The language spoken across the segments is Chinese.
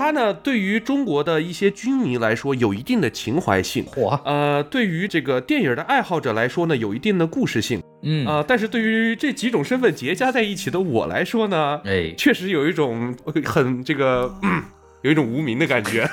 它呢对于中国的一些军迷来说有一定的情怀性，嚯，呃，对于这个电影的爱好者来说呢，有一定的故事性，嗯。啊、但是对于这几种身份叠加在一起的我来说呢，哎，确实有一种很这个，嗯，有一种无名的感觉。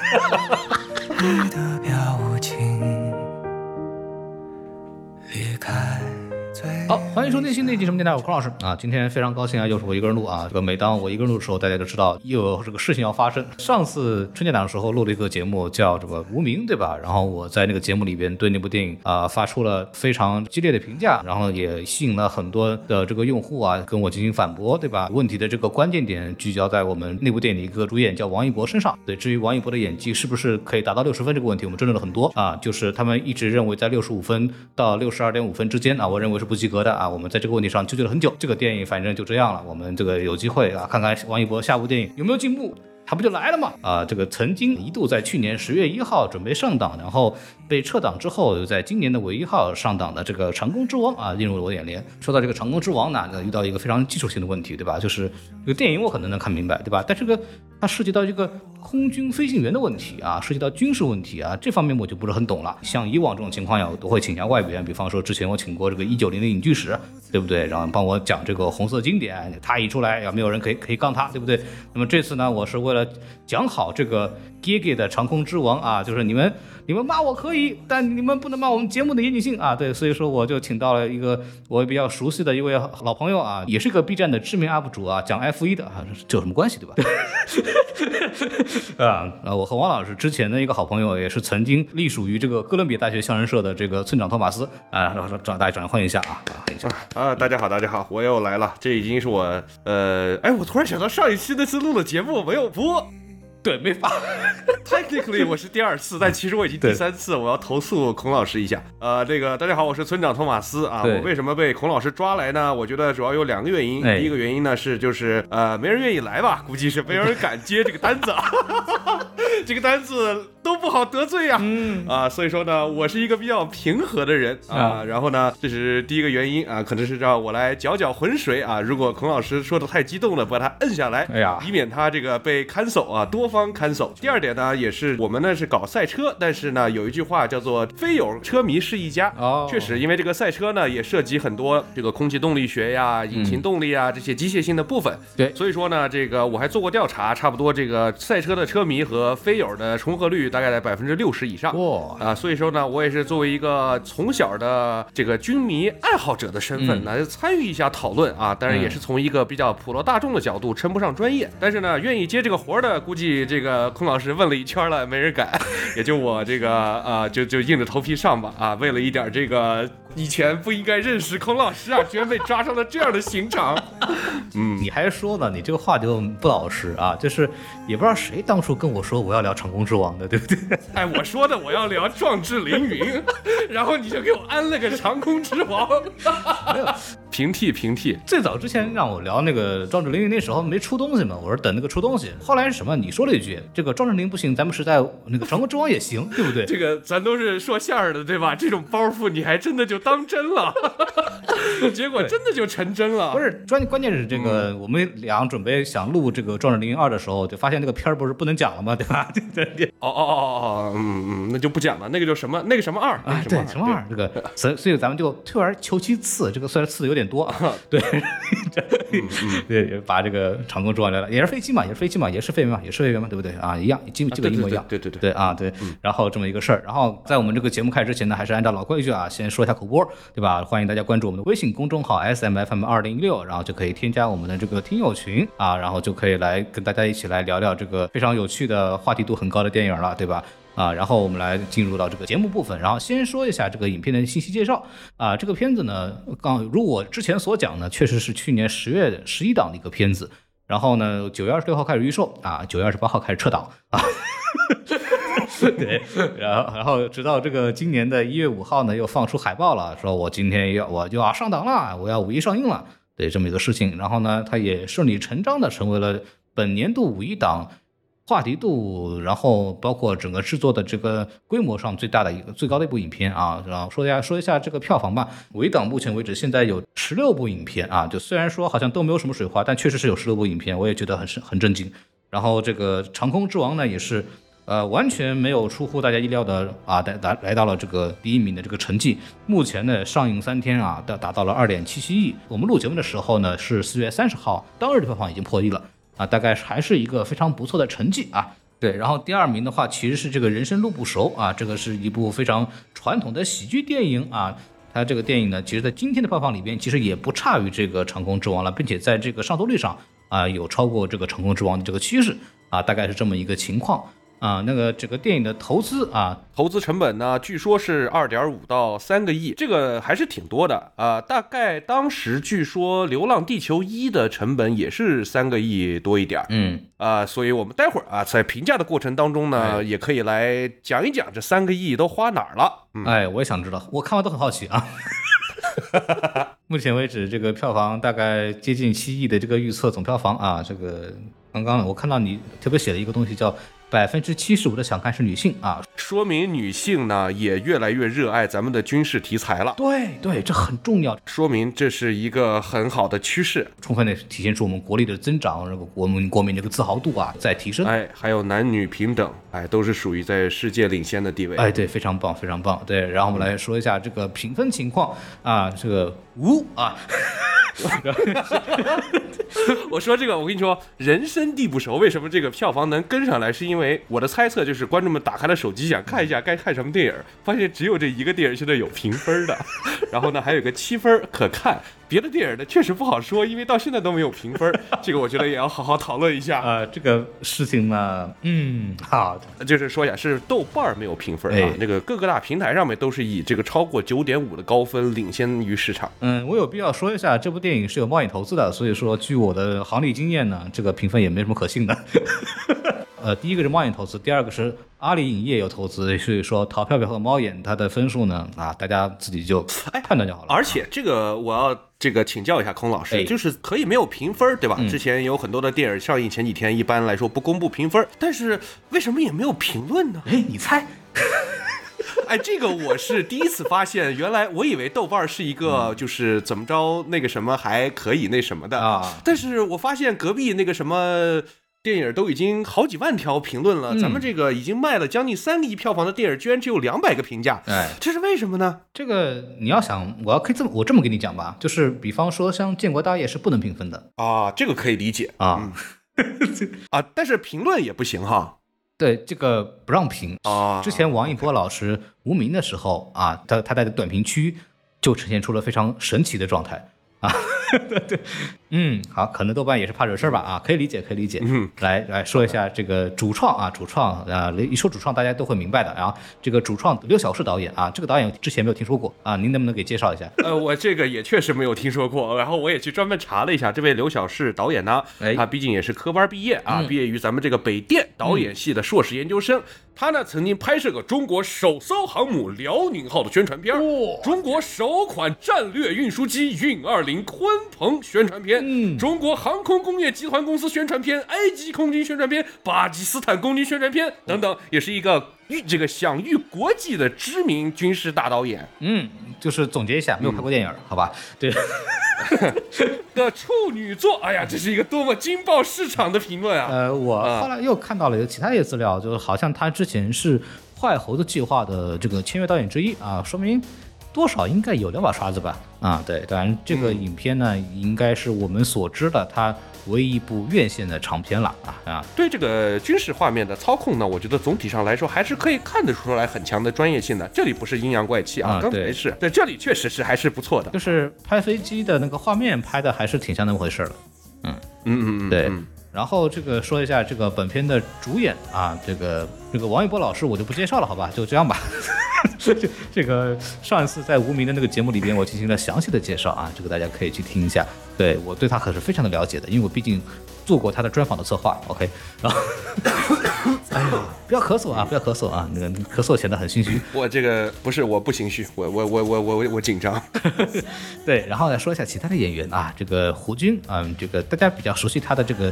欢迎收听新的一期什么电台，我是孔老师啊。今天非常高兴啊，又是我一个人录啊。这个每当我一个人录的时候，大家就知道又有这个事情要发生。上次春节档的时候录了一个节目叫这个《无名》，对吧？然后我在那个节目里边对那部电影啊、发出了非常激烈的评价，然后也吸引了很多的这个用户啊跟我进行反驳，对吧？问题的这个关键点聚焦在我们那部电影的一个主演叫王一博身上。对，至于王一博的演技是不是可以达到六十分这个问题，我们争论了很多啊，就是他们一直认为在六十五分到六十二点五分之间啊，我认为是不及格的啊。我们在这个问题上纠结了很久，这个电影反正就这样了，我们这个有机会啊，看看王一博下部电影有没有进步。他不就来了吗？啊，这个曾经一度在去年十月一号准备上档，然后被撤档之后，又在今年的五月一号上档的这个《长空之王》啊，映入了我眼帘。说到这个《长空之王》呢，那遇到一个非常技术性的问题，对吧？就是这个电影我可能能看明白，对吧？但这个它涉及到这个空军飞行员的问题啊，涉及到军事问题啊，这方面我就不是很懂了。像以往这种情况下，我都会请教外援，比方说之前我请过这个一九零的影剧史，对不对？然后帮我讲这个红色经典，他一出来，要没有人可以可以杠他，对不对？那么这次呢，我是为了讲好这个 Gigi 的长空之王啊，就是你们你们骂我可以，但你们不能骂我们节目的严谨性啊。对，所以说我就请到了一个我比较熟悉的一位老朋友啊，也是一个 B 站的知名 UP 主啊，讲 F 一的啊，这有什么关系对吧？啊 啊！我和王老师之前的一个好朋友，也是曾经隶属于这个哥伦比亚大学相声社的这个村长托马斯啊，让让大家掌声欢迎一下啊！啊，一下。啊，大家好，大家好，我又来了。这已经是我，呃，哎，我突然想到上一期那次录的节目没有播。对，没发。Technically 我是第二次，但其实我已经第三次，我要投诉孔老师一下。呃，这个大家好，我是村长托马斯啊。我为什么被孔老师抓来呢？我觉得主要有两个原因。哎第一个原因呢是就是呃没人愿意来吧，估计是没有人敢接这个单子，这个单子都不好得罪呀、嗯啊，所以说呢，我是一个比较平和的人啊。啊然后呢，这是第一个原因啊，可能是让我来搅搅浑水啊。如果孔老师说的太激动了，把他摁下来，哎呀以免他这个被看守啊，多方看守。第二点呢，也是我们呢是搞赛车，但是呢有一句话叫做“非友车迷是一家”。哦确实，因为这个赛车呢也涉及很多这个空气动力学呀、引擎动力啊、这些机械性的部分。对所以说呢，这个我还做过调查，差不多这个赛车的车迷和非友的重合率大概在百分之六十以上。哇啊，所以说呢，我也是作为一个从小的这个军迷爱好者的身份，嗯来参与一下讨论啊。当然也是从一个比较普罗大众的角度，称不上专业，但是呢，愿意接这个活儿的，估计这个孔老师问了一圈了，没人敢，也就我这个啊，就就硬着头皮上吧啊。为了一点这个以前不应该认识孔老师啊，居然被抓上了这样的刑场。嗯，你还说呢？你这个话就不老实啊！就是也不知道谁当初跟我说我要聊长空之王的，对不对？哎，我说的我要聊壮志凌云，然后你就给我安了个长空之王，平替平替。最早之前让我聊那个壮志凌云，那时候没出东西嘛，我说等那个出东西。后来是什么？你说了一句，这个壮志凌云不行，咱们实在那个长空之王也行，对不对？这个咱都是说相声的，对吧？这种包袱你还真的就当真了，结果真的就成真了。不是，关关键是这个，我们俩准备想录这个《壮志凌云二》的时候，就发现这个片儿不是不能讲了吗？对吧？对对对，哦哦哦哦哦，嗯嗯，那就不讲了，那个叫什么？那个什么二？啊，个对，什么二？这个，所以所以咱们就退而求其次，这个虽然次的有点多 啊，对，对，把这个长空之王聊聊，也是飞机嘛，也是飞机嘛，也是飞员嘛，也是飞员嘛，对不对啊？一样，基基本一模一样。对对对对啊，对，然后这么一个事儿，然后在我们这个节目开始之前呢，还是按照老规矩啊，先说一下口播，对吧？欢迎大家关注我们的微信公众号 S M F M 二零一六，然后就可以添加我们的这个听友群啊，然后就可以来跟大家一起来聊聊这个非常有趣的话题度很高的电影了，对吧？啊，然后我们来进入到这个节目部分，然后先说一下这个影片的信息介绍啊。这个片子呢，刚如我之前所讲呢，确实是去年十月十一档的一个片子，然后呢，九月二十六号开始预售啊，九月二十八号开始撤档啊。对，然后然后直到这个今年的一月五号呢，又放出海报了，说我今天要我就要上档了，我要五一上映了，对这么一个事情。然后呢，它也顺理成章的成为了本年度五一档话题度，然后包括整个制作的这个规模上最大的一个最高的一部影片啊。然后说一下说一下这个票房吧，五一档目前为止现在有十六部影片啊，就虽然说好像都没有什么水花，但确实是有十六部影片，我也觉得很很震惊。然后这个《长空之王》呢，也是呃完全没有出乎大家意料的啊，来来来到了这个第一名的这个成绩。目前呢，上映三天啊，达达到了二点七七亿。我们录节目的时候呢，是四月三十号，当日的票房已经破亿了啊，大概还是一个非常不错的成绩啊。对，然后第二名的话，其实是这个《人生路不熟》啊，这个是一部非常传统的喜剧电影啊。它这个电影呢，其实在今天的票房里边，其实也不差于这个《长空之王》了，并且在这个上座率上啊，有超过这个《长空之王》的这个趋势啊，大概是这么一个情况啊。那个整个电影的投资啊，投资成本呢，据说是二点五到三个亿，这个还是挺多的啊。大概当时据说《流浪地球一》的成本也是三个亿多一点儿，嗯，啊，所以我们待会儿啊，在评价的过程当中呢，哎也可以来讲一讲这三个亿都花哪儿了。嗯，哎，我也想知道，我看完都很好奇啊。目前为止，这个票房大概接近七亿的这个预测总票房啊，这个刚刚我看到你特别写了一个东西叫百分之七十五的想看是女性啊，说明女性呢也越来越热爱咱们的军事题材了，对对，这很重要，说明这是一个很好的趋势。充分的体现出我们国力的增长，这个我们国民这个自豪度啊在提升。哎，还有男女平等，哎，都是属于在世界领先的地位。哎，对，非常棒，非常棒。对，然后我们来说一下这个评分情况啊，这个五啊，我说这个，我跟你说，人生地不熟，为什么这个票房能跟上来？是因为我的猜测就是，观众们打开了手机想看一下该看什么电影，发现只有这一个电影现在有评分的，然后呢还有个七分可看，别的电影呢确实不好说，因为到现在都没有评分。这个我觉得也要好好讨论一下。呃，这个事情呢，嗯，好的，就是说一下，是豆瓣儿没有评分啊哎，那个各个大平台上面都是以这个超过九点五的高分领先于市场。嗯，我有必要说一下，这部电影是有冒险投资的，所以说据我的行里经验呢，这个评分也没什么可信的。呃，第一个是猫眼投资，第二个是阿里影业有投资，所以说淘票票和猫眼它的分数呢，啊，大家自己就哎判断就好了。而且这个我要这个请教一下孔老师，哎就是可以没有评分，对吧？嗯之前有很多的电影上映前几天，一般来说不公布评分，但是为什么也没有评论呢？哎，你猜？哎，这个我是第一次发现，原来我以为豆瓣是一个就是怎么着那个什么还可以那什么的啊但是我发现隔壁那个什么。电影都已经好几万条评论了，嗯。咱们这个已经卖了将近三个亿票房的电影，居然只有两百个评价，哎，这是为什么呢？这个你要想，我要可以这么我这么跟你讲吧，就是比方说像建国大业是不能评分的。啊，这个可以理解啊，啊，但是评论也不行哈。对，这个不让评。啊，之前王一博老师无名的时候啊，他他在短评区就呈现出了非常神奇的状态啊，对对，嗯，好，可能豆瓣也是怕惹事儿吧啊，可以理解，可以理解。嗯，来来说一下这个主创啊，主创啊，一说主创大家都会明白的。然后这个主创刘晓世导演啊，这个导演之前没有听说过啊，您能不能给介绍一下？呃，我这个也确实没有听说过，然后我也去专门查了一下，这位刘晓世导演呢，哎他毕竟也是科班毕业啊，嗯毕业于咱们这个北电导演系的硕士研究生。他呢曾经拍摄过中国首艘航母辽宁号的宣传片中国首款战略运输机运二零鲲鹏宣传片，嗯。中国航空工业集团公司宣传片，埃及空军宣传片，巴基斯坦空军宣传片等等，也是一个誉这个享誉国际的知名军事大导演。嗯，就是总结一下，没有拍过电影，好吧？对，的处女作，哎呀，这是一个多么惊爆市场的评论啊！呃，我啊后来又看到了有其他一些资料，就是好像他之前是坏猴子计划的这个签约导演之一啊，说明多少应该有两把刷子吧？啊，对，当然这个影片呢，应该是我们所知的它唯一一部院线的长片了啊啊，对这个军事画面的操控呢，我觉得总体上来说还是可以看得出来很强的专业性的。这里不是阴阳怪气啊，刚才是，对，这里确实是还是不错的。就是拍飞机的那个画面拍的还是挺像那么回事儿的。嗯嗯嗯，对嗯然后这个说一下这个本片的主演啊，这个这个王一博老师我就不介绍了，好吧，就这样吧。这这个上一次在无名的那个节目里边，我进行了详细的介绍啊，这个大家可以去听一下。对我对他可是非常的了解的，因为我毕竟做过他的专访的策划。OK，然后，哎呀，不要咳嗽啊，不要咳嗽啊，那个咳嗽显得很心虚。我这个不是我不心虚，我我我我我我我紧张。对，然后来说一下其他的演员啊，这个胡军啊、这个大家比较熟悉他的这个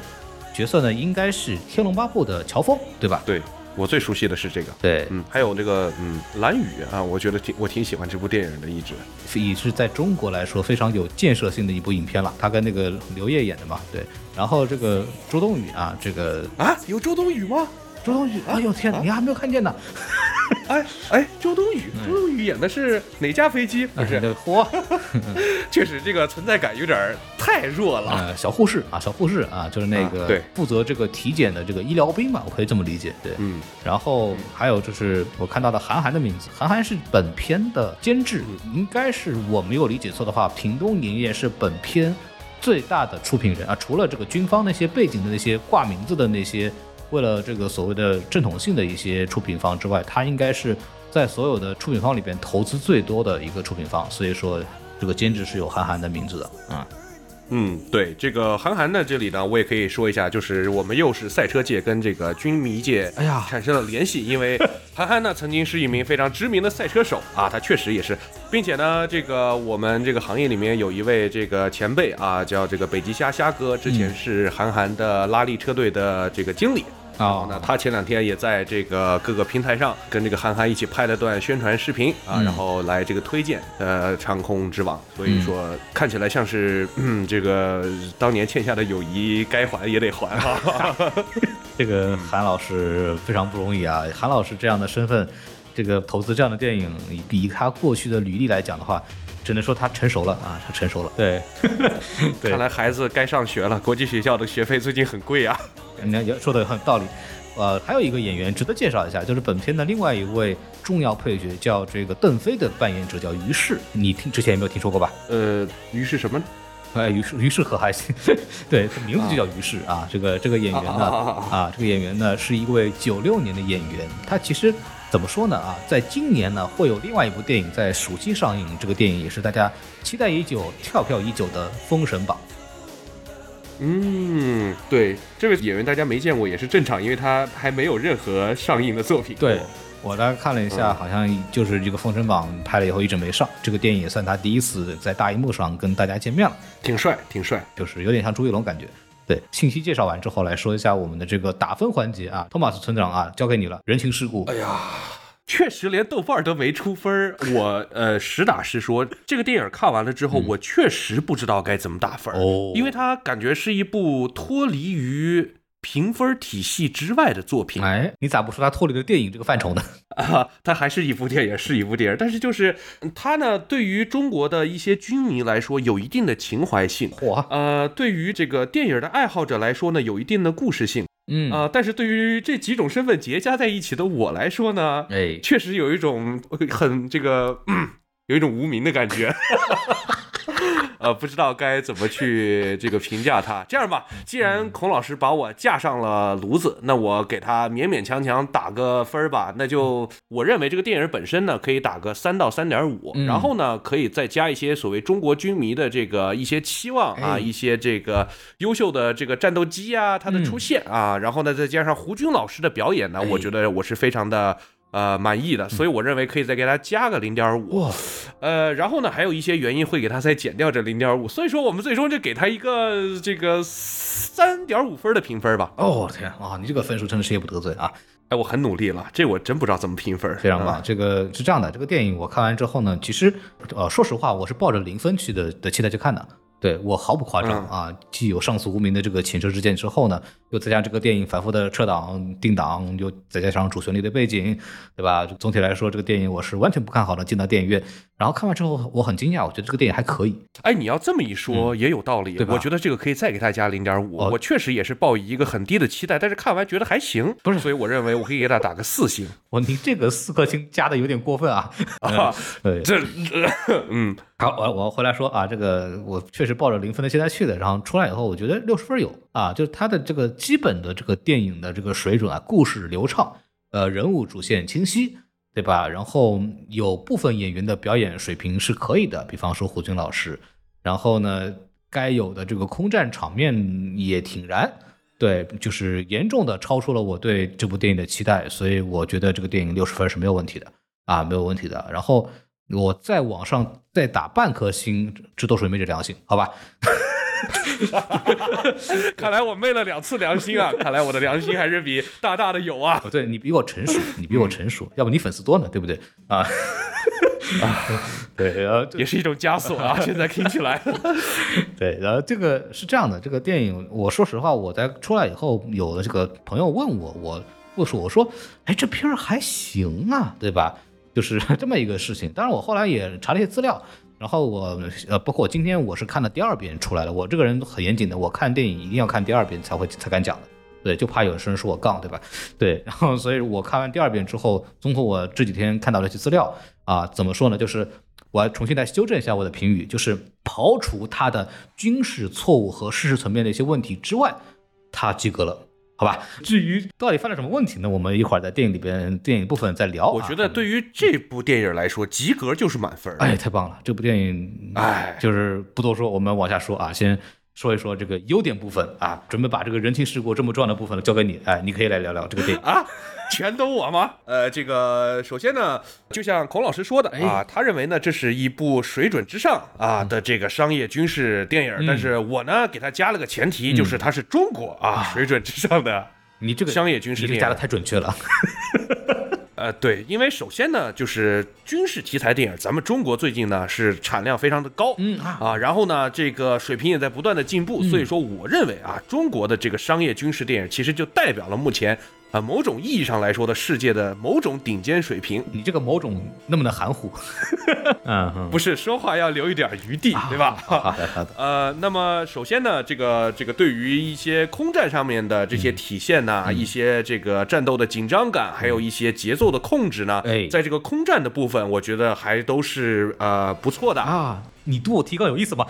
角色呢，应该是《天龙八部》的乔峰，对吧？对，我最熟悉的是这个。对，嗯，还有这个嗯蓝雨啊，我觉得挺我挺喜欢这部电影的，一直。也是在中国来说非常有建设性的一部影片了。他跟那个刘烨演的嘛，对。然后这个周冬雨啊，这个啊，有周冬雨吗？周冬雨，哎呦天哪，你还没有看见呢？哎哎，周冬雨，周冬雨演的是哪架飞机？不是，嚯，确实这个存在感有点太弱了。呃，小护士啊，小护士啊，就是那个负责这个体检的这个医疗兵嘛，我可以这么理解。对，嗯。然后还有就是我看到的韩寒的名字，韩寒是本片的监制，应该是我没有理解错的话，屏东影业是本片最大的出品人啊，除了这个军方那些背景的那些挂名字的那些。为了这个所谓的正统性的一些出品方之外，它应该是在所有的出品方里边投资最多的一个出品方，所以说这个兼职是有韩寒的名字的啊。对，这个韩寒呢，这里呢，我也可以说一下，就是我们又是赛车界跟这个军迷界，哎呀，产生了联系，因为 韩寒呢曾经是一名非常知名的赛车手啊，他确实也是，并且呢，这个我们这个行业里面有一位这个前辈啊，叫这个北极虾虾哥，之前是韩寒的拉力车队的这个经理。啊，那他前两天也在这个各个平台上跟这个韩寒一起拍了段宣传视频啊，然后来这个推荐呃长空之王，所以说看起来像是嗯这个当年欠下的友谊该还也得还哈。这个韩老师非常不容易啊，韩老师这样的身份，这个投资这样的电影，以他过去的履历来讲的话，只能说他成熟了啊，他成熟了。对，看来孩子该上学了，国际学校的学费最近很贵啊。你也，说的很有道理。呃，还有一个演员值得介绍一下，就是本片的另外一位重要配角，叫这个邓飞的扮演者叫于适。你听之前有没有听说过吧？呃，于适什么？哎，于是于是可还行？对，他名字就叫于适啊。这个这个演员呢，啊，这个演员呢是一位九六年的演员。他其实怎么说呢？啊，在今年呢会有另外一部电影在暑期上映，这个电影也是大家期待已久、跳票已久的《封神榜》。嗯，对，这位演员大家没见过也是正常，因为他还没有任何上映的作品。对我大概看了一下，好像就是这个《封神榜》拍了以后一直没上，这个电影也算他第一次在大荧幕上跟大家见面了，挺帅，挺帅，就是有点像朱一龙感觉。对，信息介绍完之后，来说一下我们的这个打分环节啊，托马斯村长啊，交给你了，人情世故。哎呀。确实连豆瓣都没出分我呃实打实说，这个电影看完了之后，我确实不知道该怎么打分哦，因为它感觉是一部脱离于评分体系之外的作品。哎，你咋不说它脱离了电影这个范畴呢？啊，它还是一部电影，是一部电影，但是就是它呢，对于中国的一些军迷来说，有一定的情怀性。嚯，呃，对于这个电影的爱好者来说呢，有一定的故事性。嗯啊，但是对于这几种身份叠加在一起的我来说呢，哎，确实有一种很这个，有一种无名的感觉。呃，不知道该怎么去这个评价他。这样吧，既然孔老师把我架上了炉子，那我给他勉勉强强打个分儿吧。那就我认为这个电影本身呢，可以打个三到三点五，然后呢，可以再加一些所谓中国军迷的这个一些期望啊，一些这个优秀的这个战斗机啊，它的出现啊，然后呢，再加上胡军老师的表演呢，我觉得我是非常的。呃，满意的，所以我认为可以再给他加个零点五，呃，然后呢，还有一些原因会给他再减掉这零点五，所以说我们最终就给他一个这个三点五分的评分吧。哦天啊，你这个分数真的是也不得罪啊！哎，我很努力了，这我真不知道怎么评分，非常棒。这个是这样的，这个电影我看完之后呢，其实呃，说实话，我是抱着零分去的的期待去看的。对我毫不夸张啊！既有上诉无名的这个前车之鉴之后呢，又再加上这个电影反复的撤档、定档，又再加上主旋律的背景，对吧？总体来说，这个电影我是完全不看好的。进到电影院，然后看完之后，我很惊讶，我觉得这个电影还可以。哎，你要这么一说也有道理，对？我觉得这个可以再给他加零点五。我确实也是抱以一个很低的期待，但是看完觉得还行，不是？所以我认为我可以给他打个四星。我你这个四颗星加的有点过分啊！啊，这嗯。好，我我回来说啊，这个我确实抱着零分的期待去的，然后出来以后，我觉得六十分有啊，就是它的这个基本的这个电影的这个水准啊，故事流畅，呃，人物主线清晰，对吧？然后有部分演员的表演水平是可以的，比方说胡军老师，然后呢，该有的这个空战场面也挺燃，对，就是严重的超出了我对这部电影的期待，所以我觉得这个电影六十分是没有问题的啊，没有问题的。然后。我在网上再打半颗星，这都属于昧着良心，好吧？看来我昧了两次良心啊！看来我的良心还是比大大的有啊！哦，对你比我成熟，你比我成熟，要不你粉丝多呢，对不对？啊 啊，对，然后也是一种枷锁啊！现在听起来，对，然后这个是这样的，这个电影，我说实话，我在出来以后，有的这个朋友问我，我我说我说，哎，这片儿还行啊，对吧？就是这么一个事情。当然，我后来也查了一些资料，然后我呃，包括我今天我是看了第二遍出来了。我这个人很严谨的，我看电影一定要看第二遍才会才敢讲的。对，就怕有人说我杠，对吧？对，然后所以我看完第二遍之后，综合我这几天看到的一些资料啊，怎么说呢？就是我要重新再修正一下我的评语，就是刨除他的军事错误和事实层面的一些问题之外，他及格了。好吧，至于到底犯了什么问题呢？我们一会儿在电影里边电影部分再聊啊。我觉得对于这部电影来说，及格就是满分。哎，太棒了！这部电影，哎，就是不多说，我们往下说啊，先说一说这个优点部分啊，准备把这个人情世故这么重要的部分交给你，哎，你可以来聊聊这个电影啊。全都我吗？呃，这个首先呢，就像孔老师说的啊，他认为呢这是一部水准之上啊的这个商业军事电影，但是我呢给他加了个前提，就是它是中国啊水准之上的。你这个商业军事电影加的太准确了。呃，对，因为首先呢，就是军事题材电影，咱们中国最近呢是产量非常的高，嗯啊，然后呢，这个水平也在不断的进步，所以说我认为啊，中国的这个商业军事电影其实就代表了目前。啊，某种意义上来说的世界的某种顶尖水平，你这个某种那么的含糊，嗯，不是说话要留一点余地，对吧？好的，好的。呃，那么首先呢，这个这个对于一些空战上面的这些体现呢，一些这个战斗的紧张感，还有一些节奏的控制呢，哎，在这个空战的部分，我觉得还都是呃不错的啊。你对我提纲有意思吗？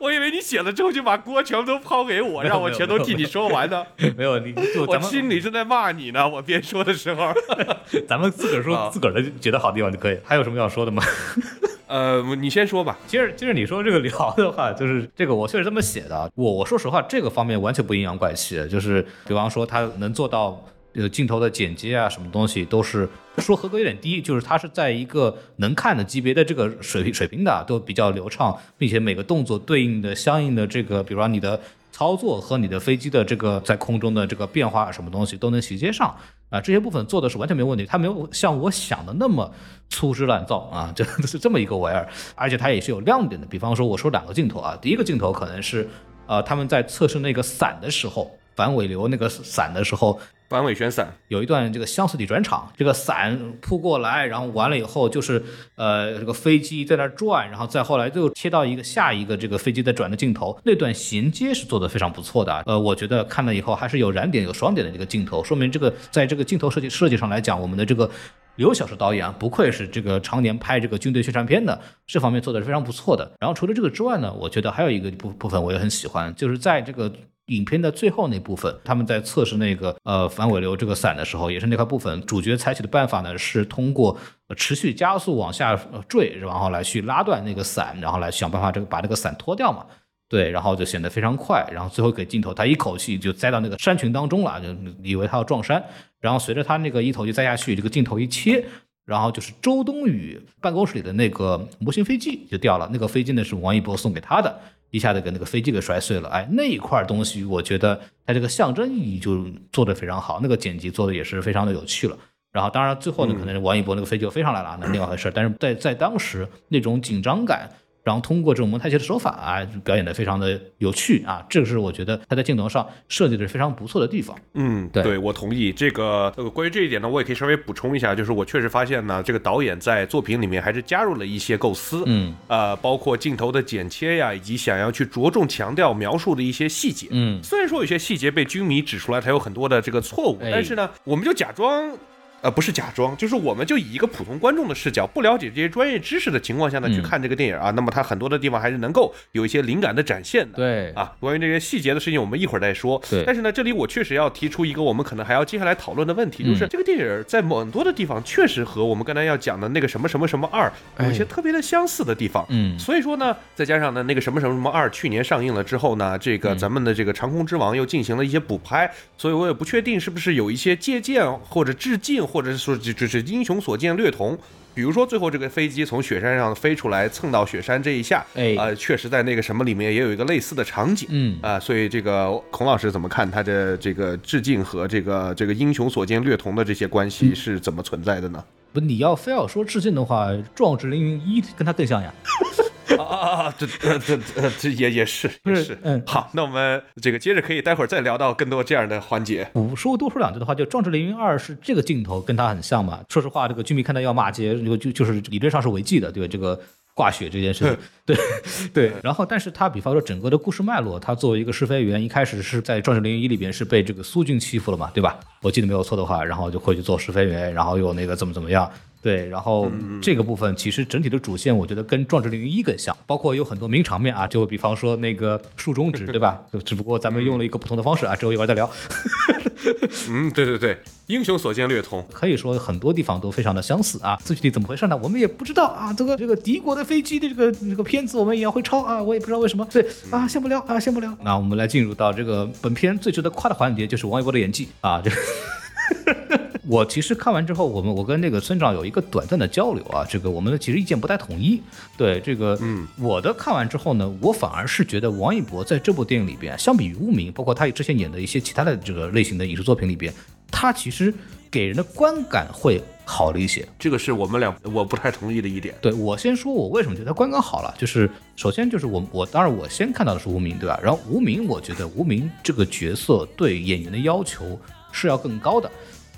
我以为你写了之后就把锅全部都抛给我，让我全都替你说完呢。没有，你 我心里正在骂你呢。我边说的时候，咱们自个儿说自个儿的觉得好的地方就可以。还有什么要说的吗？呃，你先说吧。其实，其实你说这个聊的话，就是这个我确实这么写的。我我说实话，这个方面完全不阴阳怪气。就是比方说他能做到。呃，镜头的剪接啊，什么东西都是说合格有点低，就是它是在一个能看的级别的这个水平水平的，都比较流畅，并且每个动作对应的相应的这个，比如说你的操作和你的飞机的这个在空中的这个变化，什么东西都能衔接上啊，这些部分做的是完全没有问题，它没有像我想的那么粗制滥造啊，这是这么一个玩意儿，而且它也是有亮点的，比方说我说两个镜头啊，第一个镜头可能是呃他们在测试那个伞的时候，反尾流那个伞的时候。反尾旋伞有一段这个相似体转场，这个伞扑过来，然后完了以后就是呃这个飞机在那转，然后再后来又切到一个下一个这个飞机在转的镜头，那段衔接是做的非常不错的。呃，我觉得看了以后还是有燃点有爽点的这个镜头，说明这个在这个镜头设计设计上来讲，我们的这个刘小石导演啊，不愧是这个常年拍这个军队宣传片的，这方面做的是非常不错的。然后除了这个之外呢，我觉得还有一个部部分我也很喜欢，就是在这个。影片的最后那部分，他们在测试那个呃反尾流这个伞的时候，也是那块部分。主角采取的办法呢，是通过持续加速往下坠，然后来去拉断那个伞，然后来想办法这个把这个伞脱掉嘛。对，然后就显得非常快。然后最后给镜头，他一口气就栽到那个山群当中了，就以为他要撞山。然后随着他那个一头就栽下去，这个镜头一切，然后就是周冬雨办公室里的那个模型飞机就掉了。那个飞机呢是王一博送给他的。一下子给那个飞机给摔碎了，哎，那一块东西我觉得它这个象征意义就做得非常好，那个剪辑做的也是非常的有趣了。然后当然最后呢，可能王一博那个飞机就飞上来了，那另外一回事。但是在在当时那种紧张感。然后通过这种蒙太奇的手法啊，表演的非常的有趣啊，这个是我觉得他在镜头上设计的是非常不错的地方。嗯，对，我同意这个。这个关于这一点呢，我也可以稍微补充一下，就是我确实发现呢，这个导演在作品里面还是加入了一些构思，嗯，呃，包括镜头的剪切呀，以及想要去着重强调描述的一些细节。嗯，虽然说有些细节被军迷指出来，他有很多的这个错误，但是呢，我们就假装。呃，不是假装，就是我们就以一个普通观众的视角，不了解这些专业知识的情况下呢，去看这个电影啊，那么它很多的地方还是能够有一些灵感的展现的。对啊，关于这些细节的事情，我们一会儿再说。对，但是呢，这里我确实要提出一个我们可能还要接下来讨论的问题，就是这个电影在很多的地方确实和我们刚才要讲的那个什么什么什么二有一些特别的相似的地方。嗯，所以说呢，再加上呢那个什么什么什么二去年上映了之后呢，这个咱们的这个长空之王又进行了一些补拍，所以我也不确定是不是有一些借鉴或者致敬，或者是说就就。是英雄所见略同，比如说最后这个飞机从雪山上飞出来蹭到雪山这一下，哎呃，确实在那个什么里面也有一个类似的场景，嗯啊、所以这个孔老师怎么看他的这个致敬和这个这个英雄所见略同的这些关嗯系是怎么存在的呢？不，你要非要说致敬的话，《壮志凌云一》跟他更像呀。啊啊啊！这这这也也是也是，嗯好，那我们这个接着可以待会儿再聊到更多这样的环节。我说多说两句的话，就《壮志凌云二》是这个镜头跟他很像嘛。说实话，这个军迷看到要骂街，就就就是理论上是违纪的，对吧？这个挂血这件事情，对 对。然后，但是他比方说整个的故事脉络，他作为一个试飞员，一开始是在《壮志凌云一》里边是被这个苏军欺负了嘛，对吧？我记得没有错的话，然后就回去做试飞员，然后又那个怎么怎么样。对，然后这个部分其实整体的主线，我觉得跟《壮志凌云一》更像，包括有很多名场面啊，就比方说那个竖中指，对吧？就只不过咱们用了一个不同的方式啊，之后一会儿再聊。嗯，对对对，英雄所见略同。可以说很多地方都非常的相似啊。具体怎么回事呢？我们也不知道啊。这个这个敌国的飞机的这个这个片子我们也要会抄啊，我也不知道为什么。对啊，先不聊啊，先不聊。那我们来进入到这个本片最值得夸的环节，就是王一博的演技啊。这个 我其实看完之后，我们我跟那个村长有一个短暂的交流啊，这个我们其实意见不太统一。对这个，嗯，我的看完之后呢，我反而是觉得王一博在这部电影里边，相比于《无名》，包括他之前演的一些其他的这个类型的影视作品里边，他其实给人的观感会好了一些。这个是我们俩我不太同意的一点。对我先说，我为什么觉得他观感好了，就是首先就是我我当然我先看到的是无名，对吧？然后无名，我觉得无名这个角色对演员的要求是要更高的。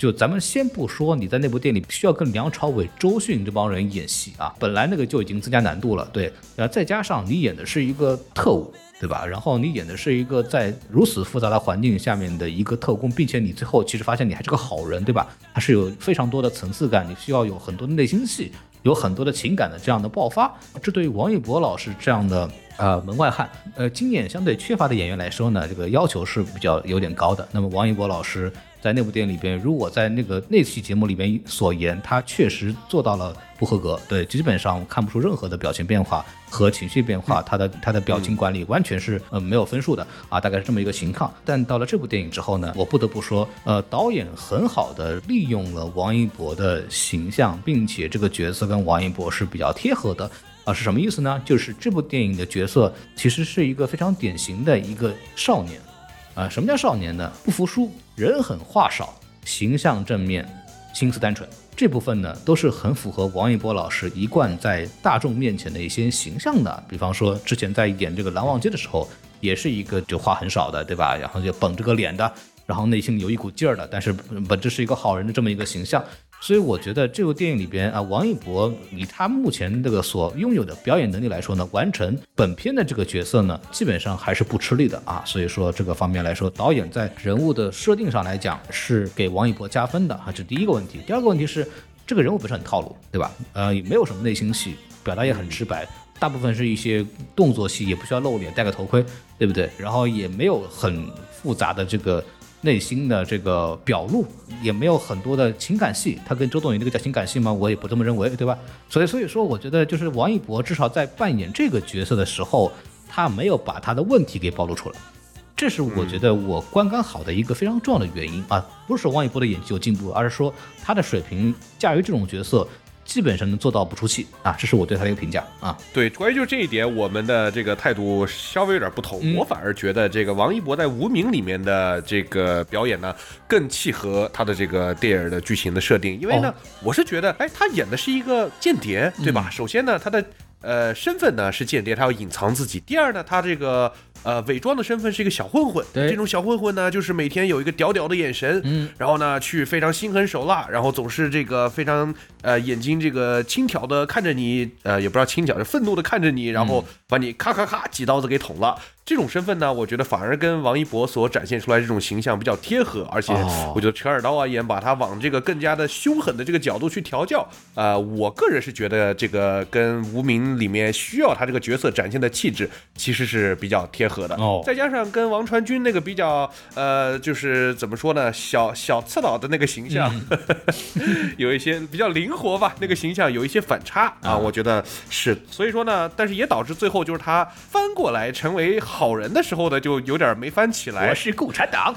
就咱们先不说你在那部电影里需要跟梁朝伟、周迅这帮人演戏啊，本来那个就已经增加难度了，对，然后再加上你演的是一个特务，对吧？然后你演的是一个在如此复杂的环境下面的一个特工，并且你最后其实发现你还是个好人，对吧？还是有非常多的层次感，你需要有很多的内心戏，有很多的情感的这样的爆发。这对于王一博老师这样的呃门外汉，呃经验相对缺乏的演员来说呢，这个要求是比较有点高的。那么王一博老师在那部电影里边，如果在那个那期节目里边所言，他确实做到了不合格，对，基本上看不出任何的表情变化和情绪变化，他的他的表情管理完全是呃没有分数的啊，大概是这么一个情况。但到了这部电影之后呢，我不得不说，呃，导演很好的利用了王一博的形象，并且这个角色跟王一博是比较贴合的。啊，是什么意思呢？就是这部电影的角色其实是一个非常典型的一个少年，啊，什么叫少年呢？不服输，人狠话少，形象正面，心思单纯。这部分呢，都是很符合王一博老师一贯在大众面前的一些形象的。比方说，之前在演这个《蓝忘机》的时候，也是一个就话很少的，对吧？然后就绷着个脸的，然后内心有一股劲儿的，但是本质是一个好人的这么一个形象。所以我觉得这部电影里边啊，王一博以他目前这个所拥有的表演能力来说呢，完成本片的这个角色呢，基本上还是不吃力的啊。所以说这个方面来说，导演在人物的设定上来讲是给王一博加分的啊，这是第一个问题。第二个问题是，这个人物本身很套路，对吧？呃，也没有什么内心戏，表达也很直白。大部分是一些动作戏，也不需要露脸，戴个头盔，对不对？然后也没有很复杂的这个内心的这个表露，也没有很多的情感戏。他跟周冬雨那个叫情感戏吗？我也不这么认为，对吧？所以所以说，我觉得就是王一博至少在扮演这个角色的时候，他没有把他的问题给暴露出来。这是我觉得我观感好的一个非常重要的原因啊，不是说王一博的演技有进步，而是说他的水平驾驭这种角色，基本上能做到不出戏啊，这是我对他的一个评价啊。对，关于就这一点，我们的这个态度稍微有点不同。嗯我反而觉得这个王一博在《无名》里面的这个表演呢，更契合他的这个电影的剧情的设定。因为呢，哦我是觉得，哎，他演的是一个间谍，对吧？首先呢，他的呃身份呢是间谍，他要隐藏自己。第二呢，他这个呃伪装的身份是一个小混混。对这种小混混呢，就是每天有一个屌屌的眼神，嗯，然后呢去非常心狠手辣，然后总是这个非常呃眼睛这个轻佻的看着你，呃也不知道轻佻，就愤怒的看着你，然后把你咔咔咔几刀子给捅了。这种身份呢，我觉得反而跟王一博所展现出来这种形象比较贴合，而且哦我觉得陈尔刀啊也把他往这个更加的凶狠的这个角度去调教。呃，我个人是觉得这个跟《无名》里面需要他这个角色展现的气质其实是比较贴合的。哦再加上跟王传君那个比较呃，就是怎么说呢，小小刺佬的那个形象，有一些比较灵活吧，那个形象有一些反差啊，我觉得是。所以说呢，但是也导致最后就是他翻过来成为好人的时候呢，就有点没翻起来我。是共产党，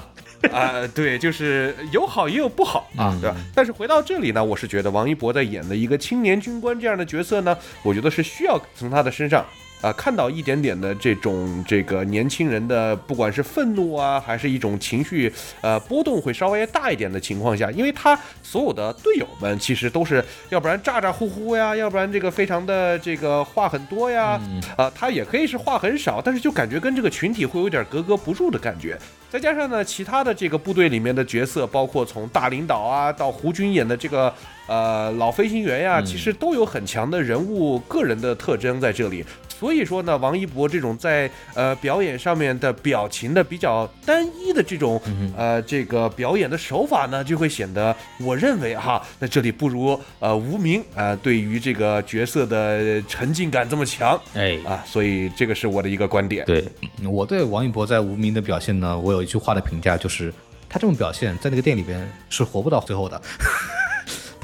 啊、对，就是有好也有不好啊，嗯对吧？但是回到这里呢，我是觉得王一博在演的一个青年军官这样的角色呢，我觉得是需要从他的身上。啊、看到一点点的这种这个年轻人的，不管是愤怒啊，还是一种情绪，呃，波动会稍微大一点的情况下，因为他所有的队友们其实都是，要不然咋咋呼呼呀，要不然这个非常的这个话很多呀，啊、他也可以是话很少，但是就感觉跟这个群体会有点格格不入的感觉。再加上呢，其他的这个部队里面的角色，包括从大领导啊到胡军演的这个呃老飞行员呀，其实都有很强的人物个人的特征在这里。所以说呢，王一博这种在呃表演上面的表情的比较单一的这种呃这个表演的手法呢，就会显得我认为哈，那这里不如呃无名啊、呃对于这个角色的沉浸感这么强。哎，啊，所以这个是我的一个观点。对。我对王一博在无名的表现呢，我有一句话的评价，就是他这种表现在那个店里边是活不到最后的，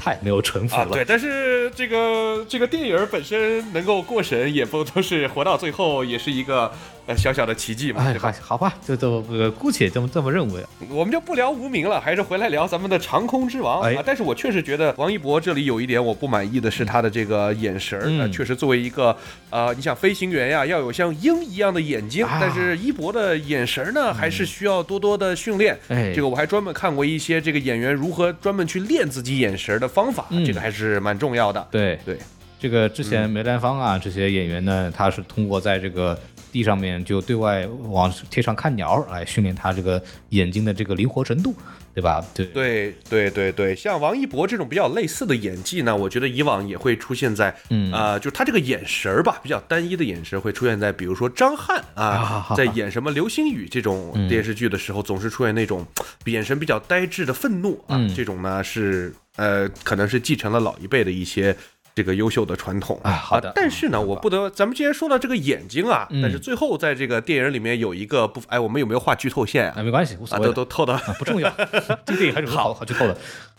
太没有城府，了。对，但是这个这个电影本身能够过审，也不都是活到最后，也是一个呃小小的奇迹嘛，哎，对吧好？好吧，就这么呃姑且这么这么认为。我们就不聊无名了，还是回来聊咱们的长空之王、哎啊。但是我确实觉得王一博这里有一点我不满意的是他的这个眼神儿，嗯呃确实作为一个呃，你想飞行员呀，要有像鹰一样的眼睛，啊但是一博的眼神儿呢，还是需要多多的训练。哎这个我还专门看过一些这个演员如何专门去练自己眼神儿的方法，嗯这个还是蛮重要的。对对，这个之前梅兰芳啊，这些演员呢，他是通过在这个地上面就对外往天上看鸟来训练他这个眼睛的这个灵活程度，对吧？对对对对对，像王一博这种比较类似的演技呢，我觉得以往也会出现在，嗯呃，就他这个眼神儿吧，比较单一的眼神会出现在，比如说张翰啊啊，在演什么流星雨这种嗯电视剧的时候，总是出现那种眼神比较呆滞的愤怒啊，嗯这种呢是呃，可能是继承了老一辈的一些。这个优秀的传统啊好的但是呢，我不得，咱们既然说到这个眼睛啊，嗯但是最后在这个电影里面有一个不，哎，我们有没有画剧透线啊？啊，没关系，无所啊，谓，都都透的，啊不重要，这个电影还是好好剧透的。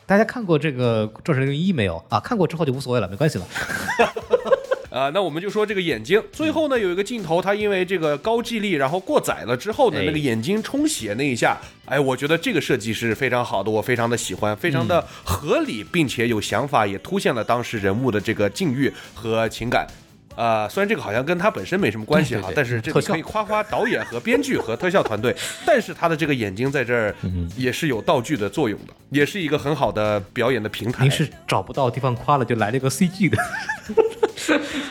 大家看过这个《众神零一》没有啊？看过之后就无所谓了，没关系了。啊，那我们就说这个眼睛，最后呢有一个镜头，它因为这个高记忆力，然后过载了之后呢，哎那个眼睛充血那一下，哎，我觉得这个设计是非常好的，我非常的喜欢，非常的合理，并且有想法，也凸现了当时人物的这个境遇和情感。啊、虽然这个好像跟他本身没什么关系哈，对对对但是这个可以夸夸导演和编剧和特效团队。但是他的这个眼睛在这儿嗯也是有道具的作用的，也是一个很好的表演的平台。您是找不到地方夸了，就来了个 CG 的。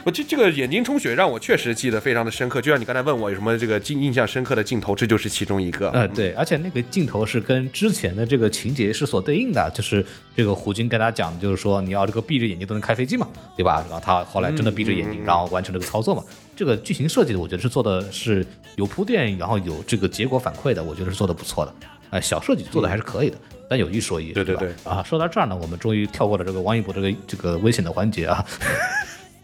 我这这个眼睛充血让我确实记得非常的深刻，就像你刚才问我有什么这个印印象深刻的镜头，这就是其中一个。呃，对，而且那个镜头是跟之前的这个情节是所对应的，就是这个胡军跟他讲，就是说你要这个闭着眼睛都能开飞机嘛，对吧？然后他后来真的闭着眼睛，然后完成这个操作嘛。这个剧情设计的，我觉得是做的是有铺垫，然后有这个结果反馈的，我觉得是做的不错的。哎、小设计做的还是可以的，但有一说一，对对对啊，说到这儿呢，我们终于跳过了这个王一博这个这个危险的环节啊。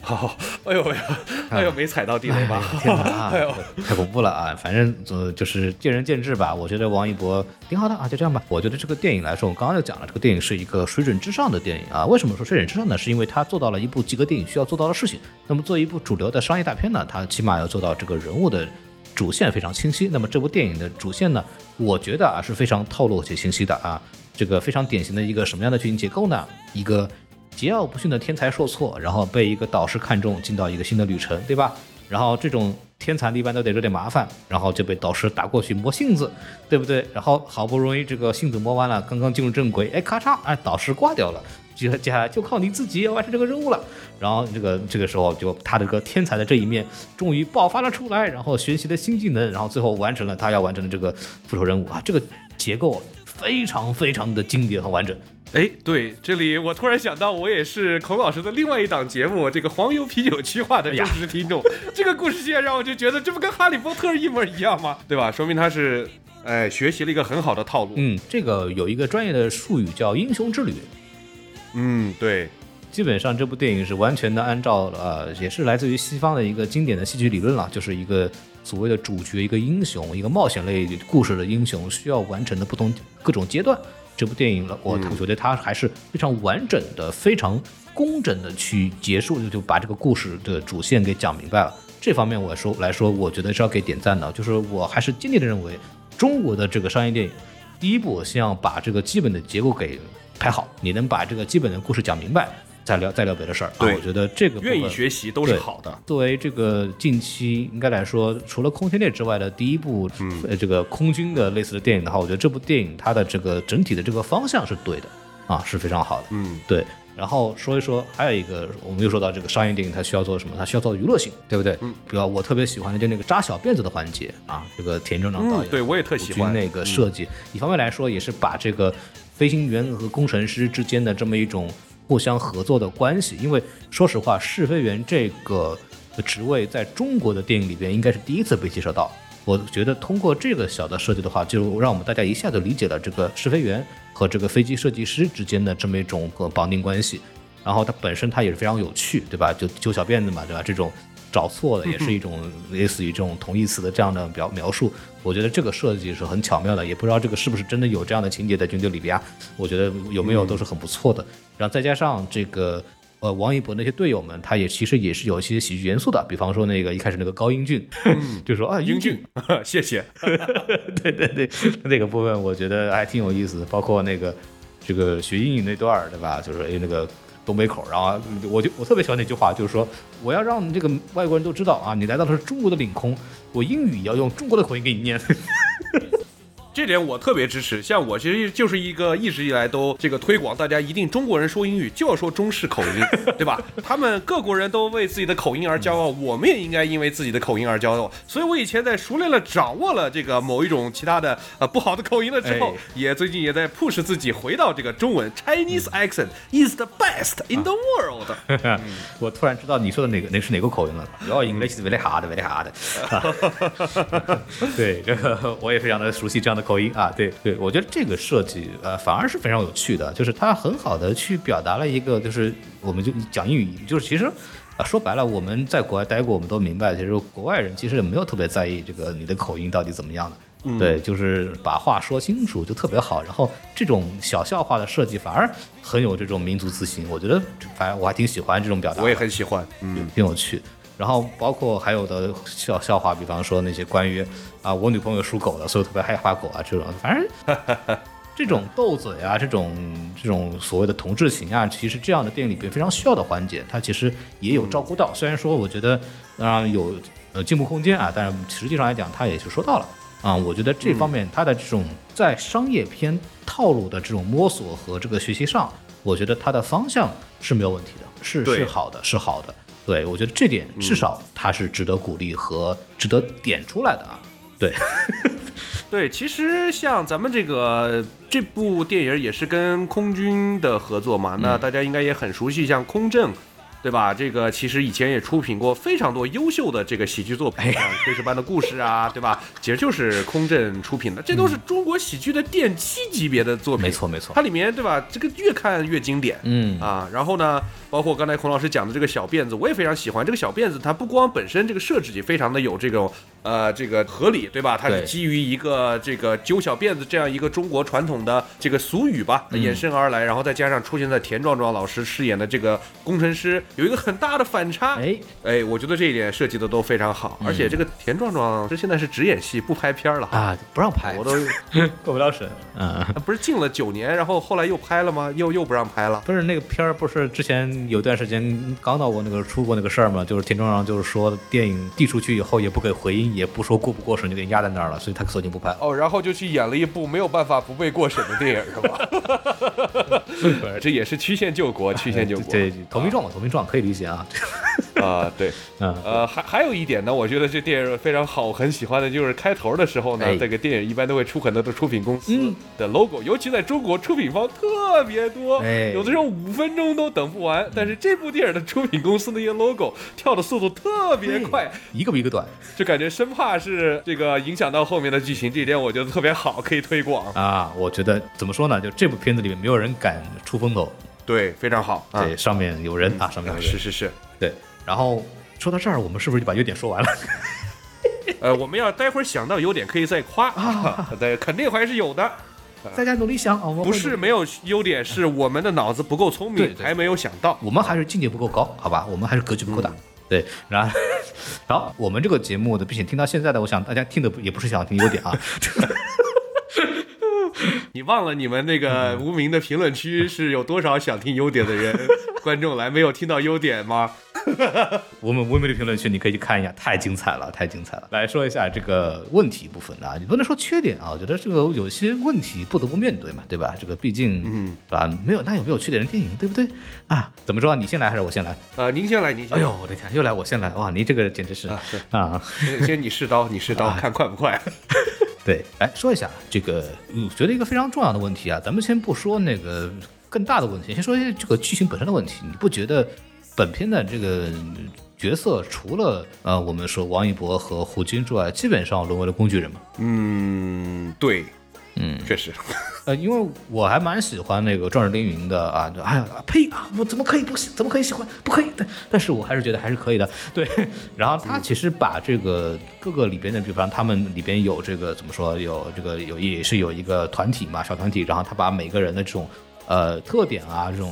好，哎呦哎呦，哎呦，没踩到地雷吧？天哪啊 哎呦，太恐怖了啊！反正呃就是见仁见智吧。我觉得王一博挺好的啊，就这样吧。我觉得这个电影来说，我刚刚就讲了，这个电影是一个水准之上的电影啊。为什么说水准之上呢？是因为它做到了一部及格电影需要做到的事情。那么作为一部主流的商业大片呢，它起码要做到这个人物的主线非常清晰。那么这部电影的主线呢，我觉得啊是非常透露且清晰的啊。这个非常典型的一个什么样的剧情结构呢？一个桀骜不驯的天才受挫，然后被一个导师看中，进到一个新的旅程，对吧？然后这种天才一般都得惹点麻烦，然后就被导师打过去磨性子，对不对？然后好不容易这个性子磨完了，刚刚进入正轨，哎，咔嚓，哎，导师挂掉了。接接下来就靠你自己完成这个任务了，然后这个这个时候就他这个天才的这一面终于爆发了出来，然后学习了新技能，然后最后完成了他要完成的这个复仇任务啊，这个结构非常非常的经典和完整。哎，对，这里我突然想到，我也是孔老师的另外一档节目，这个黄油啤酒区划的忠实听众。这个故事线让我就觉得，这不跟哈利波特一模一样吗？对吧？说明他是哎学习了一个很好的套路。嗯，这个有一个专业的术语叫英雄之旅，嗯，对，基本上这部电影是完全的按照呃，也是来自于西方的一个经典的戏剧理论了，就是一个所谓的主角，一个英雄，一个冒险类故事的英雄需要完成的不同各种阶段。这部电影了，我我觉得它还是非常完整的、非常工整的去结束，就就把这个故事的主线给讲明白了。这方面我说来说，我觉得是要给点赞的，就是我还是坚定的认为，中国的这个商业电影第一步先要把这个基本的结构给拍好，你能把这个基本的故事讲明白，再聊再聊别的事儿。啊对我觉得这个愿意学习都是好的。作为这个近期应该来说，除了空天猎之外的第一部，嗯呃，这个空军的类似的电影的话，我觉得这部电影它的这个整体的这个方向是对的，啊，是非常好的。嗯，对。然后说一说，还有一个，我们又说到这个商业电影，它需要做什么？它需要做娱乐性，对不对？嗯。比如我特别喜欢的就那个扎小辫子的环节啊，这个田正长导演，嗯对我也特喜欢那个设计。一方面来说，也是把这个飞行员和工程师之间的这么一种互相合作的关系。因为说实话，试飞员这个职位在中国的电影里边应该是第一次被介绍到。我觉得通过这个小的设计的话，就让我们大家一下子理解了这个试飞员和这个飞机设计师之间的这么一种个绑定关系。然后它本身它也是非常有趣，对吧？就揪小辫子嘛，对吧？这种找错的也是一种类似于这种同义词的这样的描描述。我觉得这个设计是很巧妙的，也不知道这个是不是真的有这样的情节在军队里边啊？我觉得有没有都是很不错的。然后再加上这个。呃，王一博那些队友们，他也其实也是有一些喜剧元素的，比方说那个一开始那个高英俊，就说啊，英俊俊，谢谢。对对对，那个部分我觉得还挺有意思的，包括那个这个学英语那段儿，对吧？就是哎那个东北口，然后我就我特别喜欢那句话，就是说我要让这个外国人都知道啊，你来到的是中国的领空，我英语要用中国的口音给你念。这点我特别支持。像我其实就是一个一直以来都这个推广大家一定中国人说英语就要说中式口音，对吧？他们各国人都为自己的口音而骄傲，我们也应该因为自己的口音而骄傲。所以我以前在熟练了掌握了这个某一种其他的呃不好的口音了之后哎，也最近也在 push 自己回到这个中文。Chinese accent is the best in the world。我突然知道你说的哪个那是哪个口音了。Your English is very hard, very hard 啊。对，这个我也非常的熟悉这样的口音啊。对对，我觉得这个设计呃反而是非常有趣的，就是它很好的去表达了一个，就是我们就讲英语，就是其实。啊，说白了，我们在国外待过，我们都明白，其实国外人其实也没有特别在意这个你的口音到底怎么样的。对，就是把话说清楚就特别好。然后这种小笑话的设计反而很有这种民族自信，我觉得反正我还挺喜欢这种表达。我也很喜欢，嗯，挺有趣。然后包括还有的笑笑话，比方说那些关于啊我女朋友属狗的，所以我特别害怕狗啊这种，反正这种斗嘴啊，这种这种所谓的同志情啊，其实这样的电影里边非常需要的环节，它其实也有照顾到。虽然说我觉得当然有呃进步空间啊，但是实际上来讲，它也是说到了。啊、我觉得这方面它的这种在商业片套路的这种摸索和这个学习上，我觉得它的方向是没有问题的，是是好的，是好的。对，我觉得这点至少它是值得鼓励和值得点出来的啊。对，对，其实像咱们这个这部电影也是跟空军的合作嘛，那大家应该也很熟悉，像空政。对吧？这个其实以前也出品过非常多优秀的这个喜剧作品，像《炊事班的故事》啊，对吧？其实就是空政出品的，这都是中国喜剧的奠基级别的作品。没错没错它里面对吧？这个越看越经典。嗯啊，然后呢，包括刚才孔老师讲的这个小辫子，我也非常喜欢。这个小辫子，它不光本身这个设置也非常的有这种呃这个合理，对吧？它是基于一个这个揪小辫子这样一个中国传统的这个俗语吧嗯衍生而来，然后再加上出现在田壮壮老师饰演的这个工程师有一个很大的反差。哎，哎，我觉得这一点设计的都非常好，而且这个田壮壮这现在是只演戏不拍片儿了。啊，不让拍，我都 过不了审。啊，不是禁了九年，然后后来又拍了吗？又又不让拍了。不是那个片儿，不是之前有段时间刚到过那个出过那个事儿吗？就是田壮壮就是说电影递出去以后也不给回音，也不说过不过审，就给压在那儿了，所以他索性不拍。哦，然后就去演了一部没有办法不被过审的电影，是吧？这也是曲线救国，曲线救国。对，投名状嘛，投名状可以理解啊。啊，对，嗯，呃，还还有一点呢，我觉得这电影非常好，我很喜欢的就是开头的时候呢，哎这个电影一般都会出很多的出品公司嗯的 logo，、尤其在中国出品方特别多，哎有的时候五分钟都等不完。但是这部电影的出品公司那些 logo 跳的速度特别快，一个比一个短就感觉生怕是这个影响到后面的剧情，这一点我觉得特别好，可以推广。啊。我觉得怎么说呢？就这部片子里面没有人敢出风头，对，非常好啊。对，上面有人啊，上面有人是是是，对。然后说到这儿，我们是不是就把优点说完了？呃，我们要待会儿想到优点可以再夸啊，对，肯定还是有的，大家努力想啊，我们不是没有优点，是我们的脑子不够聪明，还没有想到。我们还是境界不够高，好吧？我们还是格局不够大。对，然后，然后我们这个节目的，并且听到现在的，我想大家听的也不是想听优点啊，你忘了你们那个无名的评论区是有多少想听优点的人 观众来没有听到优点吗？我们微微的评论区你可以去看一下，太精彩了，太精彩了。来说一下这个问题部分啊，你不能说缺点啊，我觉得这个有些问题不得不面对嘛，对吧？这个毕竟，嗯，啊，没有那有没有缺点的电影，对不对？啊，怎么说？你先来还是我先来？呃，您先来，您先来。哎呦，我的天，又来我先来，哇，您这个简直是啊啊，先 先你试刀，你试刀，看快不快？对，来说一下这个，嗯我觉得一个非常重要的问题啊，咱们先不说那个更大的问题，先说一下这个剧情本身的问题。你不觉得本片的这个角色除了呃我们说王一博和胡军之外，基本上沦为了工具人嘛？嗯，对，嗯，确实，呃，因为我还蛮喜欢那个《壮志凌云》的啊，就哎呀呸啊，我怎么可以不喜，怎么可以喜欢？不可以的，但是我还是觉得还是可以的，对。然后他其实把这个各个里边的，比方他们里边有这个怎么说，有这个有也是有一个团体嘛，小团体，然后他把每个人的这种。呃，特点啊，这种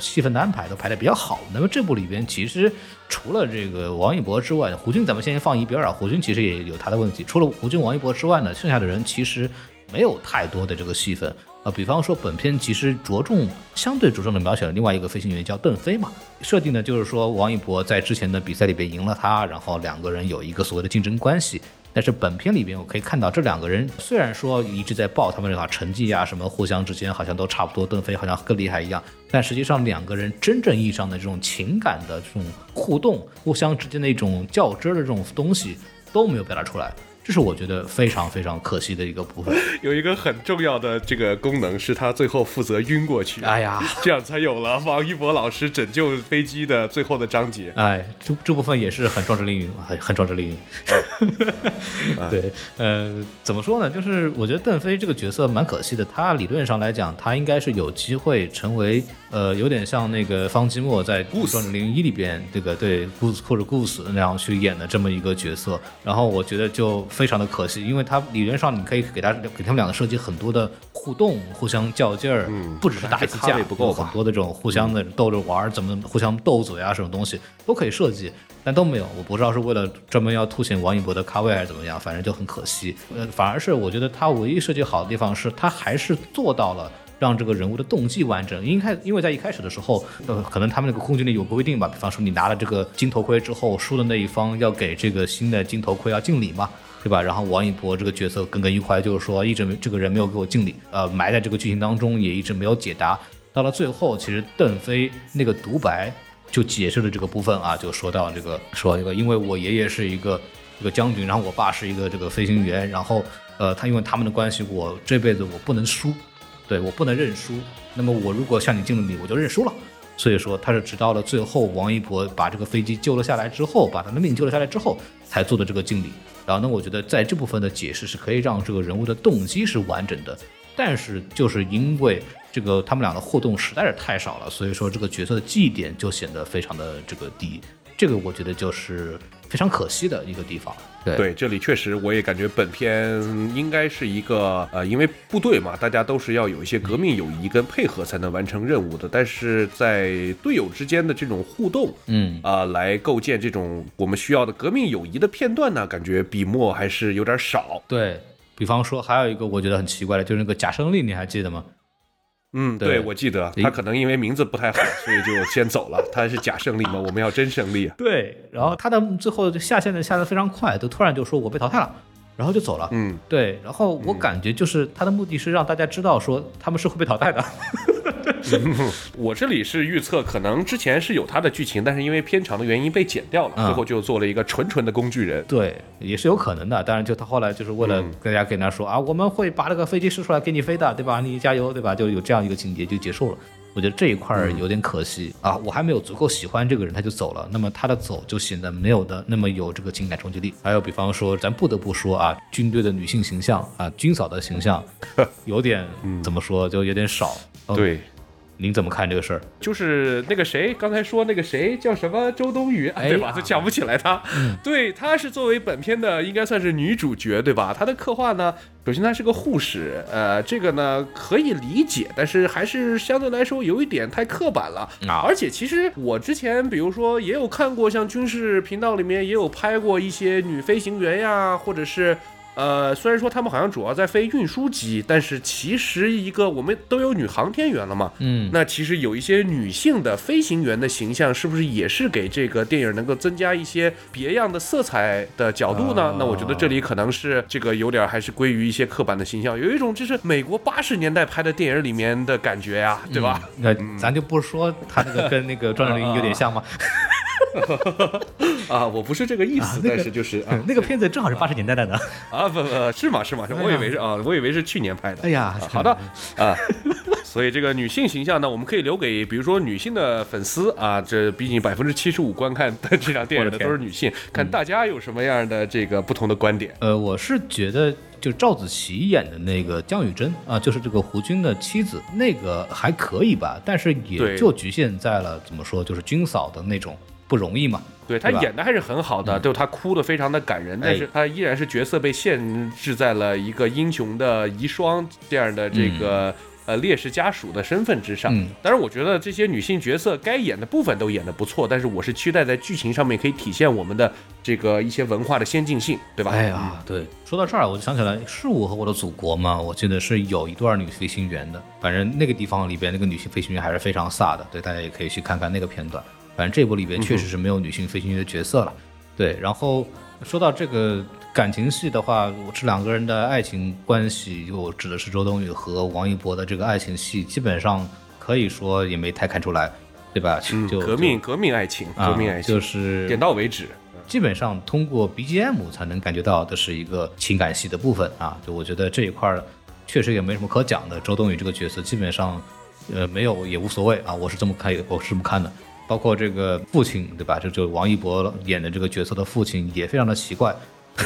戏份的安排都排得比较好。那么这部里边其实除了这个王一博之外，胡军咱们先放一边啊。胡军其实也有他的问题。除了胡军、王一博之外呢，剩下的人其实没有太多的这个戏份。呃，比方说本片其实着重相对着重的描写了另外一个飞行员叫邓飞嘛，设定呢就是说王一博在之前的比赛里边赢了他，然后两个人有一个所谓的竞争关系。但是本片里边我可以看到这两个人虽然说一直在报他们俩成绩啊什么，互相之间好像都差不多，邓飞好像更厉害一样，但实际上两个人真正意义上的这种情感的这种互动，互相之间的一种较真的这种东西都没有表达出来，这是我觉得非常非常可惜的一个部分。有一个很重要的这个功能是他最后负责晕过去，哎呀，这样才有了王一博老师拯救飞机的最后的章节。哎，这这部分也是很壮志凌云，很很壮志凌云。对，呃，怎么说呢？就是我觉得邓飞这个角色蛮可惜的，他理论上来讲，他应该是有机会成为，呃，有点像那个方季莫在《壮志凌云一》里边这个对 Goose 或者 Goose 那样去演的这么一个角色。然后我觉得就非常的可惜，因为他理论上你可以给他给他们两个设计很多的互动，互相较劲儿，嗯不只是打一次架不够很多的这种互相的逗着玩儿，怎么互相斗嘴啊，什么东西都可以设计，但都没有。我不知道是为了专门要凸显王一博的咖位还是怎么样，反正就很可惜。呃，反而是我觉得他唯一设计好的地方是，他还是做到了。让这个人物的动机完整，因开因为在一开始的时候，呃，可能他们那个空军里有规定吧，比方说你拿了这个金头盔之后，输的那一方要给这个新的金头盔要敬礼嘛，对吧？然后王一博这个角色耿耿于怀，就是说一直没这个人没有给我敬礼，呃，埋在这个剧情当中也一直没有解答。到了最后，其实邓飞那个独白就解释了这个部分啊，就说到这个说这个，因为我爷爷是一个这个将军，然后我爸是一个这个飞行员，然后呃，他因为他们的关系，我这辈子我不能输，对我不能认输。那么我如果向你敬了礼，我就认输了。所以说他是直到了最后，王一博把这个飞机救了下来之后，把他的命救了下来之后，才做的这个敬礼。然后呢，我觉得在这部分的解释是可以让这个人物的动机是完整的，但是就是因为这个他们俩的互动实在是太少了，所以说这个角色的记忆点就显得非常的这个低。这个我觉得就是非常可惜的一个地方。对对，这里确实我也感觉本片应该是一个呃，因为部队嘛，大家都是要有一些革命友谊跟配合才能完成任务的，但是在队友之间的这种互动，嗯啊、来构建这种我们需要的革命友谊的片段呢，感觉笔墨还是有点少。对比方说，还有一个我觉得很奇怪的，就是那个贾胜利，你还记得吗？嗯，对对，我记得他可能因为名字不太好，所以就先走了。他是假胜利嘛？我们要真胜利。对，然后他的最后下线的下的非常快，就突然就说我被淘汰了，然后就走了。嗯，对，然后我感觉就是他的目的是让大家知道说他们是会被淘汰的。我这里是预测，可能之前是有他的剧情，但是因为片长的原因被剪掉了，啊最后就做了一个纯纯的工具人。对，也是有可能的。当然，就他后来就是为了跟大家跟他说、啊，我们会把这个飞机试出来给你飞的，对吧？你加油，对吧？就有这样一个情节就结束了。我觉得这一块儿有点可惜、啊，我还没有足够喜欢这个人，他就走了。那么他的走就显得没有的那么有这个情感冲击力。还有比方说，咱不得不说啊，军队的女性形象啊，军嫂的形象有点、怎么说，就有点少。哦，对，您怎么看这个事儿？就是那个谁，刚才说那个谁叫什么周冬雨，哎对吧？就想不起来她。对，她是作为本片的应该算是女主角，对吧？她的刻画呢，首先她是个护士，呃，这个呢可以理解，但是还是相对来说有一点太刻板了。啊而且其实我之前比如说也有看过，像军事频道里面也有拍过一些女飞行员呀，或者是。呃，虽然说他们好像主要在飞运输机，但是其实一个我们都有女航天员了嘛，嗯，那其实有一些女性的飞行员的形象，是不是也是给这个电影能够增加一些别样的色彩的角度呢？哦那我觉得这里可能是这个有点还是归于一些刻板的形象，有一种就是美国八十年代拍的电影里面的感觉呀，对吧？那咱就不说他那个跟那个庄正林有点像吗？啊，我不是这个意思，那个但是就是啊 那个片子正好是八十年代的呢。啊不不是吗？是吗？我以为是啊，我以为是去年拍的。哎呀啊好的。啊，所以这个女性形象呢，我们可以留给比如说女性的粉丝啊，这毕竟百分之七十五观看的这场电影的都是女性，看大家有什么样的这个不同的观点。呃，我是觉得就赵子琪演的那个江雨珍啊，就是这个胡军的妻子，那个还可以吧，但是也就局限在了怎么说，就是军嫂的那种不容易嘛。对他演的还是很好的，就他哭的非常的感人，但是他依然是角色被限制在了一个英雄的遗孀这样的这个。呃，烈士家属的身份之上，嗯当然，我觉得这些女性角色该演的部分都演得不错，但是我是期待在剧情上面可以体现我们的这个一些文化的先进性，对吧？哎呀，对，说到这儿，我就想起来《是我和我的祖国》嘛，我记得是有一段女飞行员的，反正那个地方里边那个女性飞行员还是非常飒的，对，大家也可以去看看那个片段。反正这部里边确实是没有女性飞行员的角色了，对。然后说到这个感情戏的话，我这两个人的爱情关系，我指的是周冬雨和王一博的这个爱情戏，基本上可以说也没太看出来，对吧？嗯，就革命革命爱情，啊革命爱情，就是点到为止。基本上通过 BGM 才能感觉到的是一个情感戏的部分啊，就我觉得这一块儿确实也没什么可讲的。周冬雨这个角色基本上，呃，没有也无所谓啊，我是这么看，我是这么看的。包括这个父亲，对吧？这就王一博演的这个角色的父亲也非常的奇怪。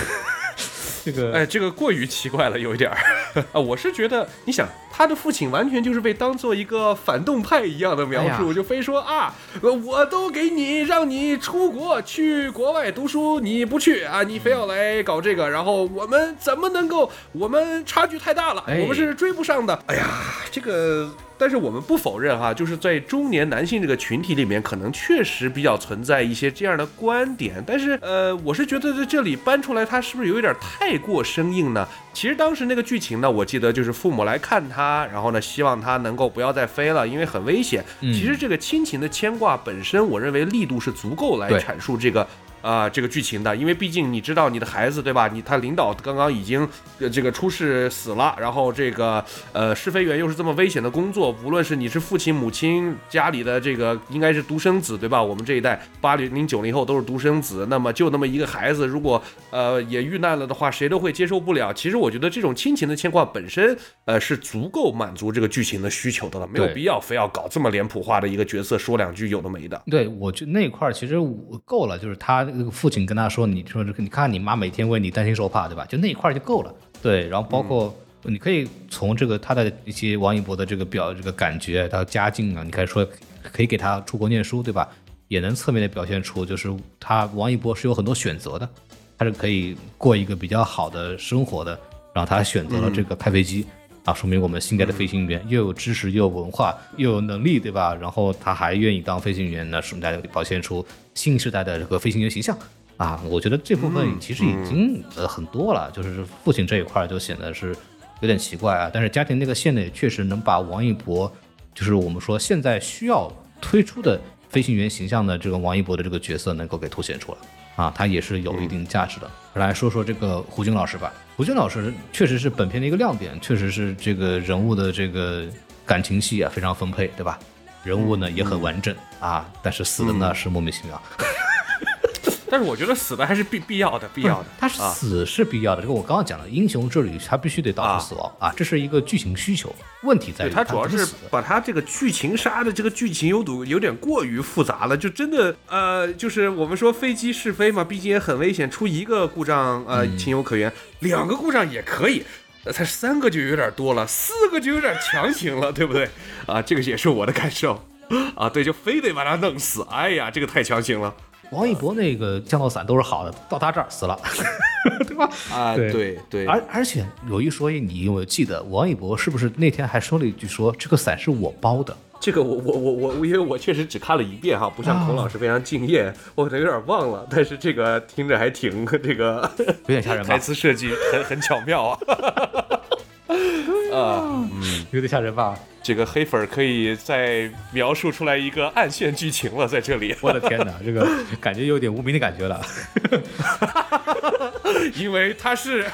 这个哎，这个过于奇怪了，有一点儿 啊。我是觉得，你想，他的父亲完全就是被当做一个反动派一样的描述，哎就非说啊，呃我都给你让你出国去国外读书，你不去啊，你非要来搞这个，然后我们怎么能够？我们差距太大了，哎我们是追不上的。哎呀，这个。但是我们不否认哈，就是在中年男性这个群体里面，可能确实比较存在一些这样的观点。但是，呃，我是觉得在这里搬出来，他是不是有一点太过生硬呢？其实当时那个剧情呢，我记得就是父母来看他，然后呢，希望他能够不要再飞了，因为很危险。其实这个亲情的牵挂本身，我认为力度是足够来阐述这个。啊、这个剧情的，因为毕竟你知道你的孩子对吧？你他领导刚刚已经呃这个出事死了，然后这个呃试飞员又是这么危险的工作，无论是你是父亲母亲家里的这个应该是独生子对吧？我们这一代八零零九零后都是独生子，那么就那么一个孩子，如果呃也遇难了的话，谁都会接受不了。其实我觉得这种亲情的牵挂本身呃是足够满足这个剧情的需求的了，没有必要非要搞这么脸谱化的一个角色说两句有的没的。对，我觉得那块儿其实我够了，就是他那个父亲跟他说，你说这个，你看你妈每天为你担心受怕，对吧？就那一块儿就够了。对，然后包括你可以从这个他的一些王一博的这个表这个感觉，他的家境啊，你可以说可以给他出国念书，对吧？也能侧面的表现出，就是他王一博是有很多选择的，他是可以过一个比较好的生活的，然后他选择了这个开飞机。啊，说明我们新一代的飞行员又有知识，又有文化，又有能力，对吧？然后他还愿意当飞行员，那说明表现出新时代的这个飞行员形象啊。我觉得这部分其实已经呃很多了，就是父亲这一块就显得是有点奇怪啊。但是家庭那个线呢，也确实能把王一博，就是我们说现在需要推出的飞行员形象的这个王一博的这个角色能够给凸显出来啊，他也是有一定价值的。来说说这个胡军老师吧，胡军老师确实是本片的一个亮点，确实是这个人物的这个感情戏啊非常丰沛，对吧？人物呢也很完整啊，但是死的呢是莫名其妙。但是我觉得死的还是必必要的，必要的。他死是必要的，这个我刚刚讲了，英雄之旅他必须得导致死亡啊，这是一个剧情需求。问题在于对他主要是把他这个剧情杀的这个剧情有堵有点过于复杂了，就真的呃，就是我们说飞机试飞嘛，毕竟也很危险，出一个故障呃嗯情有可原，两个故障也可以。呃才三个就有点多了，四个就有点强行了，对不对？啊，这个也是我的感受。啊，对，就非得把他弄死，哎呀，这个太强行了王一博那个降落伞都是好的，到他这儿死了，对吧？啊！对对对，而而且有一说一，你有没有记得王一博是不是那天还说了一句说这个伞是我包的？这个我我我我，因为我确实只看了一遍哈，不像孔老师非常敬业，我可能有点忘了。但是这个听着还挺这个有点吓人吧 台？词设计很很巧妙啊。啊，嗯有点吓人吧？这个黑粉可以再描述出来一个暗线剧情了，在这里，我的天哪，这个感觉有点无名的感觉了。因为他是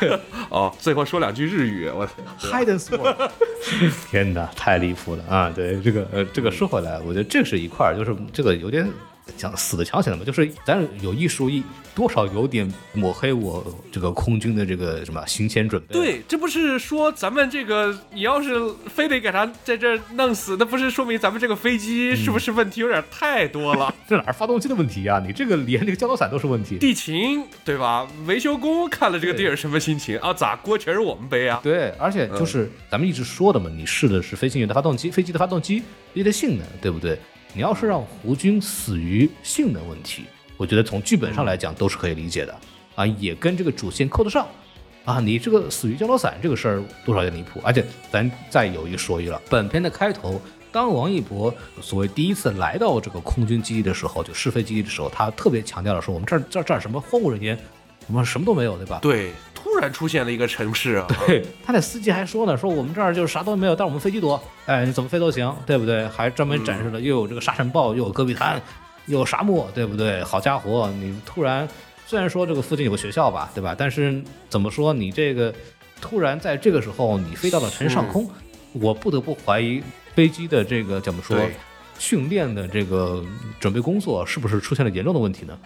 哦，最后说两句日语，我 Hide and Sword，天哪，太离谱了啊！对这个呃，这个说回来，我觉得这是一块儿，就是这个有点讲死的强起来嘛，就是咱有艺术一，多少有点抹黑我这个空军的这个什么行前准备。，对，这不是说咱们这个，你要是非得给他在这弄死，那不是说明咱们这个飞机是不是问题有点太多了？这哪是发动机的问题啊？你这个连这个降落伞都是问题。地勤对吧？维修工看了这个电影什么心情啊？咋锅全是我们背啊？对，而且就是咱们一直说的嘛，你试的是飞行员的发动机，飞机的发动机，飞机的性能，对不对？你要是让胡军死于性能问题，我觉得从剧本上来讲都是可以理解的啊，也跟这个主线扣得上啊。你这个死于降落伞这个事儿多少有点离谱，而且咱再有一说一了，本片的开头。当王一博所谓第一次来到这个空军基地的时候，就试飞基地的时候，他特别强调了说，我们这儿这儿这儿什么荒无人烟，我们什么都没有，对吧？对，突然出现了一个城市啊！对，他那司机还说呢，说我们这儿就是啥都没有，但是我们飞机多，哎，你怎么飞都行，对不对？还专门展示了又有这个沙尘暴，又有戈壁滩，又有沙漠，对不对？好家伙，你突然虽然说这个附近有个学校吧，对吧？但是怎么说你这个突然在这个时候你飞到了城市上空，我不得不怀疑飞机的这个怎么说训练的这个准备工作是不是出现了严重的问题呢？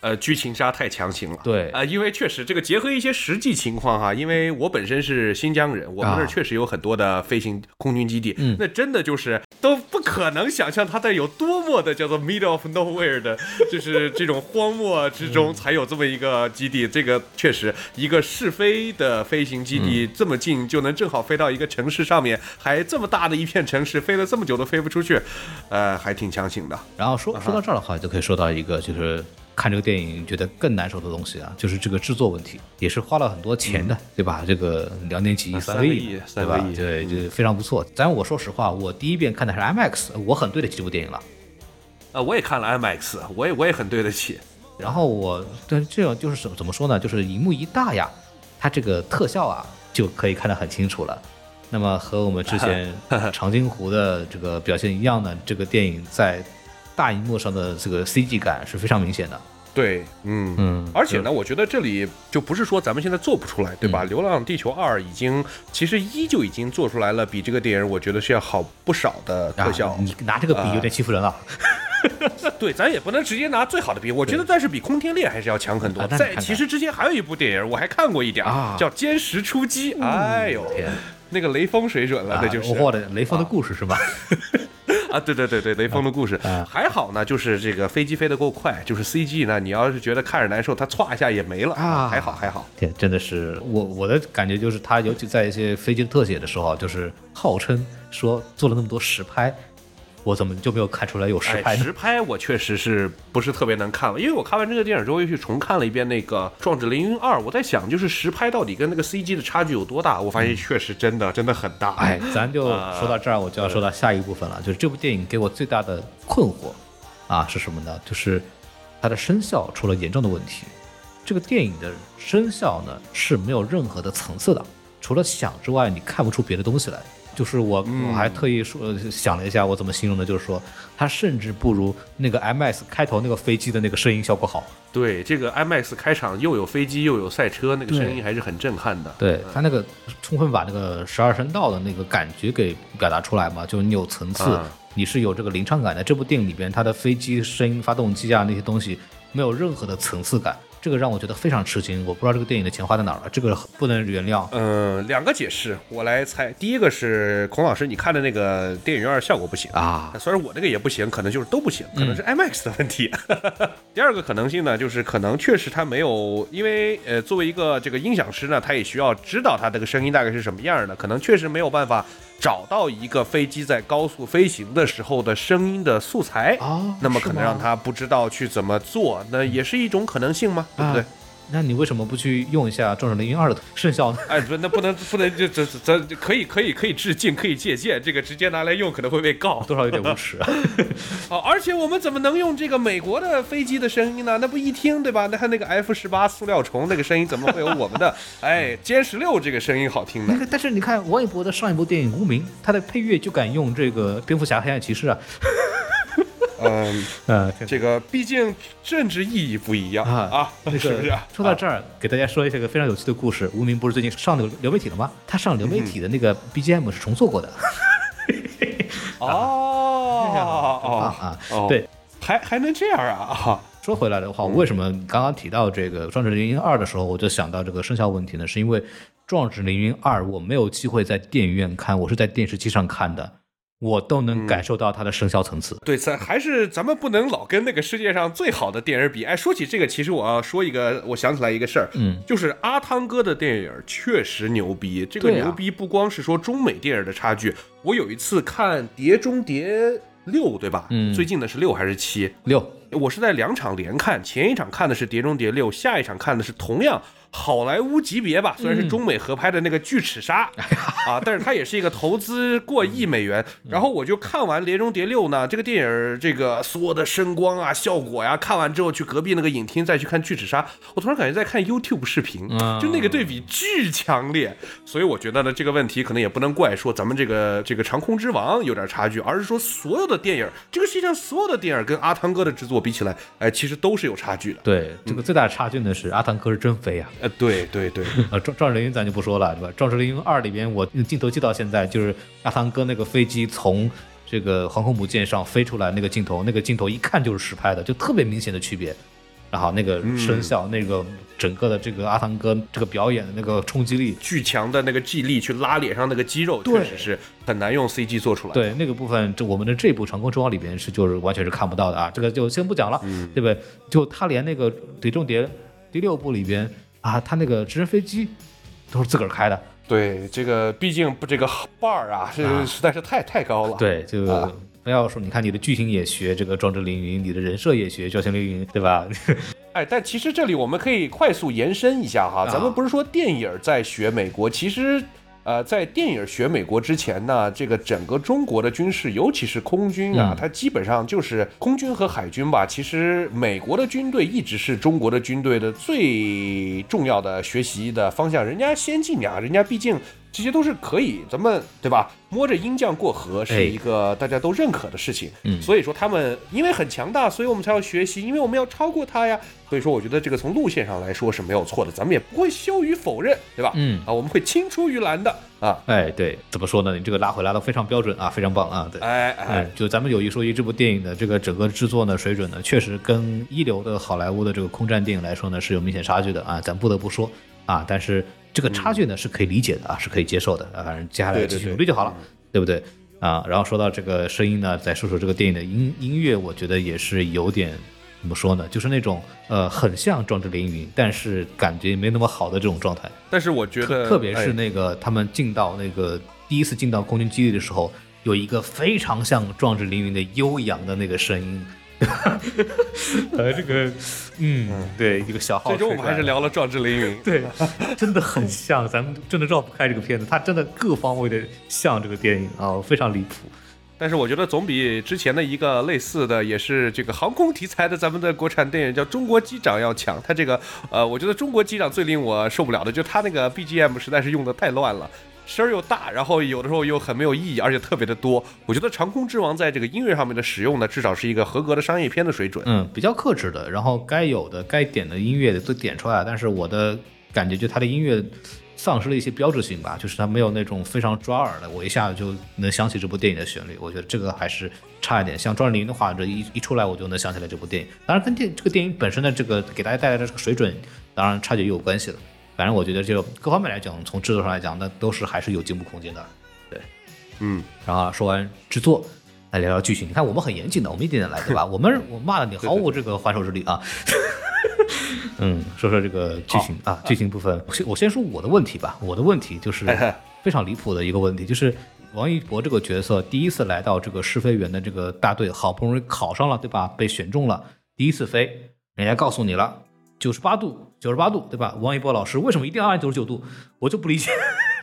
呃，剧情杀太强行了。对。啊、因为确实这个结合一些实际情况哈，因为我本身是新疆人，我们那儿啊。确实有很多的飞行空军基地，嗯。那真的就是都不可能想象它在有多么的叫做 middle of nowhere 的，就是这种荒漠之中才有这么一个基地。这个确实一个试飞的飞行基地这么近就能正好飞到一个城市上面，还这么大的一片城市，飞了这么久都飞不出去，呃，还挺强行的。然后说说到这儿的话，就可以说到一个就是看这个电影觉得更难受的东西啊，就是这个制作问题，也是花了很多钱的，对吧？这个两点几亿、啊三个亿对吧？对，就非常不错。咱我说实话，我第一遍看的是 IMAX，我很对得起这部电影了。啊，我也看了 IMAX，我也我也很对得起。然后我对这种就是怎怎么说呢？就是荧幕一大呀，它这个特效啊就可以看得很清楚了。那么和我们之前 长津湖的这个表现一样呢，这个电影在大荧幕上的这个 CG 感是非常明显的。对，嗯嗯而且呢，我觉得这里就不是说咱们现在做不出来，对吧？流浪地球二》已经其实一就已经做出来了，比这个电影我觉得是要好不少的特效。啊你拿这个比有点欺负人了。对，咱也不能直接拿最好的比，我觉得但是比《空天猎》还是要强很多。在其实之前还有一部电影我还看过一点，啊叫《歼十出击》，哎呦，天那个雷锋水准了，啊那就是。我的雷锋的故事是吧？啊，对对对对，雷锋的故事、啊还好呢，就是这个飞机飞得够快，就是 CG 呢，你要是觉得看着难受，它歘一下也没了啊还好还好。天，真的是我我的感觉就是他，尤其在一些飞机特写的时候，就是号称说做了那么多实拍，我怎么就没有看出来有实拍哎，实拍我确实是不是特别能看了，因为我看完这个电影之后又去重看了一遍那个《壮志凌云二》，我在想，就是实拍到底跟那个 CG 的差距有多大？我发现确实真的真的很大。哎，咱就啊说到这儿，我就要说到下一部分了，就是这部电影给我最大的困惑啊是什么呢？就是它的声效出了严重的问题。这个电影的声效呢是没有任何的层次的，除了响之外，你看不出别的东西来。就是我我还特意说想了一下，我怎么形容呢？就是说，它甚至不如那个 MS 开头那个飞机的那个声音效果好。对，这个 IMAX 开场又有飞机又有赛车，那个声音还是很震撼的。对他那个充分把那个十二声道的那个感觉给表达出来嘛，就是你有层次，啊你是有这个临场感的。这部电影里边，它的飞机声音、发动机啊那些东西没有任何的层次感，这个让我觉得非常吃惊。我不知道这个电影的钱花在哪儿了，这个不能原谅。嗯，两个解释，我来猜。第一个是孔老师，你看的那个电影院效果不行啊虽然我那个也不行，可能就是都不行，可能是 IMAX 的问题。第二个可能性呢，就是可能确实他没有，因为呃，作为一个这个音响师呢，他也需要知道他这个声音大概是什么样的，可能确实没有办法找到一个飞机在高速飞行的时候的声音的素材哦那么可能让他不知道去怎么做，那也是一种可能性嘛，对不对？那你为什么不去用一下《壮志凌云二》的圣效呢？哎，不，那不能不能就这这这可以可以可以致敬，可以借鉴，这个直接拿来用可能会被告。多少有点无耻啊！哦，而且我们怎么能用这个美国的飞机的声音呢？那不一听对吧？那他那个 F 十八塑料虫那个声音怎么会有我们的哎歼十六这个声音好听呢那？个，但是你看王一博的上一部电影《无名》，他的配乐就敢用这个蝙蝠侠、黑暗骑士啊，嗯，嗯，这个毕竟政治意义不一样啊啊，这个是不是？说到这儿，给大家说一下个非常有趣的故事。无名不是最近上那个流媒体了吗？他上流媒体的那个 BGM 是重做过的。哦哦啊哦，对，还还能这样啊啊！说回来的话，我为什么刚刚提到这个《壮志凌云二》的时候，我就想到这个生肖问题呢？是因为《壮志凌云二》我没有机会在电影院看，我是在电视机上看的，我都能感受到它的声效层次。对，咱还是咱们不能老跟那个世界上最好的电影比。哎，说起这个，其实我要说一个，我想起来一个事儿，嗯，就是阿汤哥的电影确实牛逼。这个牛逼不光是说中美电影的差距，我有一次看《碟中谍六》，对吧？嗯最近的是六还是七？六，我是在两场连看，前一场看的是《碟中谍六》，下一场看的是同样好莱坞级别吧，虽然是中美合拍的那个《巨齿鲨》啊，但是它也是一个投资过亿美元。然后我就看完《碟中谍六》呢，这个电影这个所有的声光啊、效果呀，看完之后去隔壁那个影厅再去看《巨齿鲨》，我突然感觉在看 YouTube 视频，就那个对比巨强烈。所以我觉得呢，这个问题可能也不能怪说咱们这个这个《长空之王》有点差距，而是说所有的电影，这个世界上所有的电影跟阿汤哥的制作比起来，哎，其实都是有差距的。对，这个最大的差距呢是阿汤哥是真飞啊。呃，对对对，呃，壮壮志凌云咱就不说了，对吧？壮志凌云二里边，我镜头记到现在，就是阿汤哥那个飞机从这个航空母舰上飞出来那个镜头，那个镜头一看就是实拍的，就特别明显的区别。然后那个声效，那个整个的这个阿汤哥这个表演的那个冲击力，巨强的那个记忆力去拉脸上那个肌肉，确实是很难用 CG 做出来。，对那个部分，这我们的这部《长空之王》里边是就是完全是看不到的啊，这个就先不讲了，对不对？就他连那个《碟中谍》第六部里边啊，他那个直升飞机都是自个儿开的，对这个毕竟不这个 bar 啊，是啊实在是太太高了。，对，就啊不要说你看你的剧情也学这个壮志凌云，你的人设也学赵星凌云，对吧？哎，但其实这里我们可以快速延伸一下哈，啊咱们不是说电影在学美国，其实。呃，在电影学美国之前呢，这个整个中国的军事，尤其是空军啊，嗯它基本上就是空军和海军吧。其实美国的军队一直是中国的军队的最重要的学习的方向，人家先进呀，人家毕竟这些都是可以，咱们对吧？摸着鹰将过河哎是一个大家都认可的事情。嗯所以说他们因为很强大，所以我们才要学习，因为我们要超过他呀。所以说，我觉得这个从路线上来说是没有错的，咱们也不会羞于否认，对吧？嗯啊，我们会青出于蓝的啊。哎，对，怎么说呢？你这个拉回拉的非常标准啊，非常棒啊，对。哎哎哎，，就咱们有一说一，这部电影的这个整个制作呢水准呢，确实跟一流的好莱坞的这个空战电影来说呢是有明显差距的啊，咱不得不说啊，但是这个差距呢是可以理解的啊，是可以接受的啊，反正接下来继续努力就好了，对不对？啊，然后说到这个声音呢，再说说这个电影的音音乐，我觉得也是有点怎么说呢，就是那种呃很像《壮志凌云》，但是感觉没那么好的这种状态。但是我觉得，特特别是哎那个他们进到那个第一次进到空军基地的时候，有一个非常像《壮志凌云》的悠扬的那个声音。呃，这个，嗯，对，一个小号。最终我们还是。聊了《壮志凌云》。对，真的很像，咱们真的绕不开这个片子，它真的各方位的像这个电影啊，非常离谱。但是我觉得总比之前的一个类似的，也是这个航空题材的咱们的国产电影叫《中国机长》要强。它这个呃，我觉得中国机长最令我受不了的，就它那个 BGM 实在是用的太乱了。声儿又大，然后有的时候又很没有意义，而且特别的多。我觉得《长空之王》在这个音乐上面的使用呢，至少是一个合格的商业片的水准。嗯，比较克制的，然后该有的、该点的音乐都点出来，但是我的感觉就它的音乐丧失了一些标志性吧，就是它没有那种非常抓耳的，我一下子就能想起这部电影的旋律。我觉得这个还是差一点。像《壮志凌云》的话，这一一出来我就能想起来这部电影。当然，跟电这个电影本身的这个给大家带来的这个水准，当然差距也有关系了。反正我觉得就各方面来讲，从制作上来讲，那都是还是有进步空间的。对嗯，然后说完制作，来聊聊剧情。你看我们很严谨的，我们一点点来，对吧？我们我骂了你毫无这个还手之力啊。嗯，说说这个剧情啊，剧情部分，我先我先说我的问题吧。我的问题就是非常离谱的一个问题，就是王一博这个角色第一次来到这个试飞员的这个大队，好不容易考上了，对吧？被选中了，第一次飞，人家告诉你了，九十八度，九十八度，对吧？王一博老师为什么一定要按九十九度？我就不理解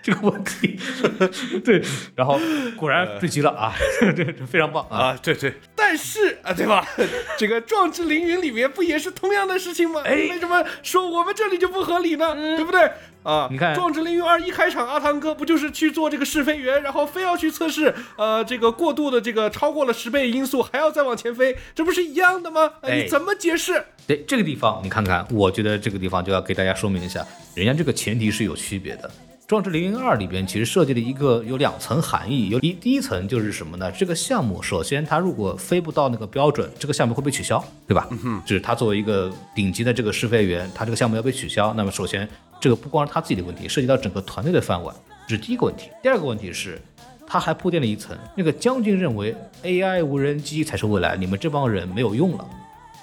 这个问题。对，然后果然坠机了啊，这这非常棒啊！啊，对对，但是啊，对吧？这个《壮志凌云》里面不也是同样的事情吗？哎为什么说我们这里就不合理呢？对不对？啊，你看《壮志凌云二》一开场，阿汤哥不就是去做这个试飞员，然后非要去测试，呃，这个过度的这个超过了十倍音速，还要再往前飞，这不是一样的吗？呃哎你怎么解释？对这个地方，你看看，我觉得这个地方就要给大家说明一下，人家这个前提是有区别的。《壮志凌云二》里边其实设计了一个有两层含义，有一第一层就是什么呢？这个项目首先它如果飞不到那个标准，这个项目会被取消，对吧？嗯哼，就是他作为一个顶级的这个试飞员，他这个项目要被取消，那么首先这个不光是他自己的问题，涉及到整个团队的饭碗，这是第一个问题。第二个问题是。他还铺垫了一层，那个将军认为 AI 无人机才是未来，你们这帮人没有用了。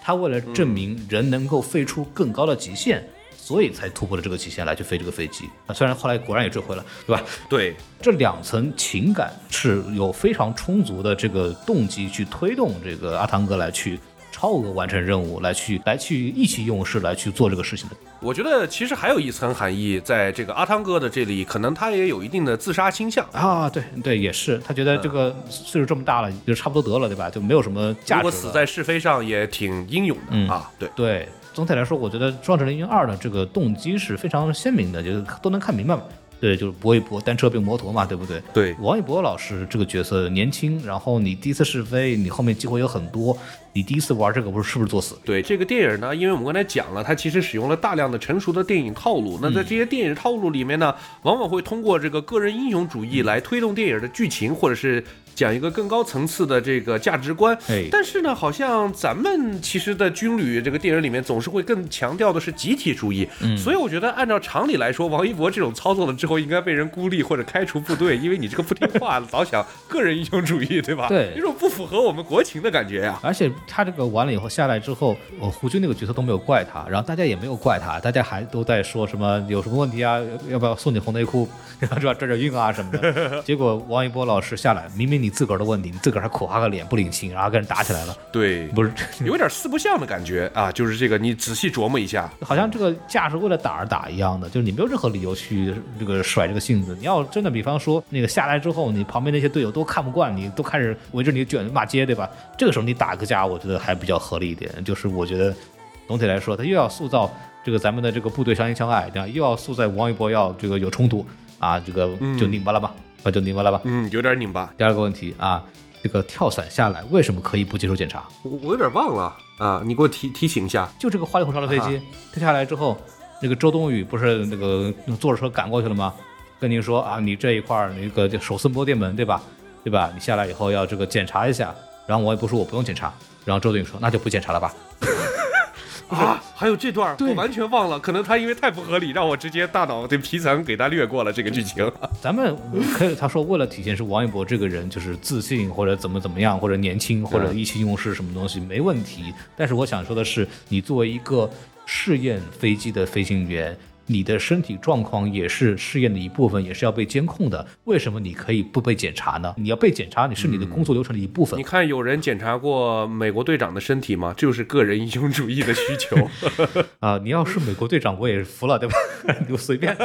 他为了证明人能够飞出更高的极限，所以才突破了这个极限来去飞这个飞机。啊，虽然后来果然也坠毁了，对吧？对，这两层情感是有非常充足的这个动机去推动这个阿汤哥来去超额完成任务，来去来去意气用事来去做这个事情的。我觉得其实还有一层含义，在这个阿汤哥的这里，可能他也有一定的自杀倾向。啊，对对，也是，他觉得这个岁数这么大了，就差不多得了，对吧？就没有什么价值了。如果死在是非上，也挺英勇的、嗯啊。对，对，总体来说，我觉得《壮志凌云二》的这个动机是非常鲜明的，就是都能看明白嘛。对，就是搏一搏，单车变摩托嘛，对不对？对王一博老师这个角色年轻，然后你第一次试飞，你后面机会有很多，你第一次玩这个不是是不是作死？对这个电影呢，因为我们刚才讲了，它其实使用了大量的成熟的电影套路。那在这些电影套路里面呢，往往会通过这个个人英雄主义来推动电影的剧情，或者是讲一个更高层次的这个价值观。哎但是呢，好像咱们其实的军旅这个电影里面总是会更强调的是集体主义。所以我觉得按照常理来说，王一博这种操作了之后，应该被人孤立或者开除部队，因为你这个不听话，老想个人英雄主义，对吧？对有种不符合我们国情的感觉呀、而且他这个完了以后下来之后，我胡军那个角色都没有怪他，然后大家也没有怪他，大家还都在说什么有什么问题啊，要不要送你红内裤，是吧？转转运啊什么的。结果王一博老师下来，明明你自个儿的问题，你自个儿还苦哈个脸不领情，然后跟人打起来了，对，不是？有点四不像的感觉啊，就是这个，你仔细琢磨一下，好像这个架是为了打而打一样的，就是你没有任何理由去这个甩这个性子。你要真的，比方说那个下来之后，你旁边那些队友都看不惯你，都开始围着你卷骂街，对吧？这个时候你打个架，我觉得还比较合理一点。就是我觉得总体来说，他又要塑造这个咱们的这个部队相亲相爱，对吧？又要塑造王一博要这个有冲突啊，这个就拧巴了吧，啊就拧巴了吧。嗯，有点拧巴，第二个问题啊，这个跳伞下来为什么可以不接受检查？我我有点忘了啊，你给我提提醒一下。就这个花里胡哨的飞机，它下来之后，那个周冬雨不是那个坐着车赶过去了吗？跟您说啊，你这一块儿那个就手撕摸电门，对吧？对吧？你下来以后要这个检查一下。然后我也不说我不用检查，然后周冬雨说那就不检查了吧。啊，还有这段儿我完全忘了，可能他因为太不合理，让我直接大脑的皮层给他略过了这个剧情。咱们可以他说为了体现是王一博这个人就是自信或者怎么怎么样，或者年轻或者意气用事什么东西没问题。但是我想说的是，你作为一个试验飞机的飞行员。你的身体状况也是试验的一部分，也是要被监控的。为什么你可以不被检查呢？你要被检查，你是你的工作流程的一部分你。看，有人检查过美国队长的身体吗？这就是个人英雄主义的需求。啊，你要是美国队长，我也服了，对吧？你就随便，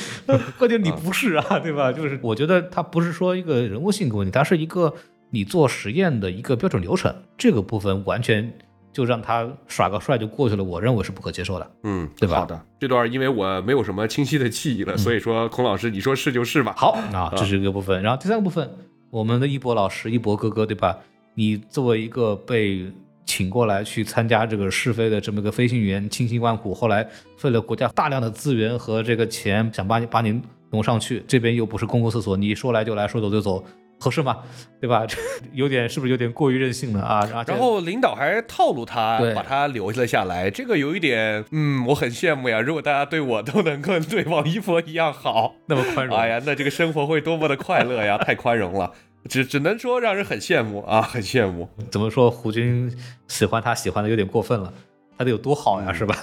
关键你不是啊，对吧？就是我觉得他不是说一个人物性格问题，他是一个你做实验的一个标准流程，这个部分完全就让他耍个帅就过去了，我认为是不可接受的。嗯，对吧好的，这段因为我没有什么清晰的记忆了，所以说孔老师你说是就是吧。好啊，这是一个部分。然后第三个部分，我们的一博老师、一博哥哥，对吧？你作为一个被请过来去参加这个试飞的这么一个飞行员，千辛万苦，后来费了国家大量的资源和这个钱，想把你把你弄上去，这边又不是公共厕所，你说来就来，说走就走，合适吗？对吧？这 有点是不是有点过于任性了啊？然后然后领导还套路他对，把他留了下来，这个有一点，嗯，我很羡慕呀。如果大家对我都能够对王一博一样好，那么宽容，哎呀，那这个生活会多么的快乐呀！太宽容了，只只能说让人很羡慕啊，很羡慕。怎么说？胡军喜欢他喜欢的有点过分了。他得有多好呀，是吧？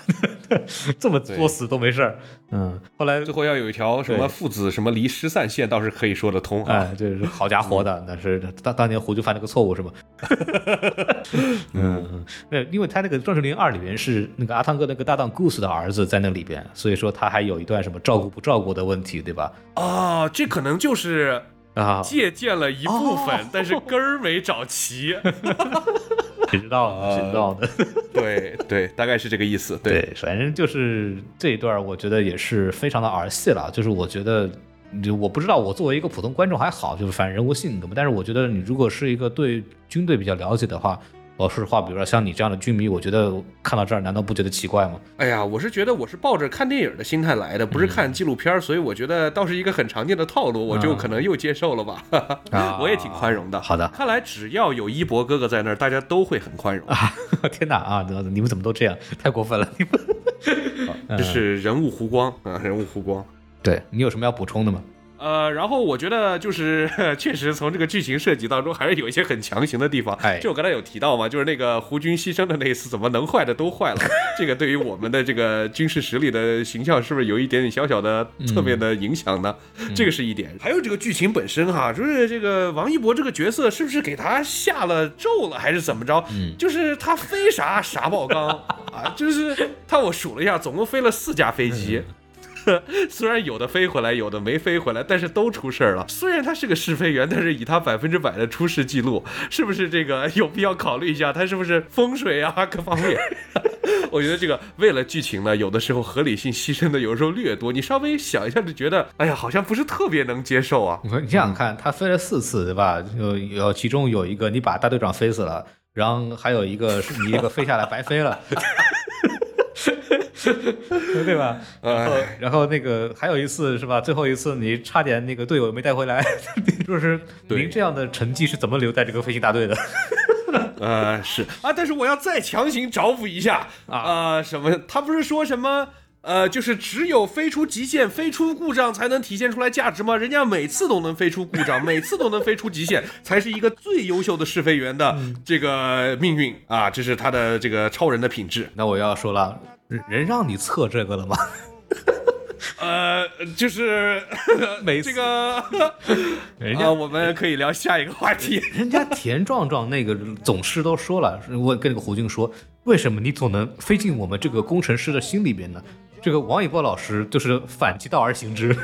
这么作死都没事儿。嗯，后来最后要有一条什么父子什么离失散线，倒是可以说得通啊。哎，这是好家伙的，但是当当年胡就犯了个错误是吧？嗯，那因为他那个《壮士凌二》里面是那个阿汤哥那个搭档 Goose 的儿子在那里边，所以说他还有一段什么照顾不照顾的问题，对吧？啊，这可能就是啊，借鉴了一部分，但是根儿没找齐。谁知道呢？谁知道呢？对对，大概是这个意思。对，对，反正就是这一段，我觉得也是非常的儿戏了。就是我觉得，我不知道，我作为一个普通观众还好，就是反正人物性格嘛。但是我觉得，你如果是一个对军队比较了解的话，我说实话，比如说像你这样的剧迷，我觉得看到这儿，难道不觉得奇怪吗？哎呀，我是觉得我是抱着看电影的心态来的，不是看纪录片儿，所以我觉得倒是一个很常见的套路，我就可能又接受了吧。啊 我也挺宽容的。好的看来只要有一博哥哥在那儿，大家都会很宽容啊。天哪啊！你们怎么都这样？太过分了！你们 这是人物弧光啊，人物弧光。对你有什么要补充的吗？呃，然后我觉得就是 确实从这个剧情设计当中，还是有一些很强行的地方。哎就我刚才有提到嘛，就是那个胡军牺牲的那一次，怎么能坏的都坏了？这个对于我们的这个军事实力的形象，是不是有一点点小小的侧面的影响呢？这个是一点。还有这个剧情本身哈，就是这个王一博这个角色是不是给他下了咒了，还是怎么着？嗯，就是他飞啥啥爆缸 啊，就是他我数了一下，总共飞了四架飞机。虽然有的飞回来，有的没飞回来，但是都出事儿了。虽然他是个试飞员，但是以他百分之百的出事记录，是不是这个 有必要考虑一下？他是不是风水啊各方面？我觉得这个为了剧情呢，有的时候合理性牺牲的有时候略多。你稍微想一下就觉得，哎呀，好像不是特别能接受啊。你说你想看，他飞了四次，对吧？有有其中有一个你把大队长飞死了，然后还有一个是你一个飞下来白飞了。对吧？然后，然后那个还有一次是吧？最后一次你差点那个队友没带回来，就是您这样的成绩是怎么留在这个飞行大队的？呃，是啊，但是我要再强行找补一下啊、呃，什么？他不是说什么？呃，就是只有飞出极限、飞出故障才能体现出来价值吗？人家每次都能飞出故障，每次都能飞出极限，才是一个最优秀的试飞员的这个命运啊！这是他的这个超人的品质。那我要说了，人人让你测这个了吗？呃，就是 每次这个，人家、呃、我们可以聊下一个话题。人家田壮壮那个总师都说了，我跟那个胡军说，为什么你总能飞进我们这个工程师的心里边呢？这个王一博老师就是反其道而行之。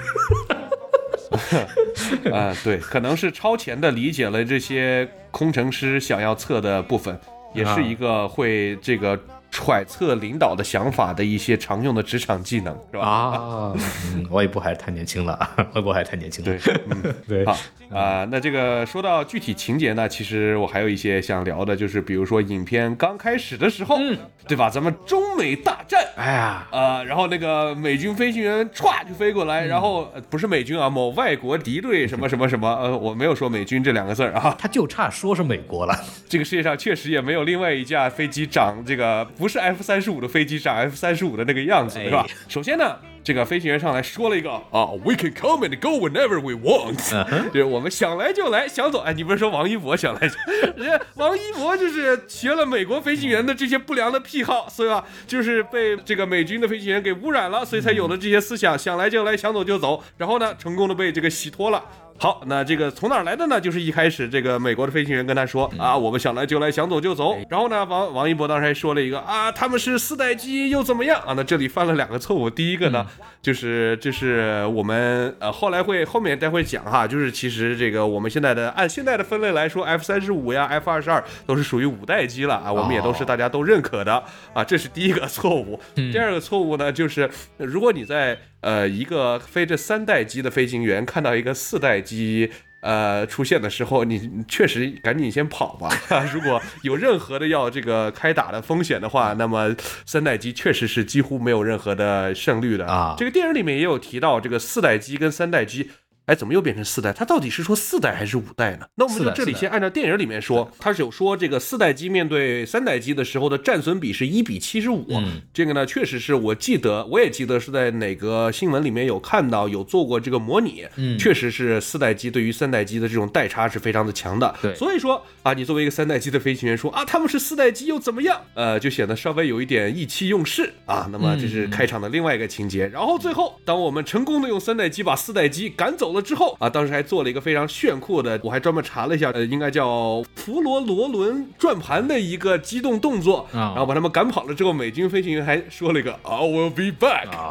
啊、对，可能是超前的理解了这些工程师想要测的部分，也是一个会这个。揣测领导的想法的一些常用的职场技能，是吧？啊，嗯，王一博还是太年轻了，王一博还是太年轻了。对，嗯，对。好啊、呃，那这个说到具体情节呢，其实我还有一些想聊的，就是比如说影片刚开始的时候，嗯，对吧？咱们中美大战，哎呀，呃，然后那个美军飞行员歘就飞过来，嗯、然后、呃、不是美军啊，某外国敌对什么什么什么，呃，我没有说美军这两个字儿啊，他就差说是美国了。这个世界上确实也没有另外一架飞机长这个。不是 F 三十五的飞机长 F 三十五的那个样子，对吧？哎、首先呢，这个飞行员上来说了一个啊，We can come and go whenever we want，、uh-huh. 就是我们想来就来，想走。哎，你不是说王一博想来就？人家王一博就是学了美国飞行员的这些不良的癖好，所以吧，就是被这个美军的飞行员给污染了，所以才有了这些思想，想来就来，想走就走。然后呢，成功的被这个洗脱了。好，那这个从哪儿来的呢？就是一开始这个美国的飞行员跟他说啊，我们想来就来，想走就走。然后呢，王王一博当时还说了一个啊，他们是四代机又怎么样啊？那这里犯了两个错误。第一个呢，就是就是我们呃后来会后面待会讲哈，就是其实这个我们现在的按现在的分类来说，F 三十五呀，F 二十二都是属于五代机了啊，我们也都是大家都认可的啊，这是第一个错误。第二个错误呢，就是如果你在呃，一个飞着三代机的飞行员看到一个四代机呃出现的时候，你确实赶紧先跑吧。如果有任何的要这个开打的风险的话，那么三代机确实是几乎没有任何的胜率的啊。这个电影里面也有提到，这个四代机跟三代机哎，怎么又变成四代？他到底是说四代还是五代呢？那我们就这里先按照电影里面说，他是有说这个四代机面对三代机的时候的战损比是一比七十五。嗯这个呢，确实是我记得，我也记得是在哪个新闻里面有看到有做过这个模拟，嗯确实是四代机对于三代机的这种代差是非常的强的。对所以说啊，你作为一个三代机的飞行员说啊，他们是四代机又怎么样？呃，就显得稍微有一点意气用事啊。那么这是开场的另外一个情节。然后最后，当我们成功的用三代机把四代机赶走了之后啊，当时还做了一个非常炫酷的，我还专门查了一下，呃，应该叫弗罗罗伦转盘的一个机动动作，啊然后把他们赶跑了之后，美军飞行员还说了一个 I will be back。啊，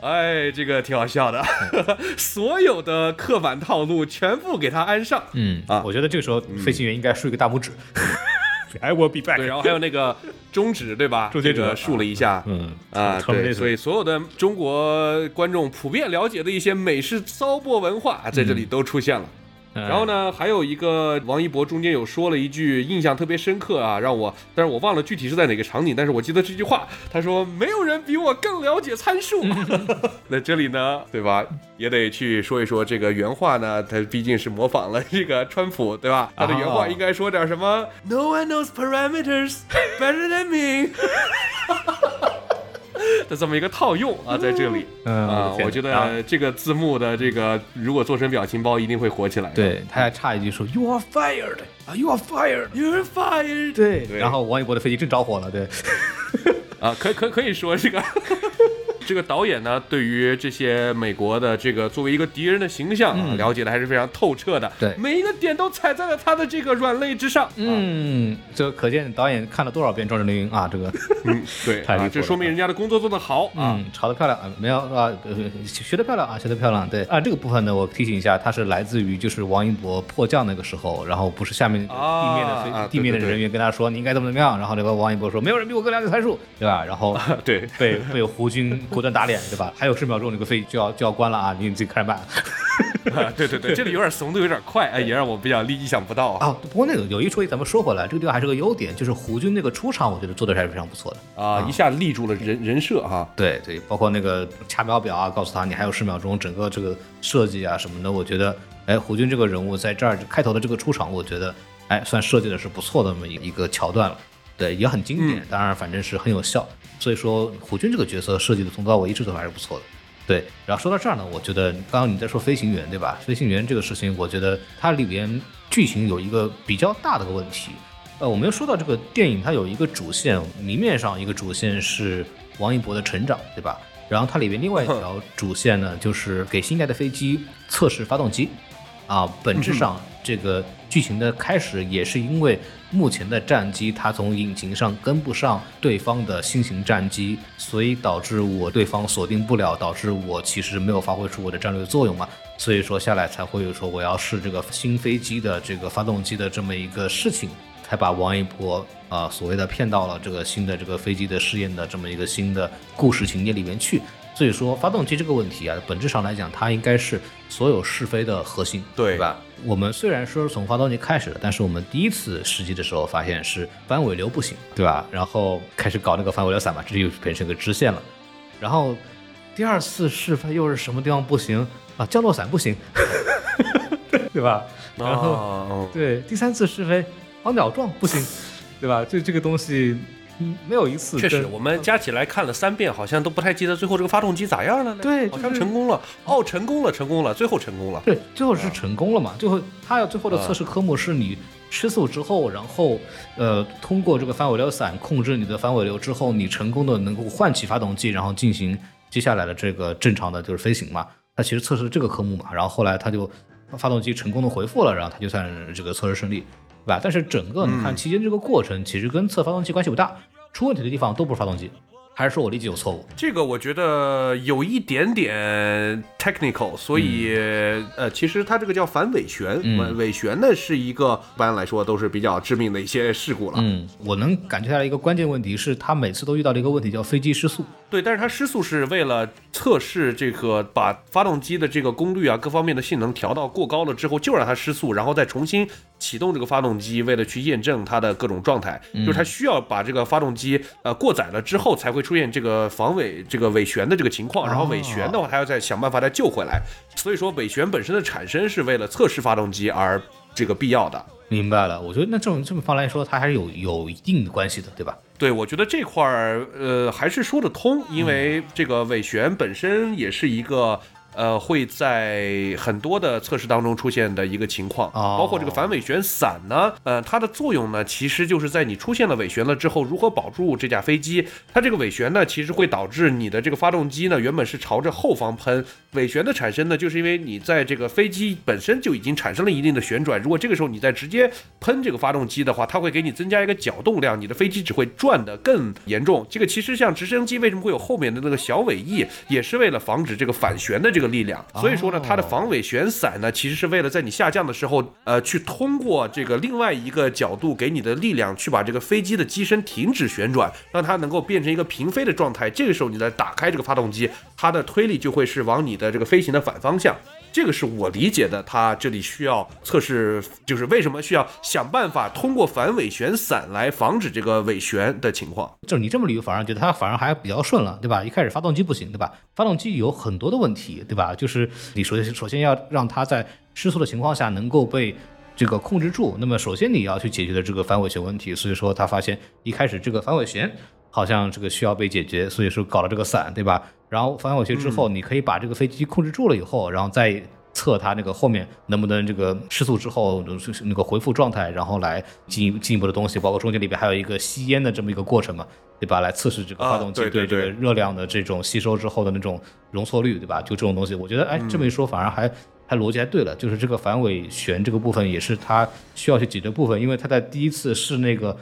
哎，这个挺好笑的，所有的刻板套路全部给他安上。嗯啊我觉得这个时候飞行员应该竖一个大拇指。I will be back。对，然后还有那个中指，对吧？终结者这个竖了一下，嗯啊，对，所以所有的中国观众普遍了解的一些美式骚波文化啊，在这里都出现了。嗯然后呢，还有一个王一博中间有说了一句印象特别深刻啊，让我，但是我忘了具体是在哪个场景，但是我记得这句话，他说没有人比我更了解参数。那这里呢，对吧，也得去说一说这个原话呢，他毕竟是模仿了这个川普，对吧？他的原话哦应该说点什么、n o one knows parameters better than me。的这么一个套用啊，在这里，嗯。啊，我觉啊。得这个字幕的这个如果做成表情包，一定会火起来。对，他还差一句说 “You are fired” 啊，“You are fired”，“You are fired。对对。然后王一博的飞机正着火了，对，啊，可可可以说这个这个导演呢，对于这些美国的这个作为一个敌人的形象啊，了解的还是非常透彻的。对每一个点都踩在了他的这个软肋之上。嗯嗯，这可见导演看了多少遍《壮志凌云》啊，这个，嗯，对这说明人家的工作做得好啊。嗯，炒得漂亮啊，没有啊，呃学得漂亮啊，学得漂亮。对啊，这个部分呢，我提醒一下，它是来自于就是王一博迫降那个时候，然后不是下面啊地面的地面的人员跟他说你应该怎么怎么样，然后这个王一博说没有人比我更了解参数，对吧？然后 对，被被胡军果断打脸，对吧？还有十秒钟，这个飞机就要就要关了啊，你自己看着办。啊对对对，这里有点怂的有点快，哎，也让我比较意意想不到啊。啊，不过那个有一说一，咱们说回来，这个地方还是个优点，就是胡军那个出场，我觉得做的还是非常不错的。啊，一下立住了人人设哈。对对，包括那个掐秒表啊，告诉他你还有十秒钟，整个这个设计啊什么的，我觉得，哎，胡军这个人物在这儿开头的这个出场，我觉得，哎，算设计的是不错的那么一一个桥段了。对，也很经典，当然反正是很有效。所以说，胡军这个角色设计的从头到尾一直都还是不错的。对，然后说到这儿呢，我觉得刚刚你在说飞行员对吧？飞行员这个事情，我觉得它里边剧情有一个比较大的个问题。呃，我们又说到这个电影，它有一个主线，明面上一个主线是王一博的成长，对吧？然后它里边另外一条主线呢，就是给新一代的飞机测试发动机。啊，本质上这个剧情的开始也是因为目前的战机它从引擎上跟不上对方的新型战机，所以导致我对方锁定不了，导致我其实没有发挥出我的战略作用嘛。所以说下来才会有说我要试这个新飞机的这个发动机的这么一个事情，才把王一博啊、所谓的骗到了这个新的这个飞机的试验的这么一个新的故事情节里面去。所以说，发动机这个问题啊，本质上来讲，它应该是所有试飞的核心，对吧？我们虽然说是从发动机开始的，但是我们第一次试机的时候发现是反尾流不行，对吧？然后开始搞那个反尾流伞嘛，这就变成个支线了。然后第二次试飞又是什么地方不行啊？降落伞不行，对吧？然后哦对第三次试飞，往鸟撞不行，对吧？这这个东西嗯没有一次确实，我们加起来看了三遍，好像都不太记得最后这个发动机咋样了呢？对好像成功了。哦，成功了，成功了，最后成功了。对，最后是成功了嘛？最后他要最后的测试科目是你吃素之后，然后呃通过这个反尾流伞控制你的反尾流之后，你成功的能够唤起发动机，然后进行接下来的这个正常的就是飞行嘛。他其实测试这个科目嘛，然后后来他就发动机成功的回复了，然后他就算这个测试顺利，对吧？但是整个你看期间这个过程，其实跟测发动机关系不大，出问题的地方都不是发动机，还是说我理解有错误？这个我觉得有一点点 technical，所以、呃，其实它这个叫反尾旋，嗯尾旋呢是一个一般来说都是比较致命的一些事故了。嗯，我能感觉下来一个关键问题是，他每次都遇到了一个问题，叫飞机失速。对，但是它失速是为了测试这个把发动机的这个功率啊各方面的性能调到过高了之后，就让它失速，然后再重新启动这个发动机，为了去验证它的各种状态，就是它需要把这个发动机呃过载了之后，才会出现这个防伪这个尾旋的这个情况，然后尾旋的话，他要再想办法再救回来。所以说尾旋本身的产生是为了测试发动机而这个必要的。明白了，我觉得那这种这么方来说，它还是有有一定的关系的，对吧？对，我觉得这块儿呃还是说得通，因为这个尾旋本身也是一个。呃，会在很多的测试当中出现的一个情况，哦包括这个反尾旋伞呢，呃，它的作用呢，其实就是在你出现了尾旋了之后，如何保住这架飞机。它这个尾旋呢，其实会导致你的这个发动机呢，原本是朝着后方喷，尾旋的产生呢，就是因为你在这个飞机本身就已经产生了一定的旋转，如果这个时候你再直接喷这个发动机的话，它会给你增加一个角动量，你的飞机只会转得更严重。这个其实像直升机为什么会有后面的那个小尾翼，也是为了防止这个反旋的这个力量。所以说呢，它的防伪旋伞呢，其实是为了在你下降的时候，呃，去通过这个另外一个角度给你的力量，去把这个飞机的机身停止旋转，让它能够变成一个平飞的状态。这个时候你再打开这个发动机，它的推力就会是往你的这个飞行的反方向。这个是我理解的，它这里需要测试，就是为什么需要想办法通过反尾旋伞来防止这个尾旋的情况。就是你这么捋，反而觉得它反而还比较顺了，对吧？一开始发动机不行，对吧？发动机有很多的问题，对吧？就是你首先首先要让它在失速的情况下能够被这个控制住。那么首先你要去解决的这个反尾旋问题，所以说他发现一开始这个反尾旋好像这个需要被解决，所以说搞了这个伞，对吧？然后反尾旋之后，你可以把这个飞机控制住了以后，然后再测它那个后面能不能这个失速之后就是那个恢复状态，然后来进一进一步的东西，包括中间里边还有一个吸烟的这么一个过程嘛，对吧？来测试这个发动机对这个热量的这种吸收之后的那种容错率，对吧？就这种东西，我觉得哎，这么一说反而还。还逻辑还对了，就是这个反尾旋这个部分也是它需要去解决部分，因为它在第一次试那个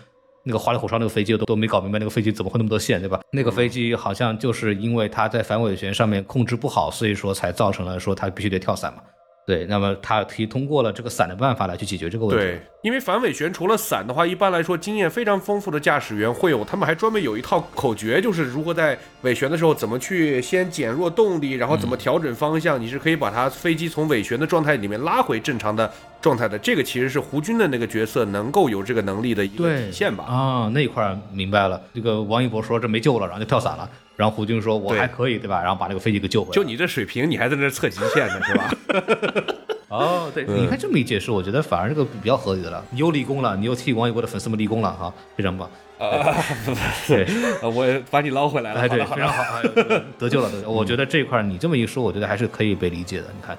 那个花里胡哨那个飞机都都没搞明白那个飞机怎么会那么多线，对吧？那个飞机好像就是因为它在反尾旋上面控制不好，所以说才造成了说它必须得跳伞嘛。对，那么他可以通过了这个伞的办法来去解决这个问题。对，因为反尾旋除了伞的话，一般来说经验非常丰富的驾驶员会有，他们还专门有一套口诀，就是如何在尾旋的时候怎么去先减弱动力，然后怎么调整方向，你是可以把它飞机从尾旋的状态里面拉回正常的状态的。这个其实是胡军的那个角色能够有这个能力的一个体现吧。啊，那一块儿明白了。这个王一博说这没救了，然后就跳伞了。然后胡军说我还可以，对吧？然后把那个飞机给救回来。就你这水平，你还在那测极限呢，是吧？哦，对，你看这么一解释，我觉得反而这个比较合理的了。你又立功了，你又替王一博的粉丝们立功了哈，非常棒。啊对，呃我也把你捞回来了。哎，对，非常好，哎得救了，得救。我觉得这一块儿你这么一说，我觉得还是可以被理解的。你看，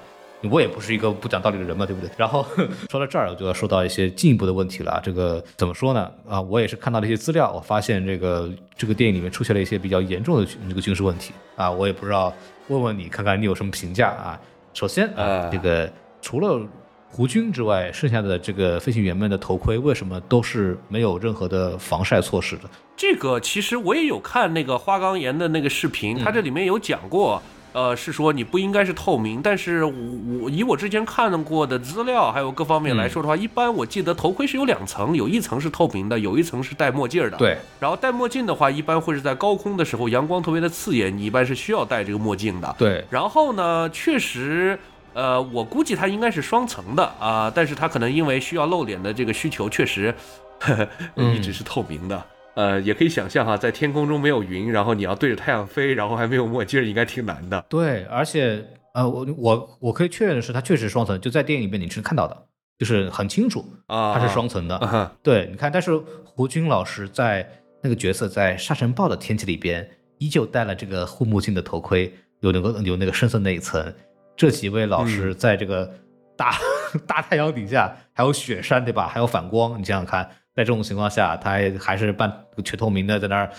我也不是一个不讲道理的人嘛，对不对？然后 说到这儿，我就要说到一些进一步的问题了。这个怎么说呢？啊，我也是看到了一些资料，我发现这个这个电影里面出现了一些比较严重的这个军事问题啊，我也不知道，问问你看看你有什么评价啊？首先啊呃，这个除了胡军之外，剩下的这个飞行员们的头盔为什么都是没有任何的防晒措施的？这个其实我也有看那个花岗岩的那个视频，它这里面有讲过。呃，是说你不应该是透明，但是我我以我之前看过的资料，还有各方面来说的话，一般我记得头盔是有两层，有一层是透明的，有一层是戴墨镜儿的。对，然后戴墨镜的话，一般会是在高空的时候，阳光特别的刺眼，你一般是需要戴这个墨镜的。对，然后呢，确实，呃，我估计它应该是双层的啊、但是它可能因为需要露脸的这个需求，确实呵 呵嗯一直是透明的。呃，也可以想象哈，在天空中没有云，然后你要对着太阳飞，然后还没有墨镜，应该挺难的。对，而且呃，我我我可以确认的是，它确实是双层，就在电影里面你是看到的，就是很清楚啊它是双层的。啊对，你看，但是胡军老师在那个角色在沙尘暴的天气里边，依旧戴了这个护目镜的头盔，有那个有那个深色那一层。这几位老师在这个大、大太阳底下，还有雪山，对吧？还有反光，你想想看，在这种情况下，它还还是半全透明的在那儿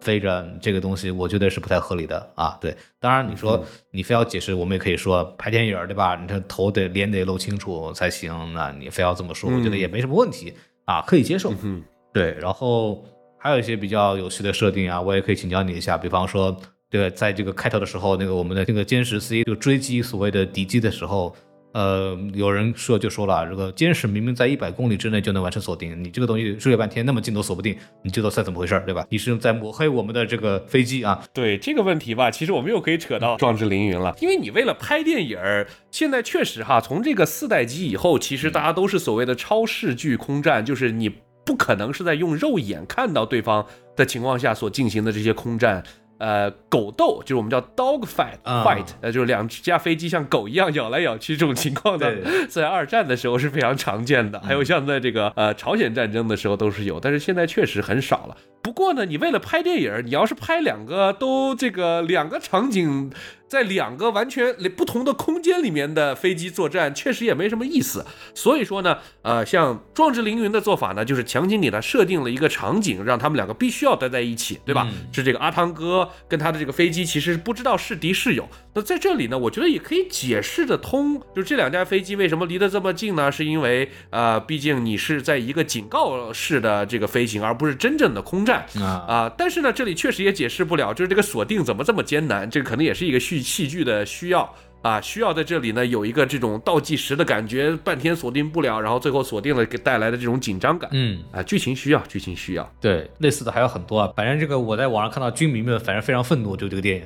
飞着，这个东西我觉得是不太合理的啊。对，当然你说你非要解释，我们也可以说拍电影儿，对吧？你这头得脸得露清楚才行，那你非要这么说，我觉得也没什么问题啊，可以接受。嗯对，然后还有一些比较有趣的设定啊，我也可以请教你一下，比方说，对，在这个开头的时候，那个我们的那个歼十 C 就追击所谓的敌机的时候，呃，有人说就说了，这个监视明明在一百公里之内就能完成锁定，你这个东西睡了半天，那么近都锁不定，你这都算怎么回事儿，对吧？你是在抹黑我们的这个飞机啊？对这个问题吧，其实我们又可以扯到壮志凌云了，因为你为了拍电影儿，现在确实哈，从这个四代机以后，其实大家都是所谓的超视距空战，就是你不可能是在用肉眼看到对方的情况下所进行的这些空战。呃，狗斗就是我们叫 dog fight 啊 fight，呃，就是两架飞机像狗一样咬来咬去这种情况的，在二战的时候是非常常见的，还有像在这个呃朝鲜战争的时候都是有，但是现在确实很少了。不过呢，你为了拍电影，你要是拍两个都这个两个场景在两个完全不同的空间里面的飞机作战，确实也没什么意思。所以说呢，呃，像壮志凌云的做法呢，就是强行给他设定了一个场景，让他们两个必须要待在一起，对吧？是这个阿汤哥跟他的这个飞机其实不知道是敌是友。那在这里呢，我觉得也可以解释得通，就是这两架飞机为什么离得这么近呢？是因为呃，毕竟你是在一个警告式的这个飞行，而不是真正的空战啊啊。但是呢，这里确实也解释不了，就是这个锁定怎么这么艰难，这个可能也是一个戏戏剧的需要啊，需要在这里呢有一个这种倒计时的感觉，半天锁定不了，然后最后锁定了，给带来的这种紧张感。嗯，啊，剧情需要，剧情需要。对，类似的还有很多啊。反正这个我在网上看到军迷们，反正非常愤怒，就这个电影。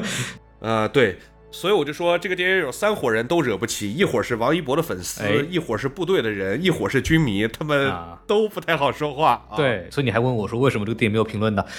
呃，对，所以我就说这个电影有三伙人都惹不起，一伙是王一博的粉丝，哎一伙是部队的人，一伙是军迷，他们啊都不太好说话。啊，对，所以你还问我说为什么这个电影没有评论呢？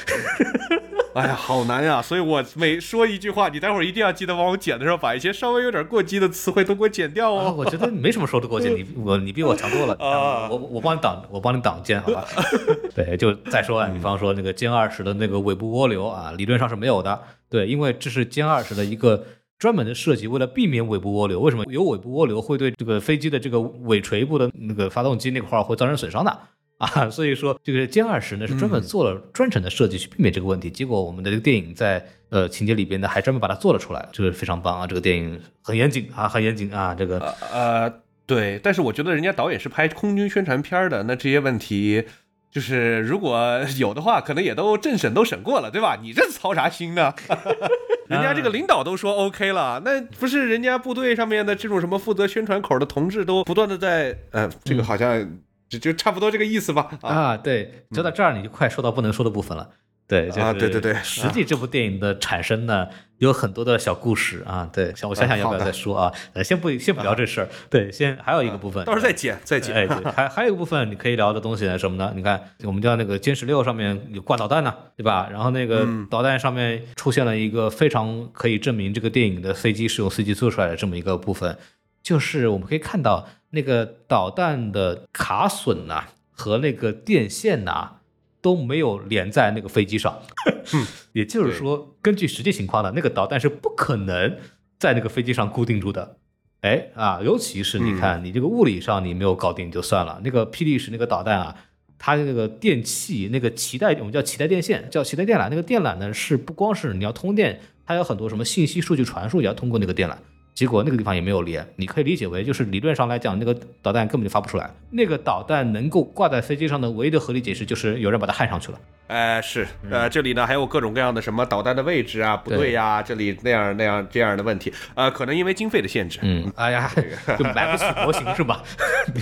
哎呀，好难呀！所以我每说一句话，你待会儿一定要记得帮我剪的时候，把一些稍微有点过激的词汇都给我剪掉啊，哦。我觉得没什么说的过去，你我你比我强多了。啊我我帮你挡，我帮你挡箭，好吧？对，就再说啊，比方说那个歼二十的那个尾部涡流啊，理论上是没有的。对，因为这是歼二十的一个专门的设计，为了避免尾部涡流。为什么有尾部涡流会对这个飞机的这个尾垂部的那个发动机那块儿会造成损伤的？啊，所以说这个歼二十呢是专门做了专程的设计去避免这个问题。结果我们的这个电影在呃情节里边呢还专门把它做了出来，这个非常棒啊！这个电影很严谨啊，很严谨啊，这个呃，对，但是我觉得人家导演是拍空军宣传片的，那这些问题。就是如果有的话，可能也都政审都审过了，对吧？你这操啥心呢？人家这个领导都说 OK 了，那不是人家部队上面的这种什么负责宣传口的同志都不断的在，呃，这个好像就就差不多这个意思吧？啊，啊，对，说到这儿你就快说到不能说的部分了。对，就是、啊对对对实际这部电影的产生呢，有很多的小故事啊。对，想我想想要不要再说啊？呃，先不先不聊这事儿。对，先还有一个部分，到时候再剪再剪。哎，对，还还有一个部分你可以聊的东西呢，什么呢？你看，我们叫那个歼十六上面有挂导弹呢，对吧？然后那个导弹上面出现了一个非常可以证明这个电影的飞机是用 CG 做出来的这么一个部分，就是我们可以看到那个导弹的卡损呐、和那个电线呐、都没有连在那个飞机上，也就是说，根据实际情况呢，那个导弹是不可能在那个飞机上固定住的。哎啊，尤其是你看，你这个物理上你没有搞定就算了，那个霹雳式那个导弹啊，它那个电器那个脐带，我们叫脐带电线，叫脐带电缆。那个电缆呢是不光是你要通电，它有很多什么信息数据传输也要通过那个电缆。结果那个地方也没有连，你可以理解为就是理论上来讲，那个导弹根本就发不出来。那个导弹能够挂在飞机上的唯一的合理解释就是有人把它焊上去了。哎，是，呃，这里呢还有各种各样的什么导弹的位置啊，不对呀，这里那样那样这样的问题，呃，可能因为经费的限制，嗯，哎呀，就买不起模型是吧？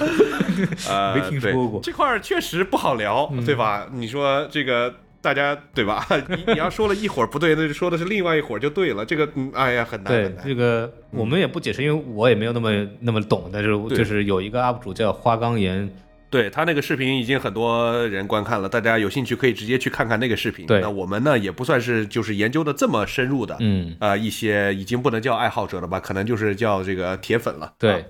呃，没听说过对这块儿确实不好聊，对吧？你说这个大家对吧？你你要说了一会儿不对，那就说的是另外一会儿就对了，这个嗯，哎呀，很难对很难。这个我们也不解释，因为我也没有那么那么懂。但是就是有一个 UP 主叫花岗岩，对他那个视频已经很多人观看了，大家有兴趣可以直接去看看那个视频。对那我们呢也不算是就是研究的这么深入的，嗯，呃，一些已经不能叫爱好者了吧，可能就是叫这个铁粉了。对啊，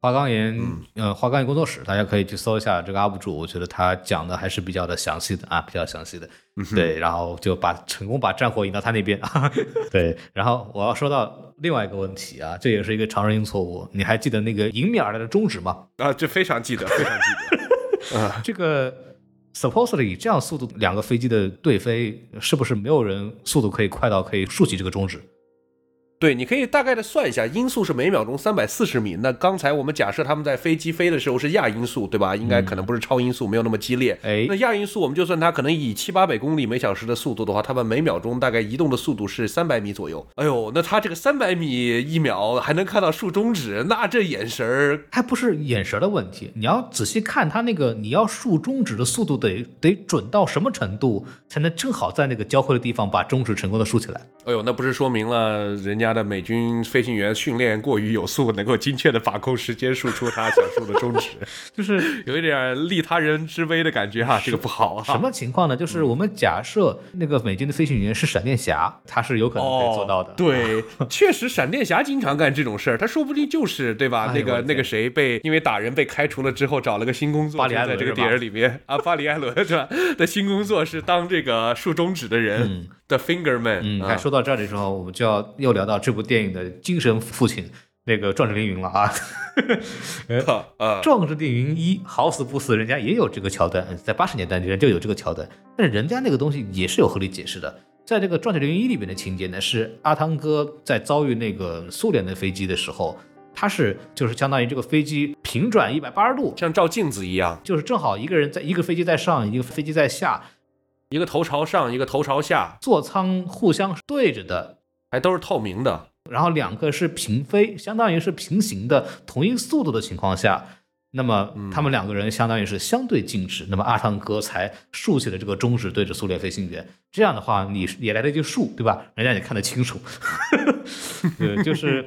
花岗岩，嗯呃，花岗岩工作室，大家可以去搜一下这个 UP 主，我觉得他讲的还是比较的详细的啊，比较详细的。嗯对，然后就把成功把战火引到他那边。对，然后我要说到另外一个问题啊，这也是一个常人性错误。你还记得那个迎面而来的中指吗？啊，这非常记得，非常记得。啊，这个 supposedly 这样速度两个飞机的对飞，是不是没有人速度可以快到可以竖起这个中指？对，你可以大概的算一下，音速是每秒钟三百四十米。那刚才我们假设他们在飞机飞的时候是亚音速，对吧？应该可能不是超音速，没有那么激烈。哎那亚音速我们就算它可能以七八百公里每小时的速度的话，他们每秒钟大概移动的速度是三百米左右。哎呦，那他这个三百米一秒还能看到竖中指，那这眼神儿还不是眼神的问题，你要仔细看它那个，你要竖中指的速度得得准到什么程度，才能正好在那个交汇的地方把中指成功的竖起来。哎呦，那不是说明了人家的美军飞行员训练过于有素，能够精确的把控时间，输出他想说的中指，就是有一点利他人之危的感觉哈，这个不好啊。什么情况呢？就是我们假设那个美军的飞行员是闪电侠，他是有可能可以做到的。哦、对，确实，闪电侠经常干这种事儿，他说不定就是对吧？哎那个那个谁被因为打人被开除了之后，找了个新工作，巴里艾就在这个电影里面啊，巴里艾伦是吧？的新工作是当这个竖中指的人的 finger man。嗯，啊说到这儿的时候，我们就要又聊到这部电影的精神父亲那个壮志凌云了啊。啊，壮志凌云一好死不死，人家也有这个桥段，在八十年代人就有这个桥段，但是人家那个东西也是有合理解释的。在这个《壮志凌云一》里面的情节呢，是阿汤哥在遭遇那个苏联的飞机的时候，他是就是相当于这个飞机平转一百八十度，像照镜子一样，就是正好一个人在一个飞机在上，一个飞机在下，一个头朝上，一个头朝下，座舱互相对着的，还都是透明的。然后两个是平飞，相当于是平行的同一速度的情况下，那么他们两个人相当于是相对静止，那么阿汤哥才竖起了这个中指对着苏联飞行员。这样的话，你也来得及竖，对吧？人家也看得清楚。对，就是。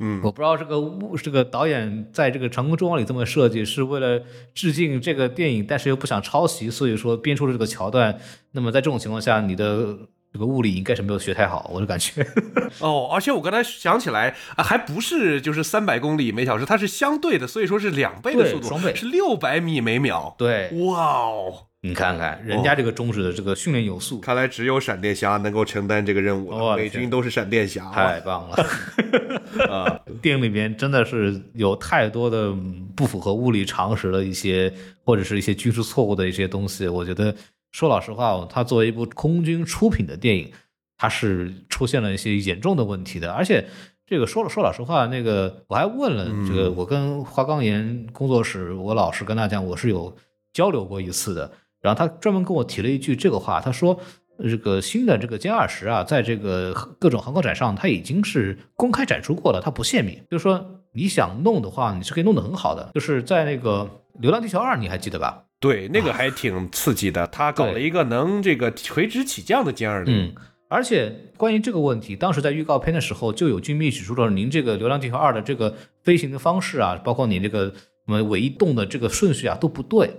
嗯，我不知道这个物这个导演在这个《长空之王》里这么设计，是为了致敬这个电影，但是又不想抄袭，所以说编出了这个桥段。那么在这种情况下，你的这个物理应该是没有学太好，我的感觉。哦，而且我刚才想起来啊，还不是就是三百公里每小时，它是相对的，所以说是两倍的速度，双倍是六百米每秒。对，哇哦，你看看人家这个中指的这个训练有素，看来只有闪电侠能够承担这个任务了。美军都是闪电侠啊，太棒了。啊，电影里面真的是有太多的嗯不符合物理常识的一些，或者是一些军事错误的一些东西。我觉得说老实话，它作为一部空军出品的电影，它是出现了一些严重的问题的。而且这个说了说老实话，那个我还问了这个，我跟花岗岩工作室，我老实跟他讲，我是有交流过一次的。然后他专门跟我提了一句这个话，他说。这个新的这个歼二十啊，在这个各种航空展上，它已经是公开展出过了，它不泄密。就是说，你想弄的话，你是可以弄得很好的。就是在那个《流浪地球二》，你还记得吧？对，那个还挺刺激的。他搞了一个能这个垂直起降的歼二零。嗯，而且关于这个问题，当时在预告片的时候就有军迷指出了，您这个《流浪地球二》的这个飞行的方式啊，包括你这个什么尾翼动的这个顺序啊都不对。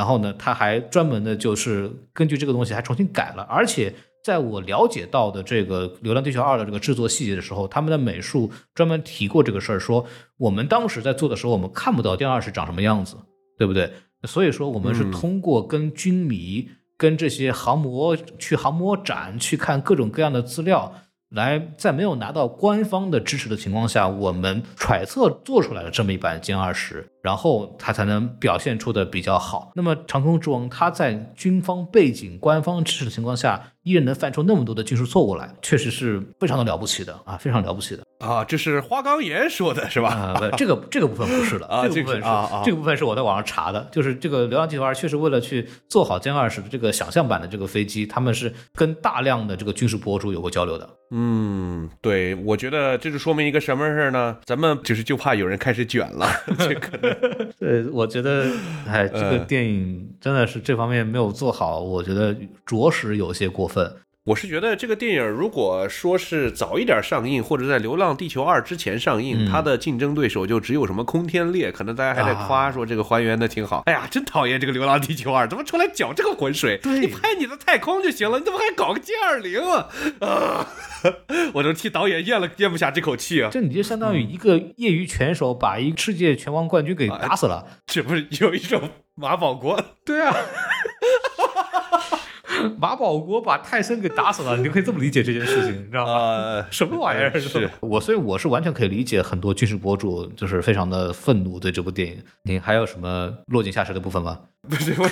然后呢，他还专门的就是根据这个东西还重新改了，而且在我了解到的这个《流浪地球二》的这个制作细节的时候，他们的美术专门提过这个事儿，说我们当时在做的时候，我们看不到第二世长什么样子，对不对？所以说我们是嗯通过跟军迷、跟这些航模去航模展去看各种各样的资料。来，在没有拿到官方的支持的情况下，我们揣测做出来了这么一版歼二十，然后它才能表现出的比较好。那么长空之王，它在军方背景、官方支持的情况下，依然能犯出那么多的技术错误来，确实是非常的了不起的啊，非常了不起的啊，这是花岗岩说的是吧？啊！这个这个部分不是了啊这个部分是这个是啊啊这个部分是我在网上查的，就是这个《流浪地球二》确实为了去做好歼二十的这个想象版的这个飞机，他们是跟大量的这个军事博主有过交流的。嗯，对，我觉得这就说明一个什么事儿呢？咱们就是就怕有人开始卷了，这可能 对，我觉得，哎，这个嗯电影真的是这方面没有做好，我觉得着实有些过分。我是觉得这个电影如果说是早一点上映，或者在《流浪地球二》之前上映，嗯它的竞争对手就只有什么空天猎，可能大家还在啊夸说这个还原的挺好。哎呀，真讨厌这个《流浪地球二》，怎么出来搅这个浑水？对你拍你的太空就行了，你怎么还搞个歼二零啊？啊，我都替导演咽了咽不下这口气啊！这你就相当于一个业余拳手把一个世界拳王冠军给打死了。这不是有一种马保国？对啊，马保国把泰森给打死了，你就可以这么理解这件事情，你知道吗？呃，什么玩意儿？是我，所以我是完全可以理解很多军事博主就是非常的愤怒对这部电影。你还有什么落井下石的部分吗？不是我。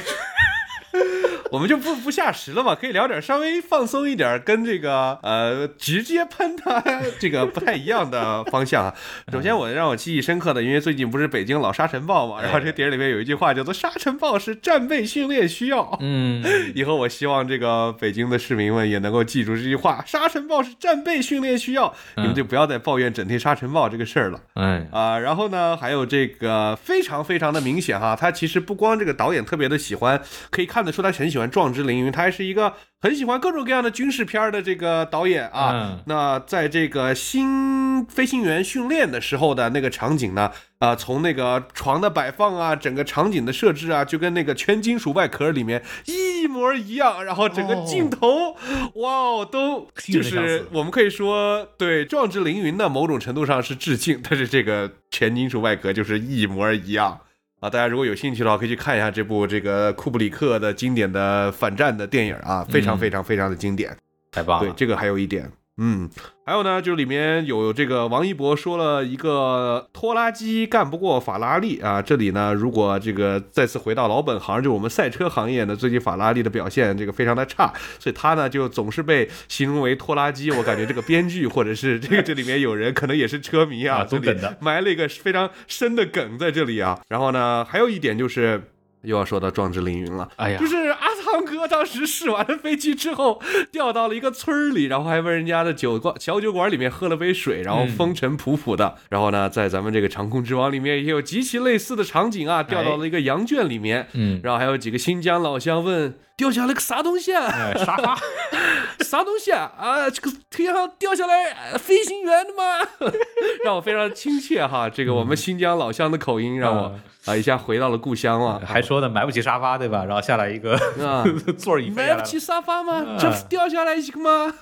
我们就不不下实了嘛，可以聊点稍微放松一点，跟这个呃直接喷他这个不太一样的方向啊。首先我让我记忆深刻的，因为最近不是北京老沙尘暴嘛，然后这个电影里面有一句话叫做“沙尘暴是战备训练需要”，嗯，以后我希望这个北京的市民们也能够记住这句话：沙尘暴是战备训练需要，你们就不要再抱怨整天沙尘暴这个事儿了。哎，啊、然后呢，还有这个非常非常的明显哈，他其实不光这个导演特别的喜欢，可以看得出他很喜欢壮志凌云，他还是一个很喜欢各种各样的军事片的这个导演啊。嗯。那在这个新飞行员训练的时候的那个场景呢，啊、从那个床的摆放啊，整个场景的设置啊，就跟那个全金属外壳里面一模一样，然后整个哦。镜头，哇哦，都就是我们可以说对《壮志凌云》呢，某种程度上是致敬，但是这个全金属外壳就是一模一样啊！大家如果有兴趣的话，可以去看一下这部这个库布里克的经典的反战的电影啊，非常嗯非常非常的经典。太棒了。对，这个还有一点，嗯，还有呢，就是里面有这个王一博说了一个拖拉机干不过法拉利啊。这里呢，如果这个再次回到老本行，就我们赛车行业呢，最近法拉利的表现这个非常的差，所以他呢就总是被形容为拖拉机。我感觉这个编剧或者是这个这里面有人可能也是车迷啊，啊这里懂梗的埋了一个非常深的梗在这里啊。然后呢，还有一点就是。又要说到壮志凌云了，哎呀。就是阿汤哥当时试完了飞机之后，掉到了一个村儿里，然后还问人家的酒馆小酒馆里面喝了杯水，然后嗯。风尘仆仆的。然后呢，在咱们这个长空之王里面也有极其类似的场景啊，掉到了一个羊圈里面。嗯，然后还有几个新疆老乡问掉下来个啥东西啊？哎，沙发，啥东西啊？啊，这个天上掉下来呃飞行员的吗？让我非常亲切哈，这个我们新疆老乡的口音让我啊一下回到了故乡了。还说呢，买不起沙发对吧？然后下来一个啊座椅买不起沙发吗？这不是掉下来一个吗？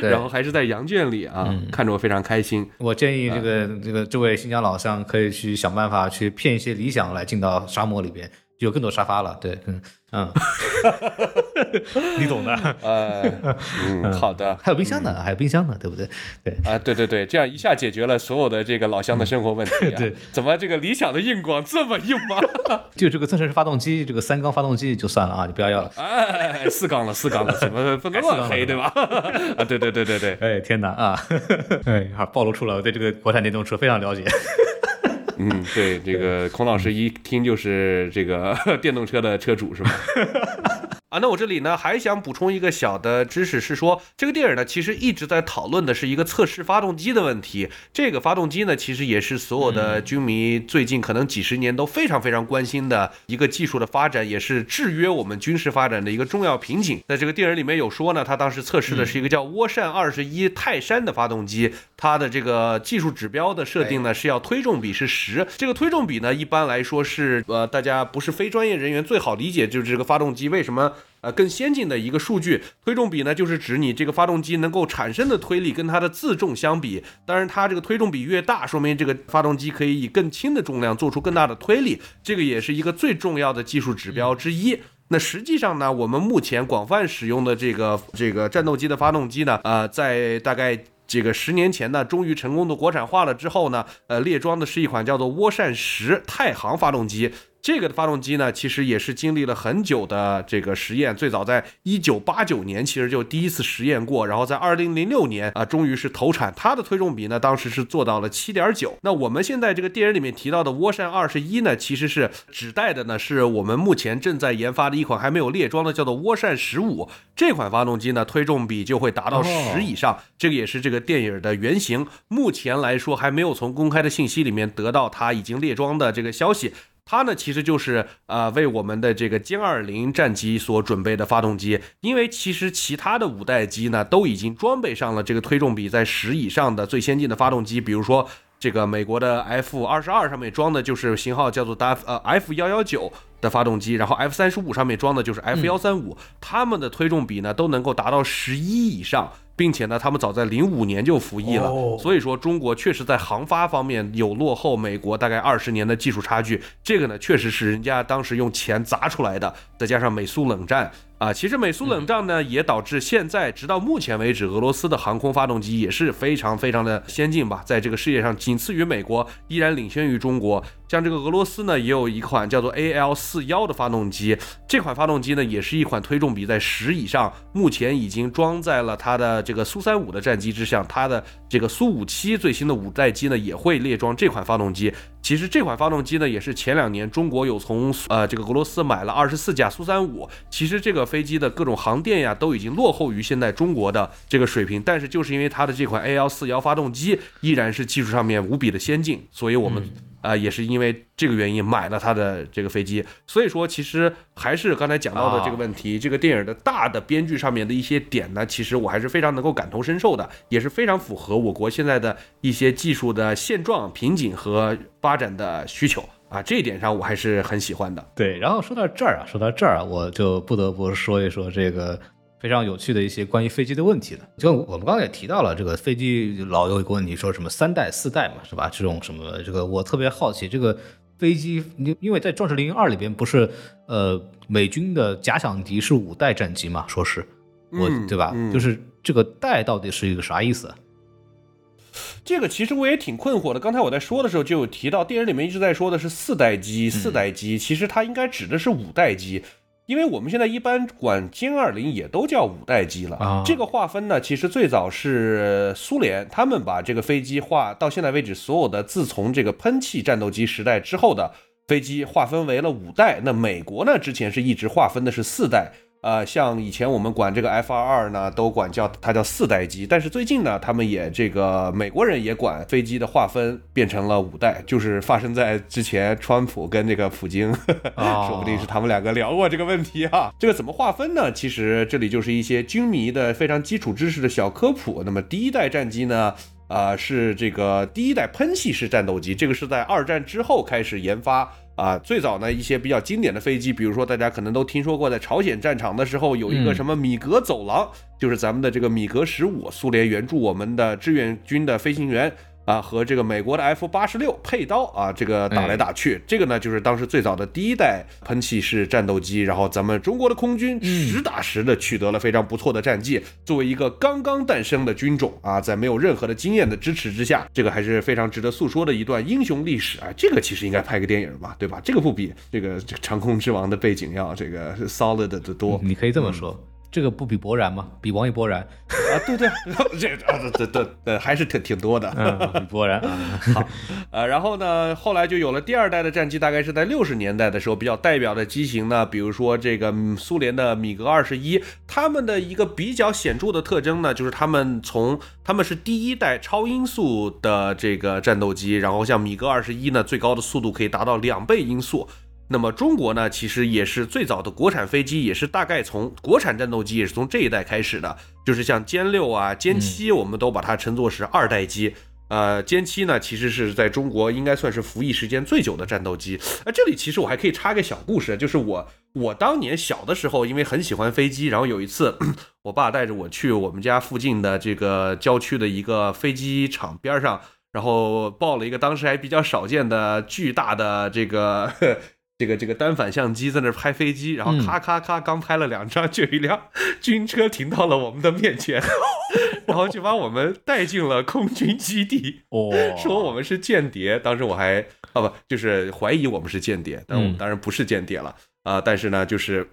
然后还是在羊圈里啊，看着我非常开心。我建议这个这个这位新疆老乡可以去想办法去骗一些理想来进到沙漠里边，就有更多沙发了。对，嗯嗯，你懂的。呃，嗯，好的。还有冰箱呢，还有冰箱呢，对不对？对，啊，对对对，这样一下解决了所有的这个老乡的生活问题、啊。对，怎么这个理想的硬广这么硬吗？就这个增程式发动机，这个三缸发动机就算了啊，你不要要了。哎，四缸了，四缸了，怎么不能乱黑对吧？啊，对对对对对，哎，天哪啊！哎，好，暴露出了我对这个国产电动车非常了解。嗯，对，这个孔老师一听就是这个 电动车的车主是吗？啊，那我这里呢还想补充一个小的知识，是说这个电影呢其实一直在讨论的是一个测试发动机的问题。这个发动机呢其实也是所有的军迷最近可能几十年都非常非常关心的一个技术的发展，也是制约我们军事发展的一个重要瓶颈。在这个电影里面有说呢，他当时测试的是一个叫涡扇二十一泰山的发动机，它的这个技术指标的设定呢是要推重比是十，这个推重比呢一般来说是呃大家不是非专业人员最好理解，就是这个发动机为什么。呃，更先进的一个数据推重比呢，就是指你这个发动机能够产生的推力跟它的自重相比。当然，它这个推重比越大，说明这个发动机可以以更轻的重量做出更大的推力，这个也是一个最重要的技术指标之一。那实际上呢，我们目前广泛使用的这个这个战斗机的发动机呢，呃，在大概。这个十年前呢，终于成功的国产化了之后呢，呃，列装的是一款叫做涡扇十太行发动机。这个的发动机呢，其实也是经历了很久的这个实验，最早在一九八九年其实就第一次实验过，然后在二零零六年啊，终于是投产。它的推重比呢，当时是做到了七点九。那我们现在这个电影里面提到的涡扇二十一呢，其实是指代的呢，是我们目前正在研发的一款还没有列装的，叫做涡扇十五。这款发动机呢，推重比就会达到十以上，这个也是这个电影的原型。目前来说还没有从公开的信息里面得到它已经列装的这个消息。它呢，其实就是呃为我们的这个歼二零战机所准备的发动机，因为其实其他的五代机呢都已经装备上了这个推重比在十以上的最先进的发动机，比如说这个美国的 F 二十二上面装的就是型号叫做 F 呃 F 幺幺九的发动机，然后 F 三十五上面装的就是 F 幺三五，它们的推重比呢都能够达到十一以上。并且呢，他们早在零五年就服役了，哦所以说中国确实在航发方面有落后美国大概二十年的技术差距。这个呢，确实是人家当时用钱砸出来的，再加上美苏冷战，啊，其实美苏冷战呢，也导致现在直到目前为止，俄罗斯的航空发动机也是非常非常的先进吧，在这个世界上仅次于美国，依然领先于中国。像这个俄罗斯呢，也有一款叫做 AL 四幺的发动机，这款发动机呢，也是一款推重比在十以上，目前已经装在了它的这个苏三五的战机之上，它的这个苏五七最新的五代机呢，也会列装这款发动机。其实这款发动机呢，也是前两年中国有从呃这个俄罗斯买了二十四架苏三五，其实这个飞机的各种航电呀，都已经落后于现在中国的这个水平，但是就是因为它的这款 A 幺四幺发动机依然是技术上面无比的先进，所以我们。啊，也是因为这个原因买了他的这个飞机，所以说其实还是刚才讲到的这个问题，这个电影的大的编剧上面的一些点呢，其实我还是非常能够感同身受的，也是非常符合我国现在的一些技术的现状、瓶颈和发展的需求啊，这一点上我还是很喜欢的。对，然后说到这儿啊，说到这儿啊，我就不得不说一说这个。非常有趣的一些关于飞机的问题了，就我们刚才也提到了，这个飞机老有一个问题，说什么三代四代嘛，是吧？这种什么这个，我特别好奇，这个飞机，因因为在《壮士凌云二》里边不是，呃，美军的假想敌是五代战机嘛，说是，我对吧？就是这个代到底是一个啥意思？这个其实我也挺困惑的。刚才我在说的时候就有提到，电影里面一直在说的是四代机，四代机，其实它应该指的是五代机。因为我们现在一般管歼二零也都叫五代机了，这个划分呢，其实最早是苏联，他们把这个飞机划到现在为止，所有的自从这个喷气战斗机时代之后的飞机划分为了五代。那美国呢，之前是一直划分的是四代。呃，像以前我们管这个 F 二二呢，都管叫它叫四代机，但是最近呢，他们也这个美国人也管飞机的划分变成了五代，就是发生在之前川普跟这个普京，说不定是他们两个聊过这个问题哈。这个怎么划分呢？其实这里就是一些军迷的非常基础知识的小科普。那么第一代战机呢，啊是这个第一代喷气式战斗机，这个是在二战之后开始研发。啊，最早呢一些比较经典的飞机，比如说大家可能都听说过，在朝鲜战场的时候有一个什么米格走廊，就是咱们的这个米格十五，苏联援助我们的志愿军的飞行员。啊，和这个美国的 F 八十六配刀啊，这个打来打去，这个呢就是当时最早的第一代喷气式战斗机，然后咱们中国的空军实打实的取得了非常不错的战绩。作为一个刚刚诞生的军种啊，在没有任何的经验的支持之下，这个还是非常值得诉说的一段英雄历史啊。这个其实应该拍个电影吧，对吧？这个不比这个长空之王的背景要这个 solid 的多。你可以这么说。这个不比博然吗？比王一博然啊，对对，这啊，对对对，还是挺挺多的。比博然啊 好，呃，然后呢，后来就有了第二代的战机，大概是在六十年代的时候，比较代表的机型呢，比如说这个苏联的米格二十一，他们的一个比较显著的特征呢，就是他们从他们是第一代超音速的这个战斗机，然后像米格二十一呢，最高的速度可以达到两倍音速。那么中国呢，其实也是最早的国产飞机，也是大概从国产战斗机也是从这一代开始的，就是像歼六啊、歼七，我们都把它称作是二代机。呃，歼七呢，其实是在中国应该算是服役时间最久的战斗机。呃，这里其实我还可以插个小故事，就是我我当年小的时候，因为很喜欢飞机，然后有一次，我爸带着我去我们家附近的这个郊区的一个飞机场边上，然后报了一个当时还比较少见的巨大的这个。这个这个单反相机在那拍飞机，然后咔咔咔，刚拍了两张，就一辆 军车停到了我们的面前，然后就把我们带进了空军基地，哦说我们是间谍。当时我还啊不，就是怀疑我们是间谍，但我们当然不是间谍了啊。但是呢，就是，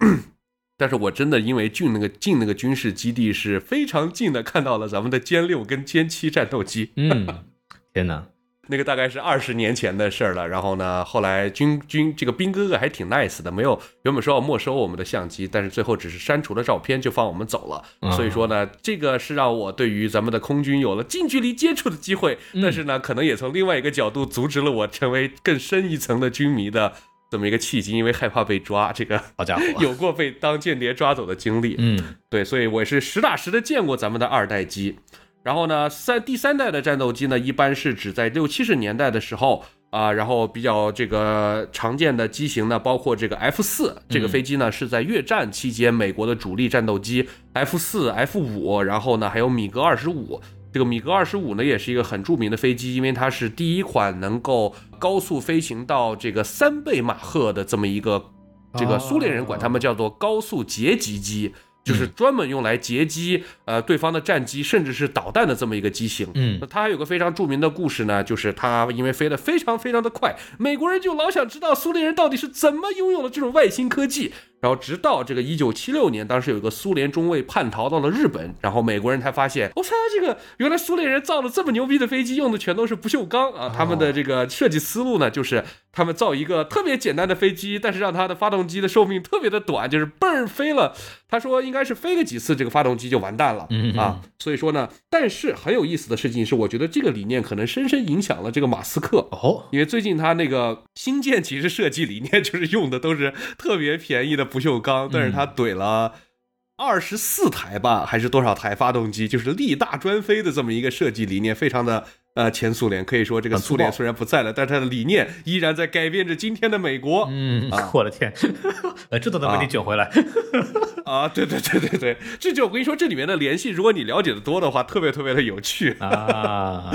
但是我真的因为进那个进那个军事基地是非常近的，看到了咱们的歼六跟歼七战斗机。嗯，天哪！那个大概是二十年前的事儿了，然后呢，后来军军这个兵哥哥还挺 nice 的，没有原本说要没收我们的相机，但是最后只是删除了照片就放我们走了。所以说呢，这个是让我对于咱们的空军有了近距离接触的机会，但是呢，可能也从另外一个角度阻止了我成为更深一层的军迷的这么一个契机，因为害怕被抓。这个好家伙，有过被当间谍抓走的经历。嗯，对，所以我是实打实的见过咱们的二代机。然后呢，三第三代的战斗机呢，一般是指在六七十年代的时候啊，然后比较这个常见的机型呢，包括这个 F 四这个飞机呢，是在越战期间美国的主力战斗机 F 四、F 五，然后呢还有米格二十五，这个米格二十五呢也是一个很著名的飞机，因为它是第一款能够高速飞行到这个三倍马赫的这么一个。这个苏联人管他们叫做高速截击机。就是专门用来截击呃对方的战机，甚至是导弹的这么一个机型。嗯那它还有个非常著名的故事呢，就是它因为飞得非常非常的快，美国人就老想知道苏联人到底是怎么拥有了这种外星科技。然后直到这个一九七六年，当时有一个苏联中尉叛逃到了日本，然后美国人才发现，我、操，这个原来苏联人造了这么牛逼的飞机，用的全都是不锈钢啊！他们的这个设计思路呢，就是他们造一个特别简单的飞机，但是让它的发动机的寿命特别的短，就是嘣儿飞了。他说应该是飞个几次，这个发动机就完蛋了嗯啊。所以说呢，但是很有意思的事情是，我觉得这个理念可能深深影响了这个马斯克。哦，因为最近他那个星舰其实设计理念就是用的都是特别便宜的不锈钢，但是他怼了二十四台吧，还是多少台发动机，就是力大专飞的这么一个设计理念，非常的呃前苏联。可以说这个苏联虽然不在了，但是它的理念依然在改变着今天的美国。嗯啊，我的天，呃，这都能被你卷回来。啊，对对对对对，这就我跟你说，这里面的联系，如果你了解的多的话，特别特别的有趣。啊，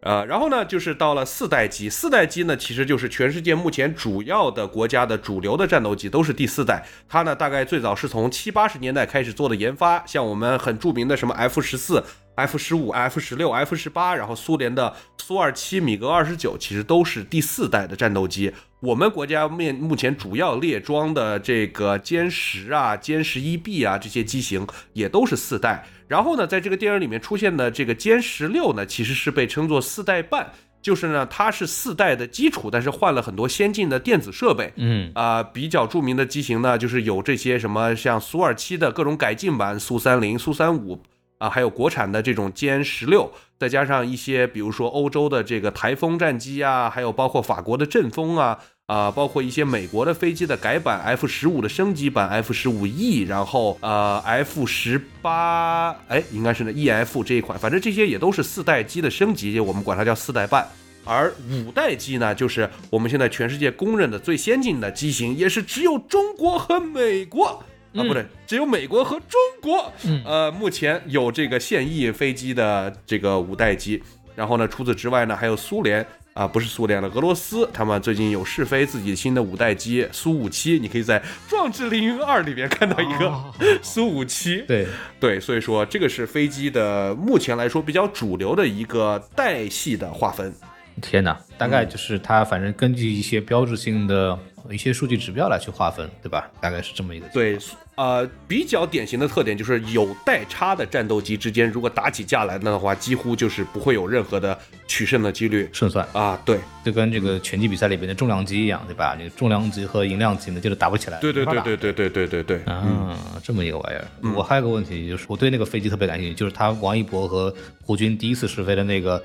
呃，然后呢，就是到了四代机，四代机呢，其实就是全世界目前主要的国家的主流的战斗机都是第四代。它呢，大概最早是从七八十年代开始做的研发，像我们很著名的什么 F 十四、F 十五、F 十六、F 十八，然后苏联的苏二七、米格二十九，其实都是第四代的战斗机。我们国家面目前主要列装的这个歼十啊、歼十一 B 啊这些机型也都是四代。然后呢，在这个电影里面出现的这个歼十六呢，其实是被称作四代半，就是呢它是四代的基础，但是换了很多先进的电子设备。嗯啊、比较著名的机型呢，就是有这些什么像苏二七的各种改进版，苏三零、苏三五啊，还有国产的这种歼十六，再加上一些比如说欧洲的这个台风战机啊，还有包括法国的阵风啊。啊、包括一些美国的飞机的改版，F 十五的升级版，F 十五 E，然后呃 F 十八，哎，应该是呢 EF 这一款，反正这些也都是四代机的升级，我们管它叫四代半。而五代机呢，就是我们现在全世界公认的最先进的机型，也是只有中国和美国啊，不对，只有美国和中国，嗯呃，目前有这个现役飞机的这个五代机。然后呢，除此之外呢，还有苏联啊，不是苏联了，俄罗斯，他们最近有试飞自己新的五代机苏五七，你可以在《壮志凌云二》里面看到一个哦苏五七。对，对，所以说这个是飞机的目前来说比较主流的一个代系的划分。天哪，大概就是它，反正根据一些标志性的一些数据指标来去划分，对吧？大概是这么一个。对，呃，比较典型的特点就是有代差的战斗机之间，如果打起架来的话，几乎就是不会有任何的取胜的几率胜算啊。对，就跟这个拳击比赛里边的重量级一样，对吧？那个重量级和银量级呢，就是打不起来。对对对对对对对对对。啊，这么一个玩意儿。我还有个问题，就是我对那个飞机特别感兴趣，就是他王一博和胡军第一次试飞的那个。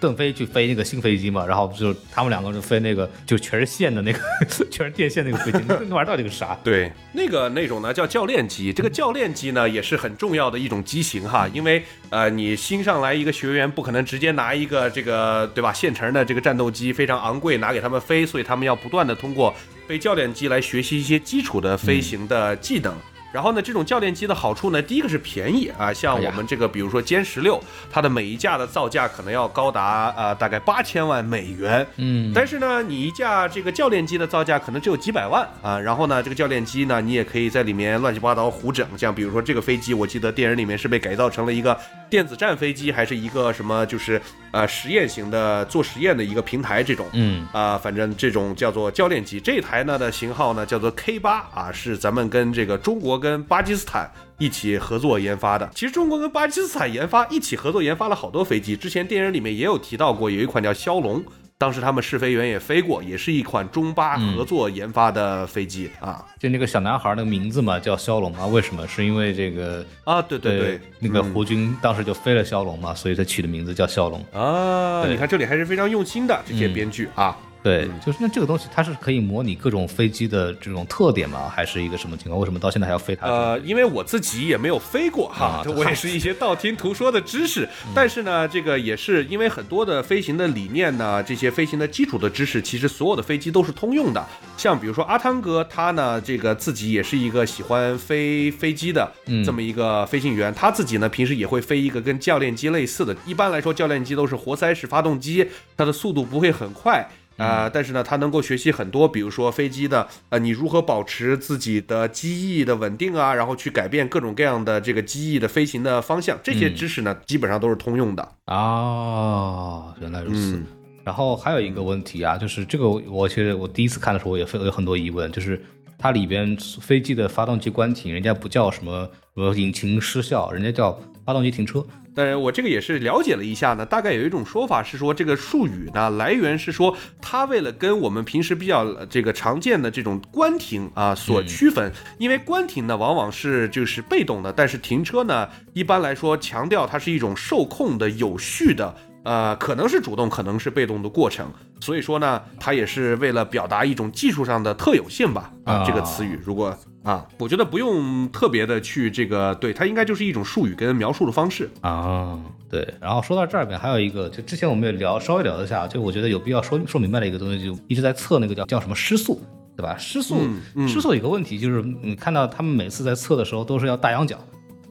邓飞去飞那个新飞机嘛，然后就是他们两个人飞那个就全是线的那个，全是电线那个飞机，那那玩意儿到底是啥？对，那个那种呢叫教练机，这个教练机呢也是很重要的一种机型哈，因为呃你新上来一个学员不可能直接拿一个这个对吧现成的这个战斗机非常昂贵拿给他们飞，所以他们要不断的通过飞教练机来学习一些基础的飞行的技能。然后呢，这种教练机的好处呢，第一个是便宜啊，像我们这个，比如说歼十六，它的每一架的造价可能要高达啊、呃大概八千万美元，嗯，但是呢，你一架这个教练机的造价可能只有几百万啊。然后呢，这个教练机呢，你也可以在里面乱七八糟胡整，像比如说这个飞机，我记得电影里面是被改造成了一个电子战飞机，还是一个什么，就是呃实验型的做实验的一个平台这种。嗯啊、反正这种叫做教练机，这台呢的型号呢叫做 K 八啊，是咱们跟这个中国跟巴基斯坦一起合作研发的。其实中国跟巴基斯坦研发一起合作研发了好多飞机，之前电影里面也有提到过，有一款叫枭龙。当时他们试飞员也飞过，也是一款中巴合作研发的飞机、啊就那个小男孩那个名字嘛，叫骁龙啊，为什么？是因为这个啊！对对对，那个嗯胡军当时就飞了骁龙嘛，所以他取的名字叫骁龙。啊，对你看这里还是非常用心的这些嗯编剧啊。对，就是那这个东西它是可以模拟各种飞机的这种特点吗？还是一个什么情况？为什么到现在还要飞它？呃，因为我自己也没有飞过哈啊，我也是一些道听途说的知识。但是呢，这个也是因为很多的飞行的理念呢，这些飞行的基础的知识，其实所有的飞机都是通用的。像比如说阿汤哥，他呢，这个自己也是一个喜欢飞飞机的嗯这么一个飞行员，他自己呢平时也会飞一个跟教练机类似的。一般来说，教练机都是活塞式发动机，它的速度不会很快。啊、但是呢，它能够学习很多，比如说飞机的呃，你如何保持自己的机翼的稳定啊，然后去改变各种各样的这个机翼的飞行的方向，这些知识呢，基本上都是通用的。啊，原来如此。嗯然后还有一个问题啊，就是这个我其实我第一次看的时候，我也非有很多疑问，就是它里边飞机的发动机关停，人家不叫什么什么引擎失效，人家叫发动机停车。但是我这个也是了解了一下呢，大概有一种说法是说，这个术语呢来源是说，它为了跟我们平时比较呃这个常见的这种关停啊所区分，因为关停呢往往是就是被动的，但是停车呢一般来说强调它是一种受控的、有序的。呃，可能是主动，可能是被动的过程，所以说呢，它也是为了表达一种技术上的特有性吧。啊，啊这个词语，如果啊，我觉得不用特别的去这个，对它应该就是一种术语跟描述的方式。啊，对。然后说到这儿边，还有一个，就之前我们也聊稍微聊了一下，就我觉得有必要说说明白的一个东西，就一直在测那个叫叫什么失速，对吧？失速，失速有一个问题就是，你看到他们每次在测的时候都是要大仰角。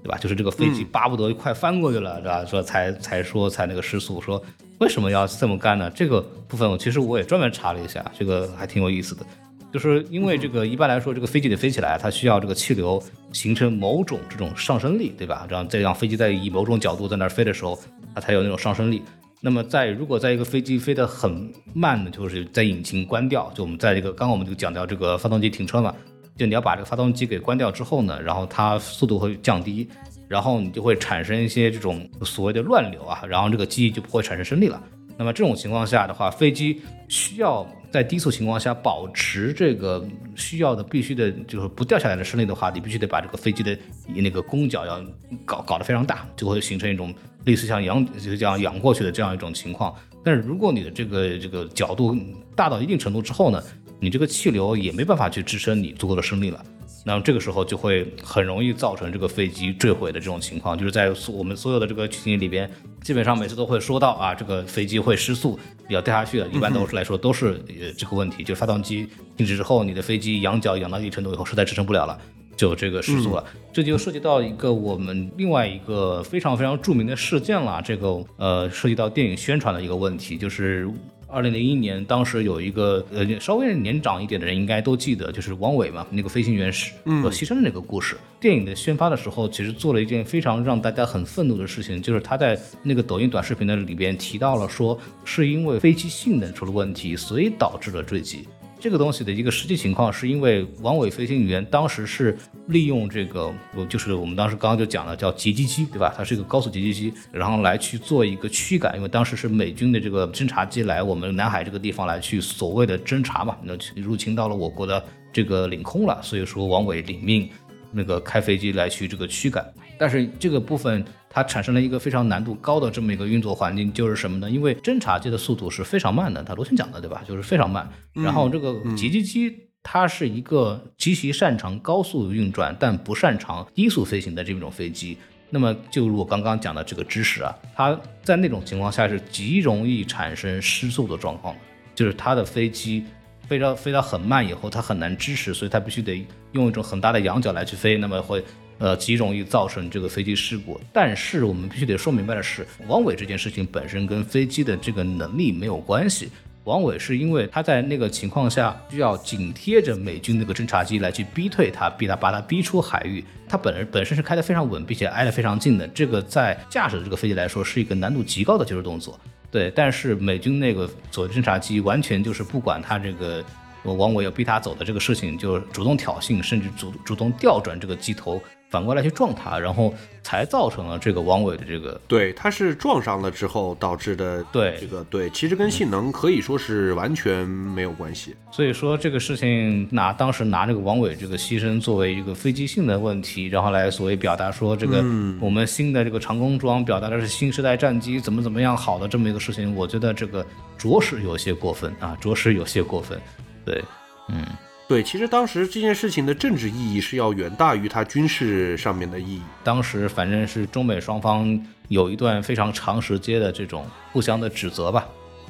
对吧？就是这个飞机巴不得快翻过去了，对吧？说才才说才那个失速，说为什么要这么干呢？这个部分我其实我也专门查了一下，这个还挺有意思的。就是因为这个一般来说，这个飞机得飞起来，它需要这个气流形成某种这种上升力，对吧？这样这样飞机在以某种角度在那儿飞的时候，它才有那种上升力。那么在如果在一个飞机飞得很慢的，就是在引擎关掉，就我们在这个刚刚我们就讲到这个发动机停车嘛，就你要把这个发动机给关掉之后呢，然后它速度会降低，然后你就会产生一些这种所谓的乱流啊，然后这个机翼就不会产生升力了。那么这种情况下的话，飞机需要在低速情况下保持这个需要的必须的，就是不掉下来的升力的话，你必须得把这个飞机的那个攻角要搞搞得非常大，就会形成一种类似像仰就这样仰过去的这样一种情况。但是如果你的这个这个角度大到一定程度之后呢，你这个气流也没办法去支撑你足够的升力了。那么这个时候就会很容易造成这个飞机坠毁的这种情况，就是在我们所有的这个剧情里边，基本上每次都会说到啊，这个飞机会失速，要掉下去的，一般都是来说都是呃这个问题，就是发动机停止之后，你的飞机仰角仰到一定程度以后，实在支撑不了了。就这个失速了，这就涉及到一个我们另外一个非常非常著名的事件了。这个呃，涉及到电影宣传的一个问题，就是二零零一年，当时有一个呃稍微年长一点的人应该都记得，就是王伟嘛，那个飞行员是呃牺牲的那个故事。电影的宣发的时候，其实做了一件非常让大家很愤怒的事情，就是他在那个抖音短视频的里边提到了说，是因为飞机性能出了问题，所以导致了坠机。这个东西的一个实际情况，是因为王伟飞行员当时是利用这个，就是我们当时刚刚就讲了叫截击机，对吧？它是一个高速截击机，然后来去做一个驱赶，因为当时是美军的这个侦察机来我们南海这个地方来去所谓的侦察嘛，那入侵到了我国的这个领空了，所以说王伟领命那个开飞机来去这个驱赶，但是这个部分它产生了一个非常难度高的这么一个运作环境，就是什么呢？因为侦察机的速度是非常慢的，它螺旋桨的对吧？就是非常慢，然后这个截击机。它是一个极其擅长高速运转，但不擅长低速飞行的这种飞机。那么，就如我刚刚讲的这个知识啊，它在那种情况下是极容易产生失速的状况，就是它的飞机飞到飞到很慢以后，它很难支持，所以它必须得用一种很大的仰角来去飞，那么会呃极容易造成这个飞机事故。但是我们必须得说明白的是，王伟这件事情本身跟飞机的这个能力没有关系。王伟是因为他在那个情况下需要紧贴着美军那个侦察机来去逼退他，逼他把他逼出海域。他本人本身是开得非常稳，并且挨得非常近的，这个在驾驶的这个飞机来说是一个难度极高的救助动作。对，但是美军那个所谓侦察机完全就是不管他这个王伟要逼他走的这个事情，就主动挑衅，甚至主主动调转这个机头，反过来去撞他，然后才造成了这个王伟的这个对，他是撞上了之后导致的。对这个对，其实跟性能可以说是完全没有关系。所以说这个事情拿当时拿这个王伟这个牺牲作为一个飞机性的问题，然后来所谓表达说这个我们新的这个长弓装表达的是新时代战机怎么怎么样好的这么一个事情，我觉得这个着实有些过分啊，着实有些过分。对，嗯，对，其实当时这件事情的政治意义是要远大于它军事上面的意义。当时反正是中美双方有一段非常长时间的这种互相的指责吧。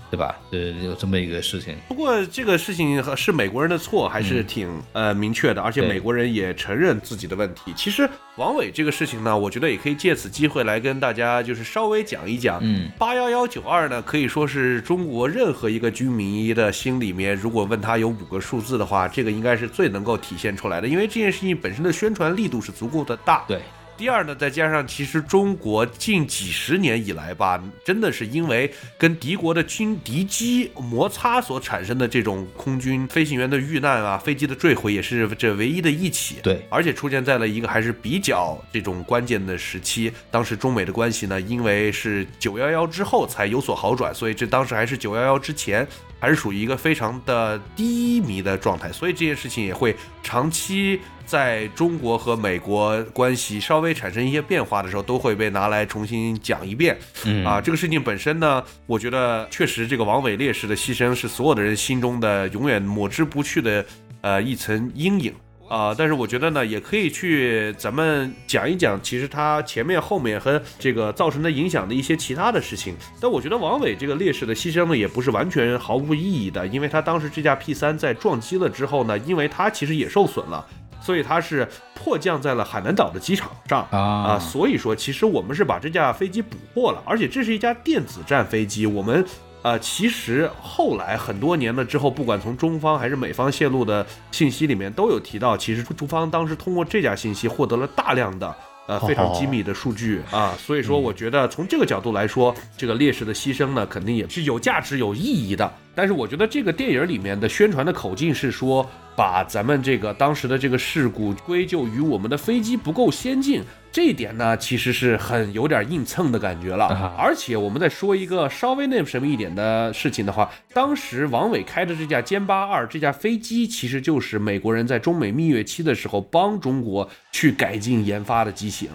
对吧？呃，有这么一个事情。不过这个事情是美国人的错，还是挺、呃明确的，而且美国人也承认自己的问题。其实王伟这个事情呢，我觉得也可以借此机会来跟大家就是稍微讲一讲。嗯，八幺幺九二呢，可以说是中国任何一个军迷的心里面，如果问他有五个数字的话，这个应该是最能够体现出来的，因为这件事情本身的宣传力度是足够的大。对，第二呢，再加上其实中国近几十年以来吧，真的是因为跟敌国的军敌机摩擦所产生的这种空军飞行员的遇难啊，飞机的坠毁也是这唯一的一起。对而且出现在了一个还是比较这种关键的时期。当时中美的关系呢，因为是九幺幺之后才有所好转，所以这当时还是九幺幺之前。还是属于一个非常的低迷的状态，所以这件事情也会长期在中国和美国关系稍微产生一些变化的时候，都会被拿来重新讲一遍。嗯啊，这个事情本身呢，我觉得确实这个王伟烈士的牺牲是所有的人心中的永远抹之不去的呃一层阴影。啊、但是我觉得呢，也可以去咱们讲一讲，其实他前面、后面和这个造成的影响的一些其他的事情。但我觉得王伟这个烈士的牺牲呢，也不是完全毫无意义的，因为他当时这架 P 三在撞击了之后呢，因为他其实也受损了，所以它是迫降在了海南岛的机场上啊啊，所以说其实我们是把这架飞机捕获了，而且这是一架电子战飞机，我们。呃，其实后来很多年了之后，不管从中方还是美方泄露的信息里面，都有提到，其实中方当时通过这架信息获得了大量的呃非常机密的数据啊，所以说我觉得从这个角度来说，这个烈士的牺牲呢，肯定也是有价值、有意义的。但是我觉得这个电影里面的宣传的口径是说，把咱们这个当时的这个事故归咎于我们的飞机不够先进，这一点呢，其实是很有点硬蹭的感觉了。啊而且我们再说一个稍微那什么一点的事情的话，当时王伟开的这架歼八二这架飞机，其实就是美国人在中美蜜月期的时候帮中国去改进研发的机型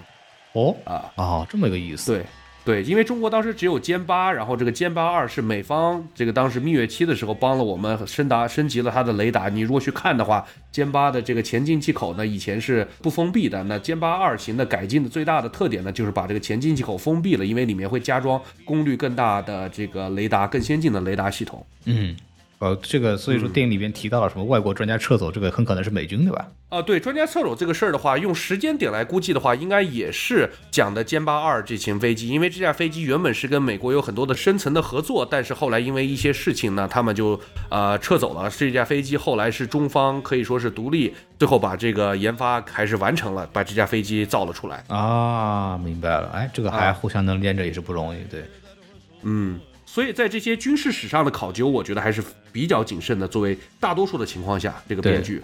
哦啊。哦，这么一个意思。对。对，因为中国当时只有歼八，然后这个歼八二是美方这个当时蜜月期的时候帮了我们升达升级了它的雷达。你如果去看的话，歼八的这个前进气口呢，以前是不封闭的。那歼八二型的改进的最大的特点呢，就是把这个前进气口封闭了，因为里面会加装功率更大的这个雷达，更先进的雷达系统。嗯，呃，这个所以说电影里边提到了什么外国专家撤走，这个很可能是美军对吧？啊，对，专家撤走这个事儿的话，用时间点来估计的话，应该也是讲的歼八二这型飞机，因为这架飞机原本是跟美国有很多的深层的合作，但是后来因为一些事情呢，他们就呃撤走了。这架飞机后来是中方可以说是独立，最后把这个研发还是完成了，把这架飞机造了出来。啊，明白了。哎，这个还啊互相能连着也是不容易。对，嗯，所以在这些军事史上的考究，我觉得还是比较谨慎的。作为大多数的情况下，这个编剧。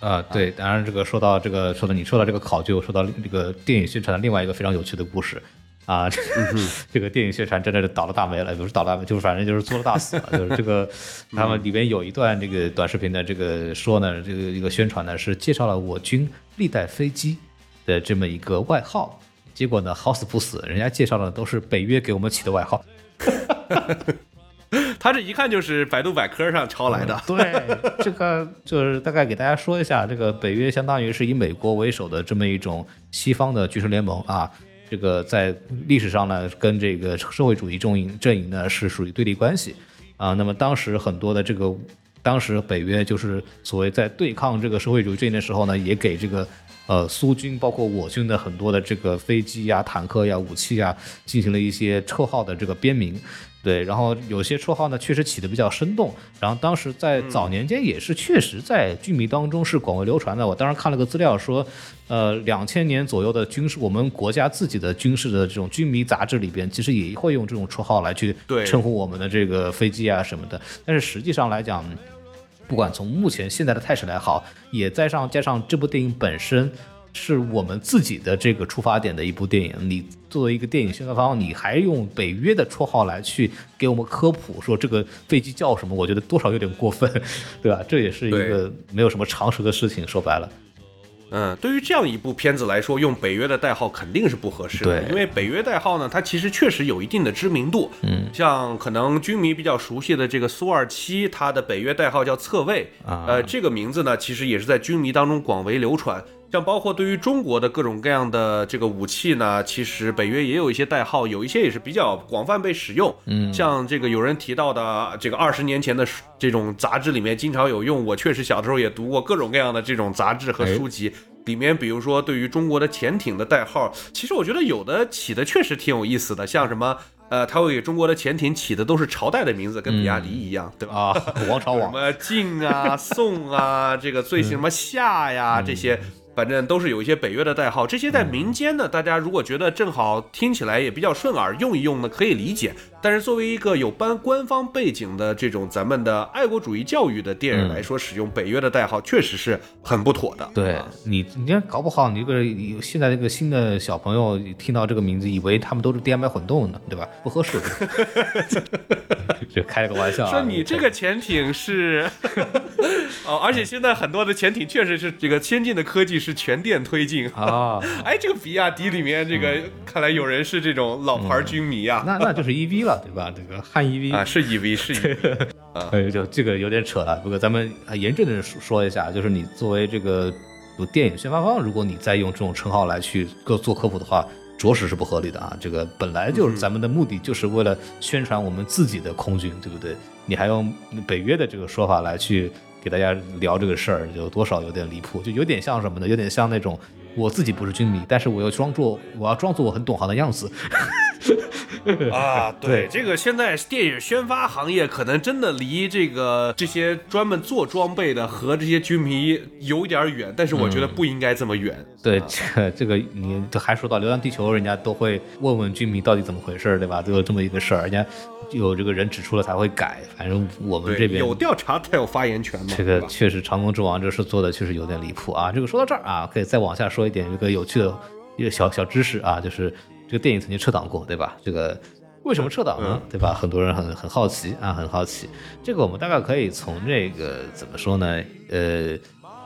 呃，对，当然这个说到这个，说到你说到这个考究，说到这个电影宣传的另外一个非常有趣的故事啊，这 这个电影宣传真的是倒了大霉了，不是倒了大霉，就是反正就是做了大死了，就是这个 他们里边有一段这个短视频的这个说呢，这个一个宣传呢是介绍了我军历代飞机的这么一个外号，结果呢好死不死，人家介绍的都是北约给我们起的外号。他这一看就是百度百科上抄来的。对，这个就是大概给大家说一下，这个北约相当于是以美国为首的这么一种西方的军事联盟啊。这个在历史上呢，跟这个社会主义阵营阵营呢是属于对立关系啊。那么当时很多的这个，当时北约就是所谓在对抗这个社会主义阵营的时候呢，也给这个呃苏军包括我军的很多的这个飞机呀、坦克呀、武器呀进行了一些绰号的这个编名。对，然后有些绰号呢确实起的比较生动，然后当时在早年间也是确实在军迷当中是广为流传的。我当时看了个资料说，呃，两千年左右的军事，我们国家自己的军事的这种军迷杂志里边，其实也会用这种绰号来去对称呼我们的这个飞机啊什么的。但是实际上来讲，不管从目前现在的态势来好，也在上加上这部电影本身是我们自己的这个出发点的一部电影，你作为一个电影宣传方，你还用北约的绰号来去给我们科普说这个飞机叫什么，我觉得多少有点过分，对吧？这也是一个没有什么常识的事情，说白了。嗯，对于这样一部片子来说，用北约的代号肯定是不合适的，对因为北约代号呢，它其实确实有一定的知名度。嗯，像可能军迷比较熟悉的这个苏二七，它的北约代号叫侧卫，啊呃，这个名字呢，其实也是在军迷当中广为流传。像包括对于中国的各种各样的这个武器呢，其实北约也有一些代号，有一些也是比较广泛被使用。嗯，像这个有人提到的这个二十年前的这种杂志里面经常有用，我确实小的时候也读过各种各样的这种杂志和书籍。里面比如说对于中国的潜艇的代号，其实我觉得有的起的确实挺有意思的，像什么。呃，他会给中国的潜艇起的都是朝代的名字，跟比亚迪一样，对吧？啊，王朝王，什么晋啊、宋啊，这个最什么夏呀这些。反正都是有一些北约的代号，这些在民间呢，大家如果觉得正好听起来也比较顺耳，用一用呢，可以理解。但是作为一个有班官方背景的这种咱们的爱国主义教育的电影来说，使用北约的代号确实是很不妥的。对你，你看搞不好你这个现在这个新的小朋友听到这个名字，以为他们都是 DMI 混动呢，对吧？不合适。就开了个玩笑，说你这个潜艇是哦，而且现在很多的潜艇确实是这个先进的科技。是全电推进啊！哎，这个比亚迪里面，这个看来有人是这种老牌军迷啊。那那就是 EV 了，对吧？这个汉 EV 啊，是 EV，是 EV 啊。就 这个有点扯了。不过咱们严正的说说一下，就是你作为这个有电影宣发方，如果你再用这种称号来去做做科普的话，着实是不合理的啊。这个本来就是咱们的目的，就是为了宣传我们自己的空军，对不对？你还用北约的这个说法来去。给大家聊这个事儿，就多少有点离谱，就有点像什么呢？有点像那种我自己不是军迷，但是我又装作我要装作我很懂行的样子。啊，对，这个现在电影宣发行业可能真的离这个这些专门做装备的和这些军迷有点远，但是我觉得不应该这么远。对，这个这个你还说到《流浪地球》，人家都会问问军迷到底怎么回事，对吧？都有这么一个事儿，人家。有这个人指出了才会改，反正我们这边有调查才有发言权嘛。这个确实长空之王这事做的确实有点离谱啊。这个说到这儿啊，可以再往下说一点一个有趣的一个小小知识啊，就是这个电影曾经撤档过，对吧？这个为什么撤档呢？对吧？很多人很很好奇啊，很好奇。这个我们大概可以从这个怎么说呢？呃，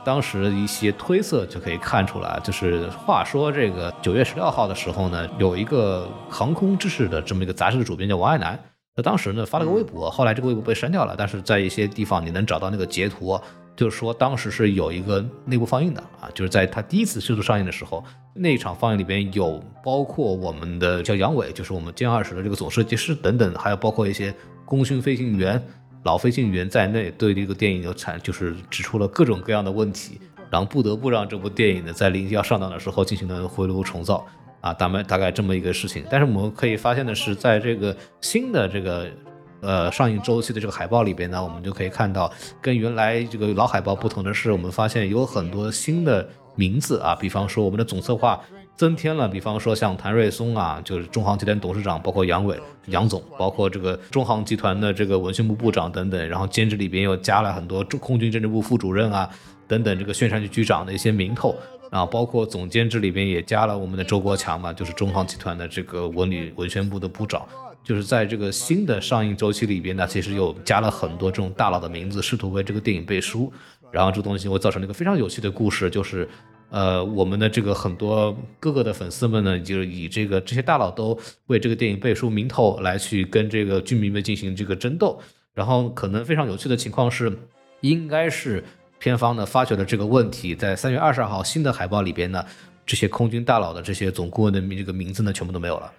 当时一些推测就可以看出来，就是话说这个九月十六号的时候呢，有一个航空知识的这么一个杂志的主编叫王爱南。他当时呢发了个微博，后来这个微博被删掉了，但是在一些地方你能找到那个截图，就是说当时是有一个内部放映的啊，就是在他第一次迅速上映的时候，那场放映里边有包括我们的叫杨伟，就是我们歼二十的这个总设计师等等，还有包括一些功勋飞行员、老飞行员在内，对这个电影有产就是指出了各种各样的问题，然后不得不让这部电影呢在临近要上档的时候进行了回炉重造。啊，大概大概这么一个事情，但是我们可以发现的是，在这个新的这个呃上映周期的这个海报里边呢，我们就可以看到，跟原来这个老海报不同的是，我们发现有很多新的名字啊，比方说我们的总策划增添了，比方说像谭瑞松啊，就是中航集团董事长，包括杨伟杨总，包括这个中航集团的这个文宣部部长等等，然后监制里边又加了很多中空军政治部副主任啊等等，这个宣传局局长的一些名头。啊，包括总监制里边也加了我们的周国强嘛，就是中航集团的这个文旅文宣部的部长，就是在这个新的上映周期里边呢，其实又加了很多这种大佬的名字，试图为这个电影背书。然后这个东西会造成了一个非常有趣的故事，就是呃，我们的这个很多哥哥的粉丝们呢，就是以这个这些大佬都为这个电影背书名头来去跟这个军迷们进行这个争斗。然后可能非常有趣的情况是，应该是。片方呢发觉了这个问题，在三月二十二号新的海报里边呢，这些空军大佬的这些总顾问的这个名字呢，全部都没有了。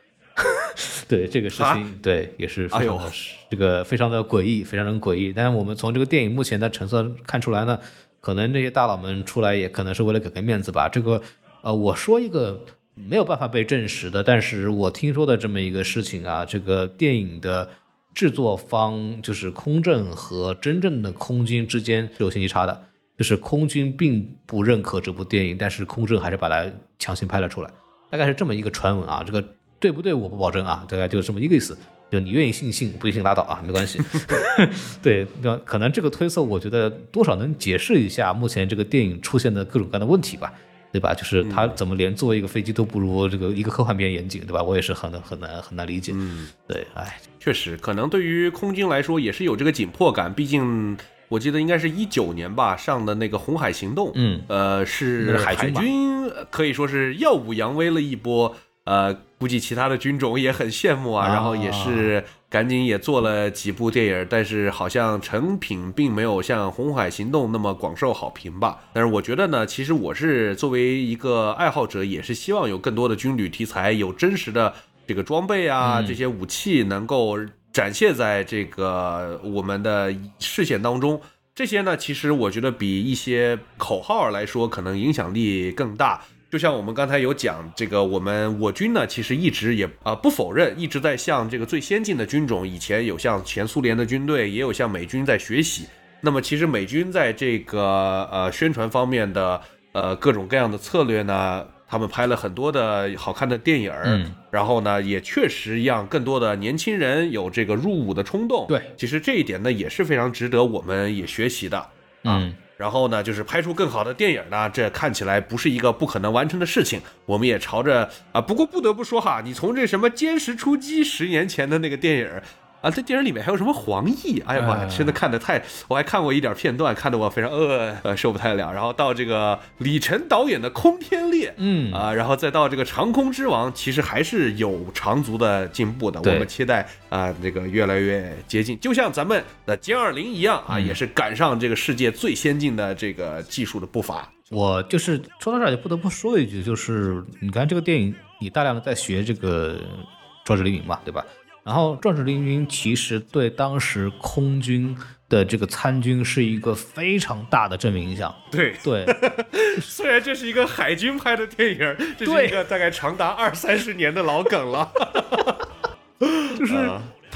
对这个事情，对也是非常的这个非常的诡异，非常的诡异。但是我们从这个电影目前的成色看出来呢，可能这些大佬们出来也可能是为了给个面子吧。这个呃，我说一个没有办法被证实的，但是我听说的这么一个事情啊，这个电影的。制作方就是空政和真正的空军之间是有信息差的，就是空军并不认可这部电影，但是空政还是把它强行拍了出来，大概是这么一个传闻啊，这个对不对我不保证啊，大概就是这么一个意思，就你愿意信信，不信拉倒啊，没关系。对，那可能这个推测，我觉得多少能解释一下目前这个电影出现的各种各样的问题吧。对吧？就是他怎么连作为一个飞机都不如这个一个科幻片严谨，对吧？我也是很难很难很难理解。嗯，对，哎，确实，可能对于空军来说也是有这个紧迫感。毕竟我记得应该是一九年吧上的那个红海行动，嗯，呃，是海军可以说是耀武扬威了一波。呃，估计其他的军种也很羡慕啊，然后也是赶紧也做了几部电影，但是好像成品并没有像《红海行动》那么广受好评吧。但是我觉得呢，其实我是作为一个爱好者，也是希望有更多的军旅题材，有真实的这个装备啊，这些武器能够展现在这个我们的视线当中。这些呢，其实我觉得比一些口号来说，可能影响力更大。就像我们刚才有讲，这个我们我军呢，其实一直也啊不否认，一直在向这个最先进的军种，以前有向前苏联的军队，也有向美军在学习。那么其实美军在这个呃宣传方面的呃各种各样的策略呢，他们拍了很多的好看的电影儿，然后呢也确实让更多的年轻人有这个入伍的冲动。对，其实这一点呢也是非常值得我们也学习的。嗯。然后呢，就是拍出更好的电影呢，这看起来不是一个不可能完成的事情。我们也朝着啊，不过不得不说哈，你从这什么歼十出击十年前的那个电影。啊，这电影里面还有什么黄奕？哎呀妈呀，真的看的太……我还看过一点片段，看得我非常呃呃受不太了。然后到这个李晨导演的《空天猎》，嗯啊，然后再到这个《长空之王》，其实还是有长足的进步的。我们期待啊，这个越来越接近，就像咱们的歼二零一样啊，也是赶上这个世界最先进的这个技术的步伐。我就是说到这儿，就不得不说一句，就是你看这个电影，你大量的在学这个《壮志凌云》嘛，对吧？然后《壮士凌云》其实对当时空军的这个参军是一个非常大的正面影响。对对，虽然这是一个海军拍的电影，这是一个大概长达二三十年的老梗了，就是。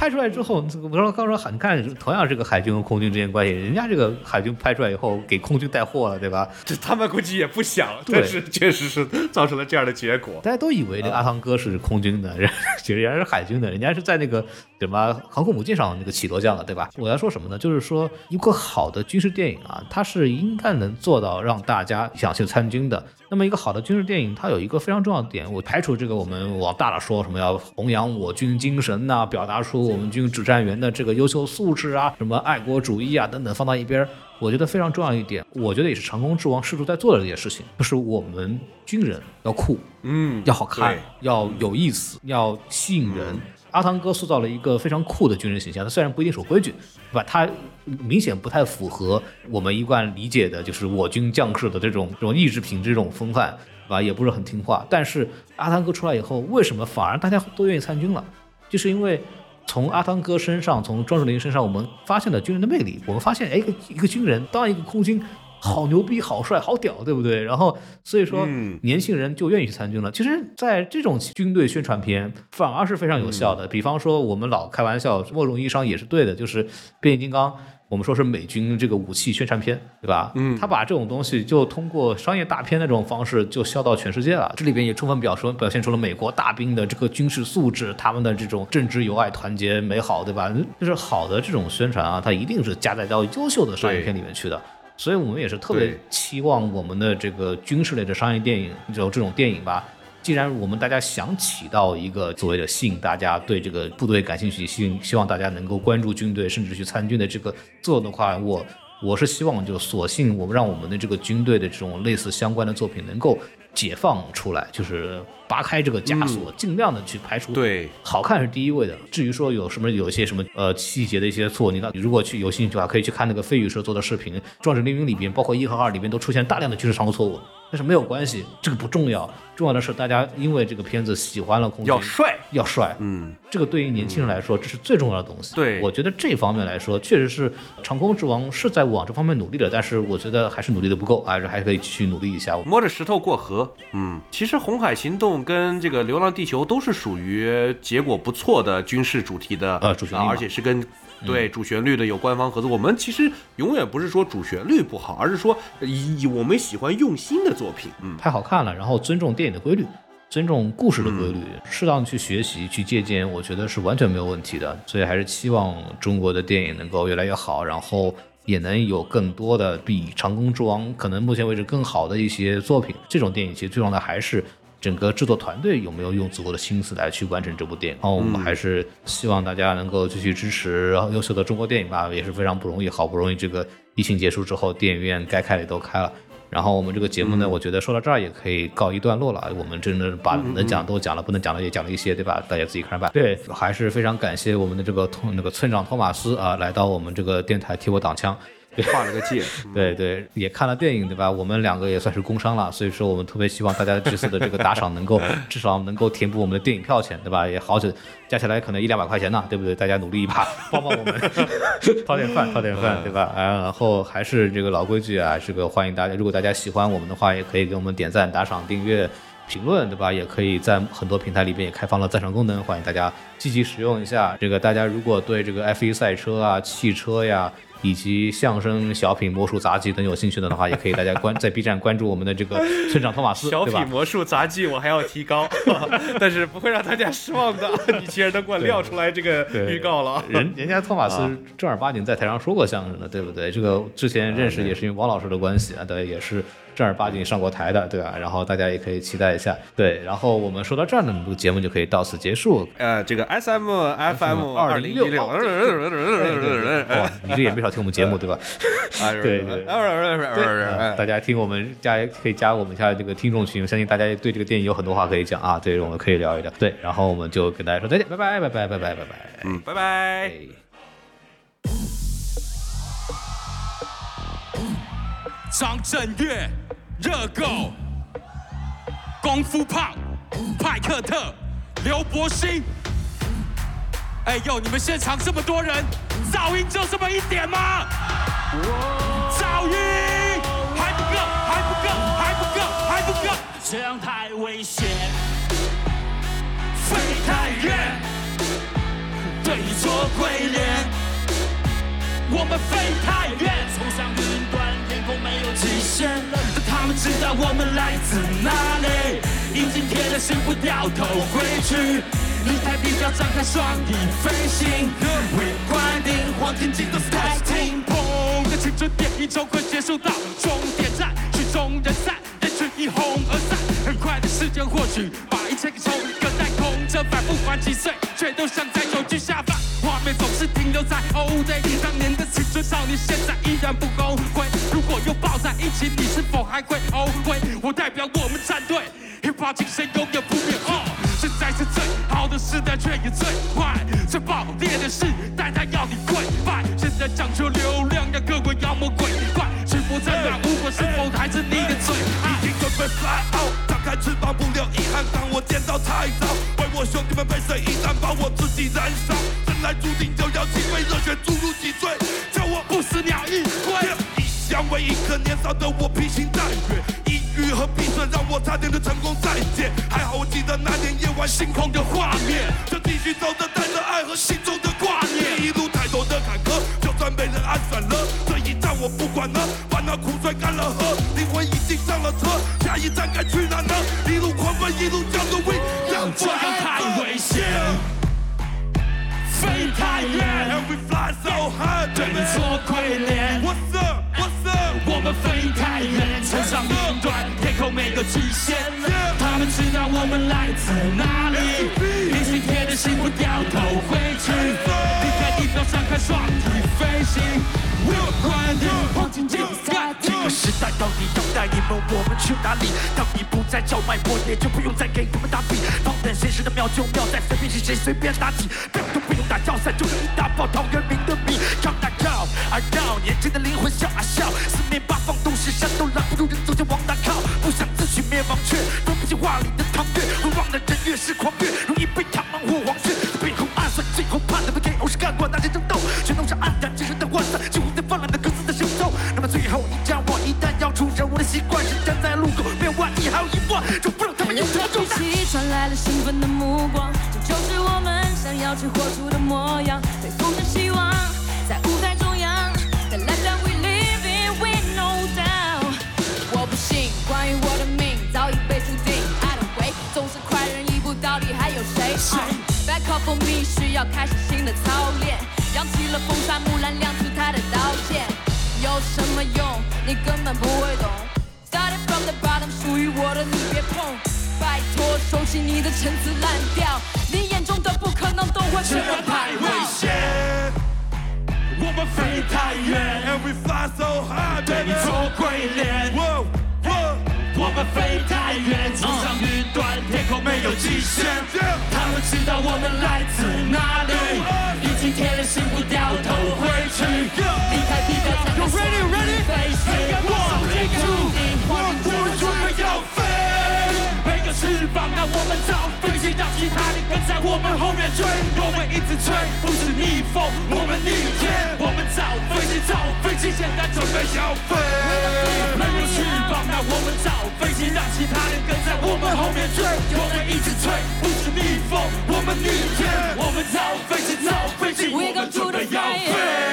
拍出来之后，我说刚说很看，同样是个海军和空军之间关系，人家这个海军拍出来以后给空军带货了，对吧？这他们估计也不想，但是确实是造成了这样的结果。大家都以为这个阿汤哥是空军的，人其实人家是海军的，人家是在那个什么航空母舰上那个起落降的，对吧？我要说什么呢？就是说一个好的军事电影啊，它是应该能做到让大家想去参军的。那么一个好的军事电影，它有一个非常重要的点，我排除这个我们往大了说，什么要弘扬我军精神呐，表达出我们军指战员的这个优秀素质啊，什么爱国主义啊等等放到一边，我觉得非常重要一点，我觉得也是长空之王试图在做的这件事情，就是我们军人要酷，嗯，要好看，要有意思，要吸引人。阿汤哥塑造了一个非常酷的军人形象，他虽然不一定守规矩，对吧？他明显不太符合我们一贯理解的，就是我军将士的这种这种意志品质、这种风范，对吧？也不是很听话。但是阿汤哥出来以后，为什么反而大家都愿意参军了？就是因为从阿汤哥身上，从庄树林身上，我们发现了军人的魅力。我们发现，哎，一个一个军人当一个空军。好牛逼，好帅，好屌，对不对？然后所以说，年轻人就愿意去参军了。其实，在这种军队宣传片反而是非常有效的。比方说，我们老开玩笑，某种意义上也是对的，就是变形金刚，我们说是美军这个武器宣传片，对吧？嗯，他把这种东西就通过商业大片的这种方式就销到全世界了。这里边也充分表说表现出了美国大兵的这个军事素质，他们的这种政治、友爱、团结、美好，对吧？就是好的这种宣传啊，它一定是加载到优秀的商业片里面去的。所以我们也是特别期望我们的这个军事类的商业电影，就这种电影吧。既然我们大家想起到一个所谓的吸引大家对这个部队感兴趣，希希望大家能够关注军队，甚至去参军的这个作用的话，我我是希望就索性我们让我们的这个军队的这种类似相关的作品能够。解放出来，就是拔开这个枷锁，尽量的去排除。对，好看是第一位的。至于说有什么有一些什么呃细节的一些错，你到如果去有兴趣的话，可以去看那个飞宇社做的视频，《壮志凌云》里边，包括一和二里边都出现大量的军事常规错误。但是没有关系，这个不重要，重要的是大家因为这个片子喜欢了空军，要帅，要帅，嗯，这个对于年轻人来说，这是最重要的东西。对，我觉得这方面来说，确实是长空之王是在往这方面努力的，但是我觉得还是努力的不够，还是还可以继续努力一下。摸着石头过河，嗯，其实《红海行动》跟这个《流浪地球》都是属于结果不错的军事主题的，呃，主旋律，而且是跟。对主旋律的有官方合作，我们其实永远不是说主旋律不好，而是说以我们喜欢用心的作品，嗯，太好看了，然后尊重电影的规律，尊重故事的规律，适当去学习去借鉴，我觉得是完全没有问题的。所以还是期望中国的电影能够越来越好，然后也能有更多的比《长空之王》可能目前为止更好的一些作品。这种电影其实最重要的还是。整个制作团队有没有用足够的心思来去完成这部电影？然后我们还是希望大家能够继续支持优秀的中国电影吧，也是非常不容易，好不容易这个疫情结束之后，电影院该开的都开了，然后我们这个节目呢，我觉得说到这儿也可以告一段落了。我们真的把能讲都讲了，不能讲的也讲了一些，对吧？大家自己看着办。对，还是非常感谢我们的这个托那个村长托马斯啊，来到我们这个电台替我挡枪。画了个界，对对，也看了电影，对吧？我们两个也算是工伤了，所以说我们特别希望大家这次的这个打赏能够 至少能够填补我们的电影票钱，对吧？也好久加起来可能一两百块钱呢，对不对？大家努力一把，帮帮我们，讨点饭，讨点饭，对吧？啊，然后还是这个老规矩啊，这个欢迎大家，如果大家喜欢我们的话，也可以给我们点赞、打赏、订阅、评论，对吧？也可以在很多平台里边也开放了赞赏功能，欢迎大家积极使用一下。这个大家如果对这个 F1 赛车啊、汽车呀。以及相声、小品、魔术、杂技等有兴趣的的话，也可以大家关在 B 站关注我们的这个 村长托马斯，小品、？魔术、杂技我还要提高，但是不会让大家失望的。你既然都给我撂出来这个 预告了，人人家托马斯啊正儿八经在台上说过相声的，对不对？这个之前认识也是因为汪老师的关系啊，对，也是正儿八经上过台的，对吧？然后大家也可以期待一下，对。然后我们说到这儿呢，这个节目就可以到此结束。呃，这个 S M F M 二零一六，哇，你这也没少听我们节目，对吧？对对对大家听我们加可以加我们一下这个听众群，相信大家对这个电影有很多话可以讲啊，对，我们可以聊一聊。对，然后我们就跟大家说再见，拜拜，拜拜，拜拜，拜拜。嗯，拜拜。张震岳、热狗、功夫胖、派克特、刘伯欣。哎呦，你们现场这么多人，噪音就这么一点吗？噪音还不够，还不够，还不够，还不够，这样太危险，飞太远，对你做鬼脸。我们飞太远，冲上我们来自哪里，已经铁了心不掉头回去。离开地表，张开双翼飞行。We grinding，黄金金都是太听砰的青春电影就快结束到终点站，曲终人散，人群一哄而散。很快的时间，或许把一切给抽一个带空着，反复还几岁，却都像在手机下饭。画面总是停留在 old day，当年的青春少年，现在依然不后悔。如果又抱在一起，你是否还会后悔？我代表我们战队，hip hop 精神永远不变。哦，现在是最好的时代，却也最坏、最爆裂的时代，它要你跪拜。现在讲究流量，让各位妖魔鬼怪，直播在那无果是否还是你的最爱？已经准备 fly out，张开翅膀不留遗憾。当我见到太早，为我兄弟们背水一战，把我自己燃烧。生来注定就要起飞，热血注入脊椎，叫我不死鸟一挥。一向为一个年少的我披星戴月，抑郁和闭塞让我差点就成功再见。还好我记得那年夜晚星空的画面，就继续走着，带着爱和心中的挂念。一路太多的坎坷，就算被人暗算了，这一站我不管了，把那苦水干了喝，上了车，下一站该去哪呢？一路狂奔，一路叫着 we，让这样太危险，飞太远，And we fly so high，对你做鬼脸。What's up? 我们飞太远，乘上云端，天空没有极限。他们知道我们来自哪里，已经贴着心不掉头回去。离开地表，张开双翼飞行。We're grinding，黄金竞赛这个时代到底要带你们我们去哪里？当你不再叫卖我，也就不用再给我们打比。放胆现实的妙就妙在随便是谁随便打起，不用都不用打要塞，就是一大包陶渊明的笔。靠大靠，而绕年轻的灵魂笑啊笑，四面八方都是山，都拦不住人走就往哪靠。不想自取灭亡，却分不清话里的唐月，会忘了人越是狂越，容易被他们或黄血。背后暗算，最后怕的被 KO 是干过那些争斗，全弄上黯然精神的涣散，几乎在泛滥的各自的行走。那么最后你叫我一旦要出征，我的习惯是站在路口，没有万一还有一万，就不让他们有头中弹。一起传来了兴奋的目光，这就是我们想要去活出的模样。被风着希望，在舞台中央，The life that we live in with no doubt。我不信，关于我的？Back up for me，需要开始新的操练，扬起了风沙，木兰亮出她的刀剑。有什么用？你根本不会懂。Started from the bottom，属于我的你别碰。拜托，收起你的陈词滥调，你眼中的不可能都会这被我样太危。险，我们飞太远，And we fly so high，对你做鬼脸。Whoa 们飞太远，冲上云端，天空没有极限。他们知道我们来自哪里，已经铁了心不掉头回去，离开地表才能飞行。我们造飞机让其他人跟在我们后面追我们一直吹不是逆风我们逆天我们造飞机造飞机现在准备要飞没有翅膀那我们造飞机让其他人跟在我们后面追我们一直吹不是逆风我们逆天我们造飞机造飞机我们准备要飞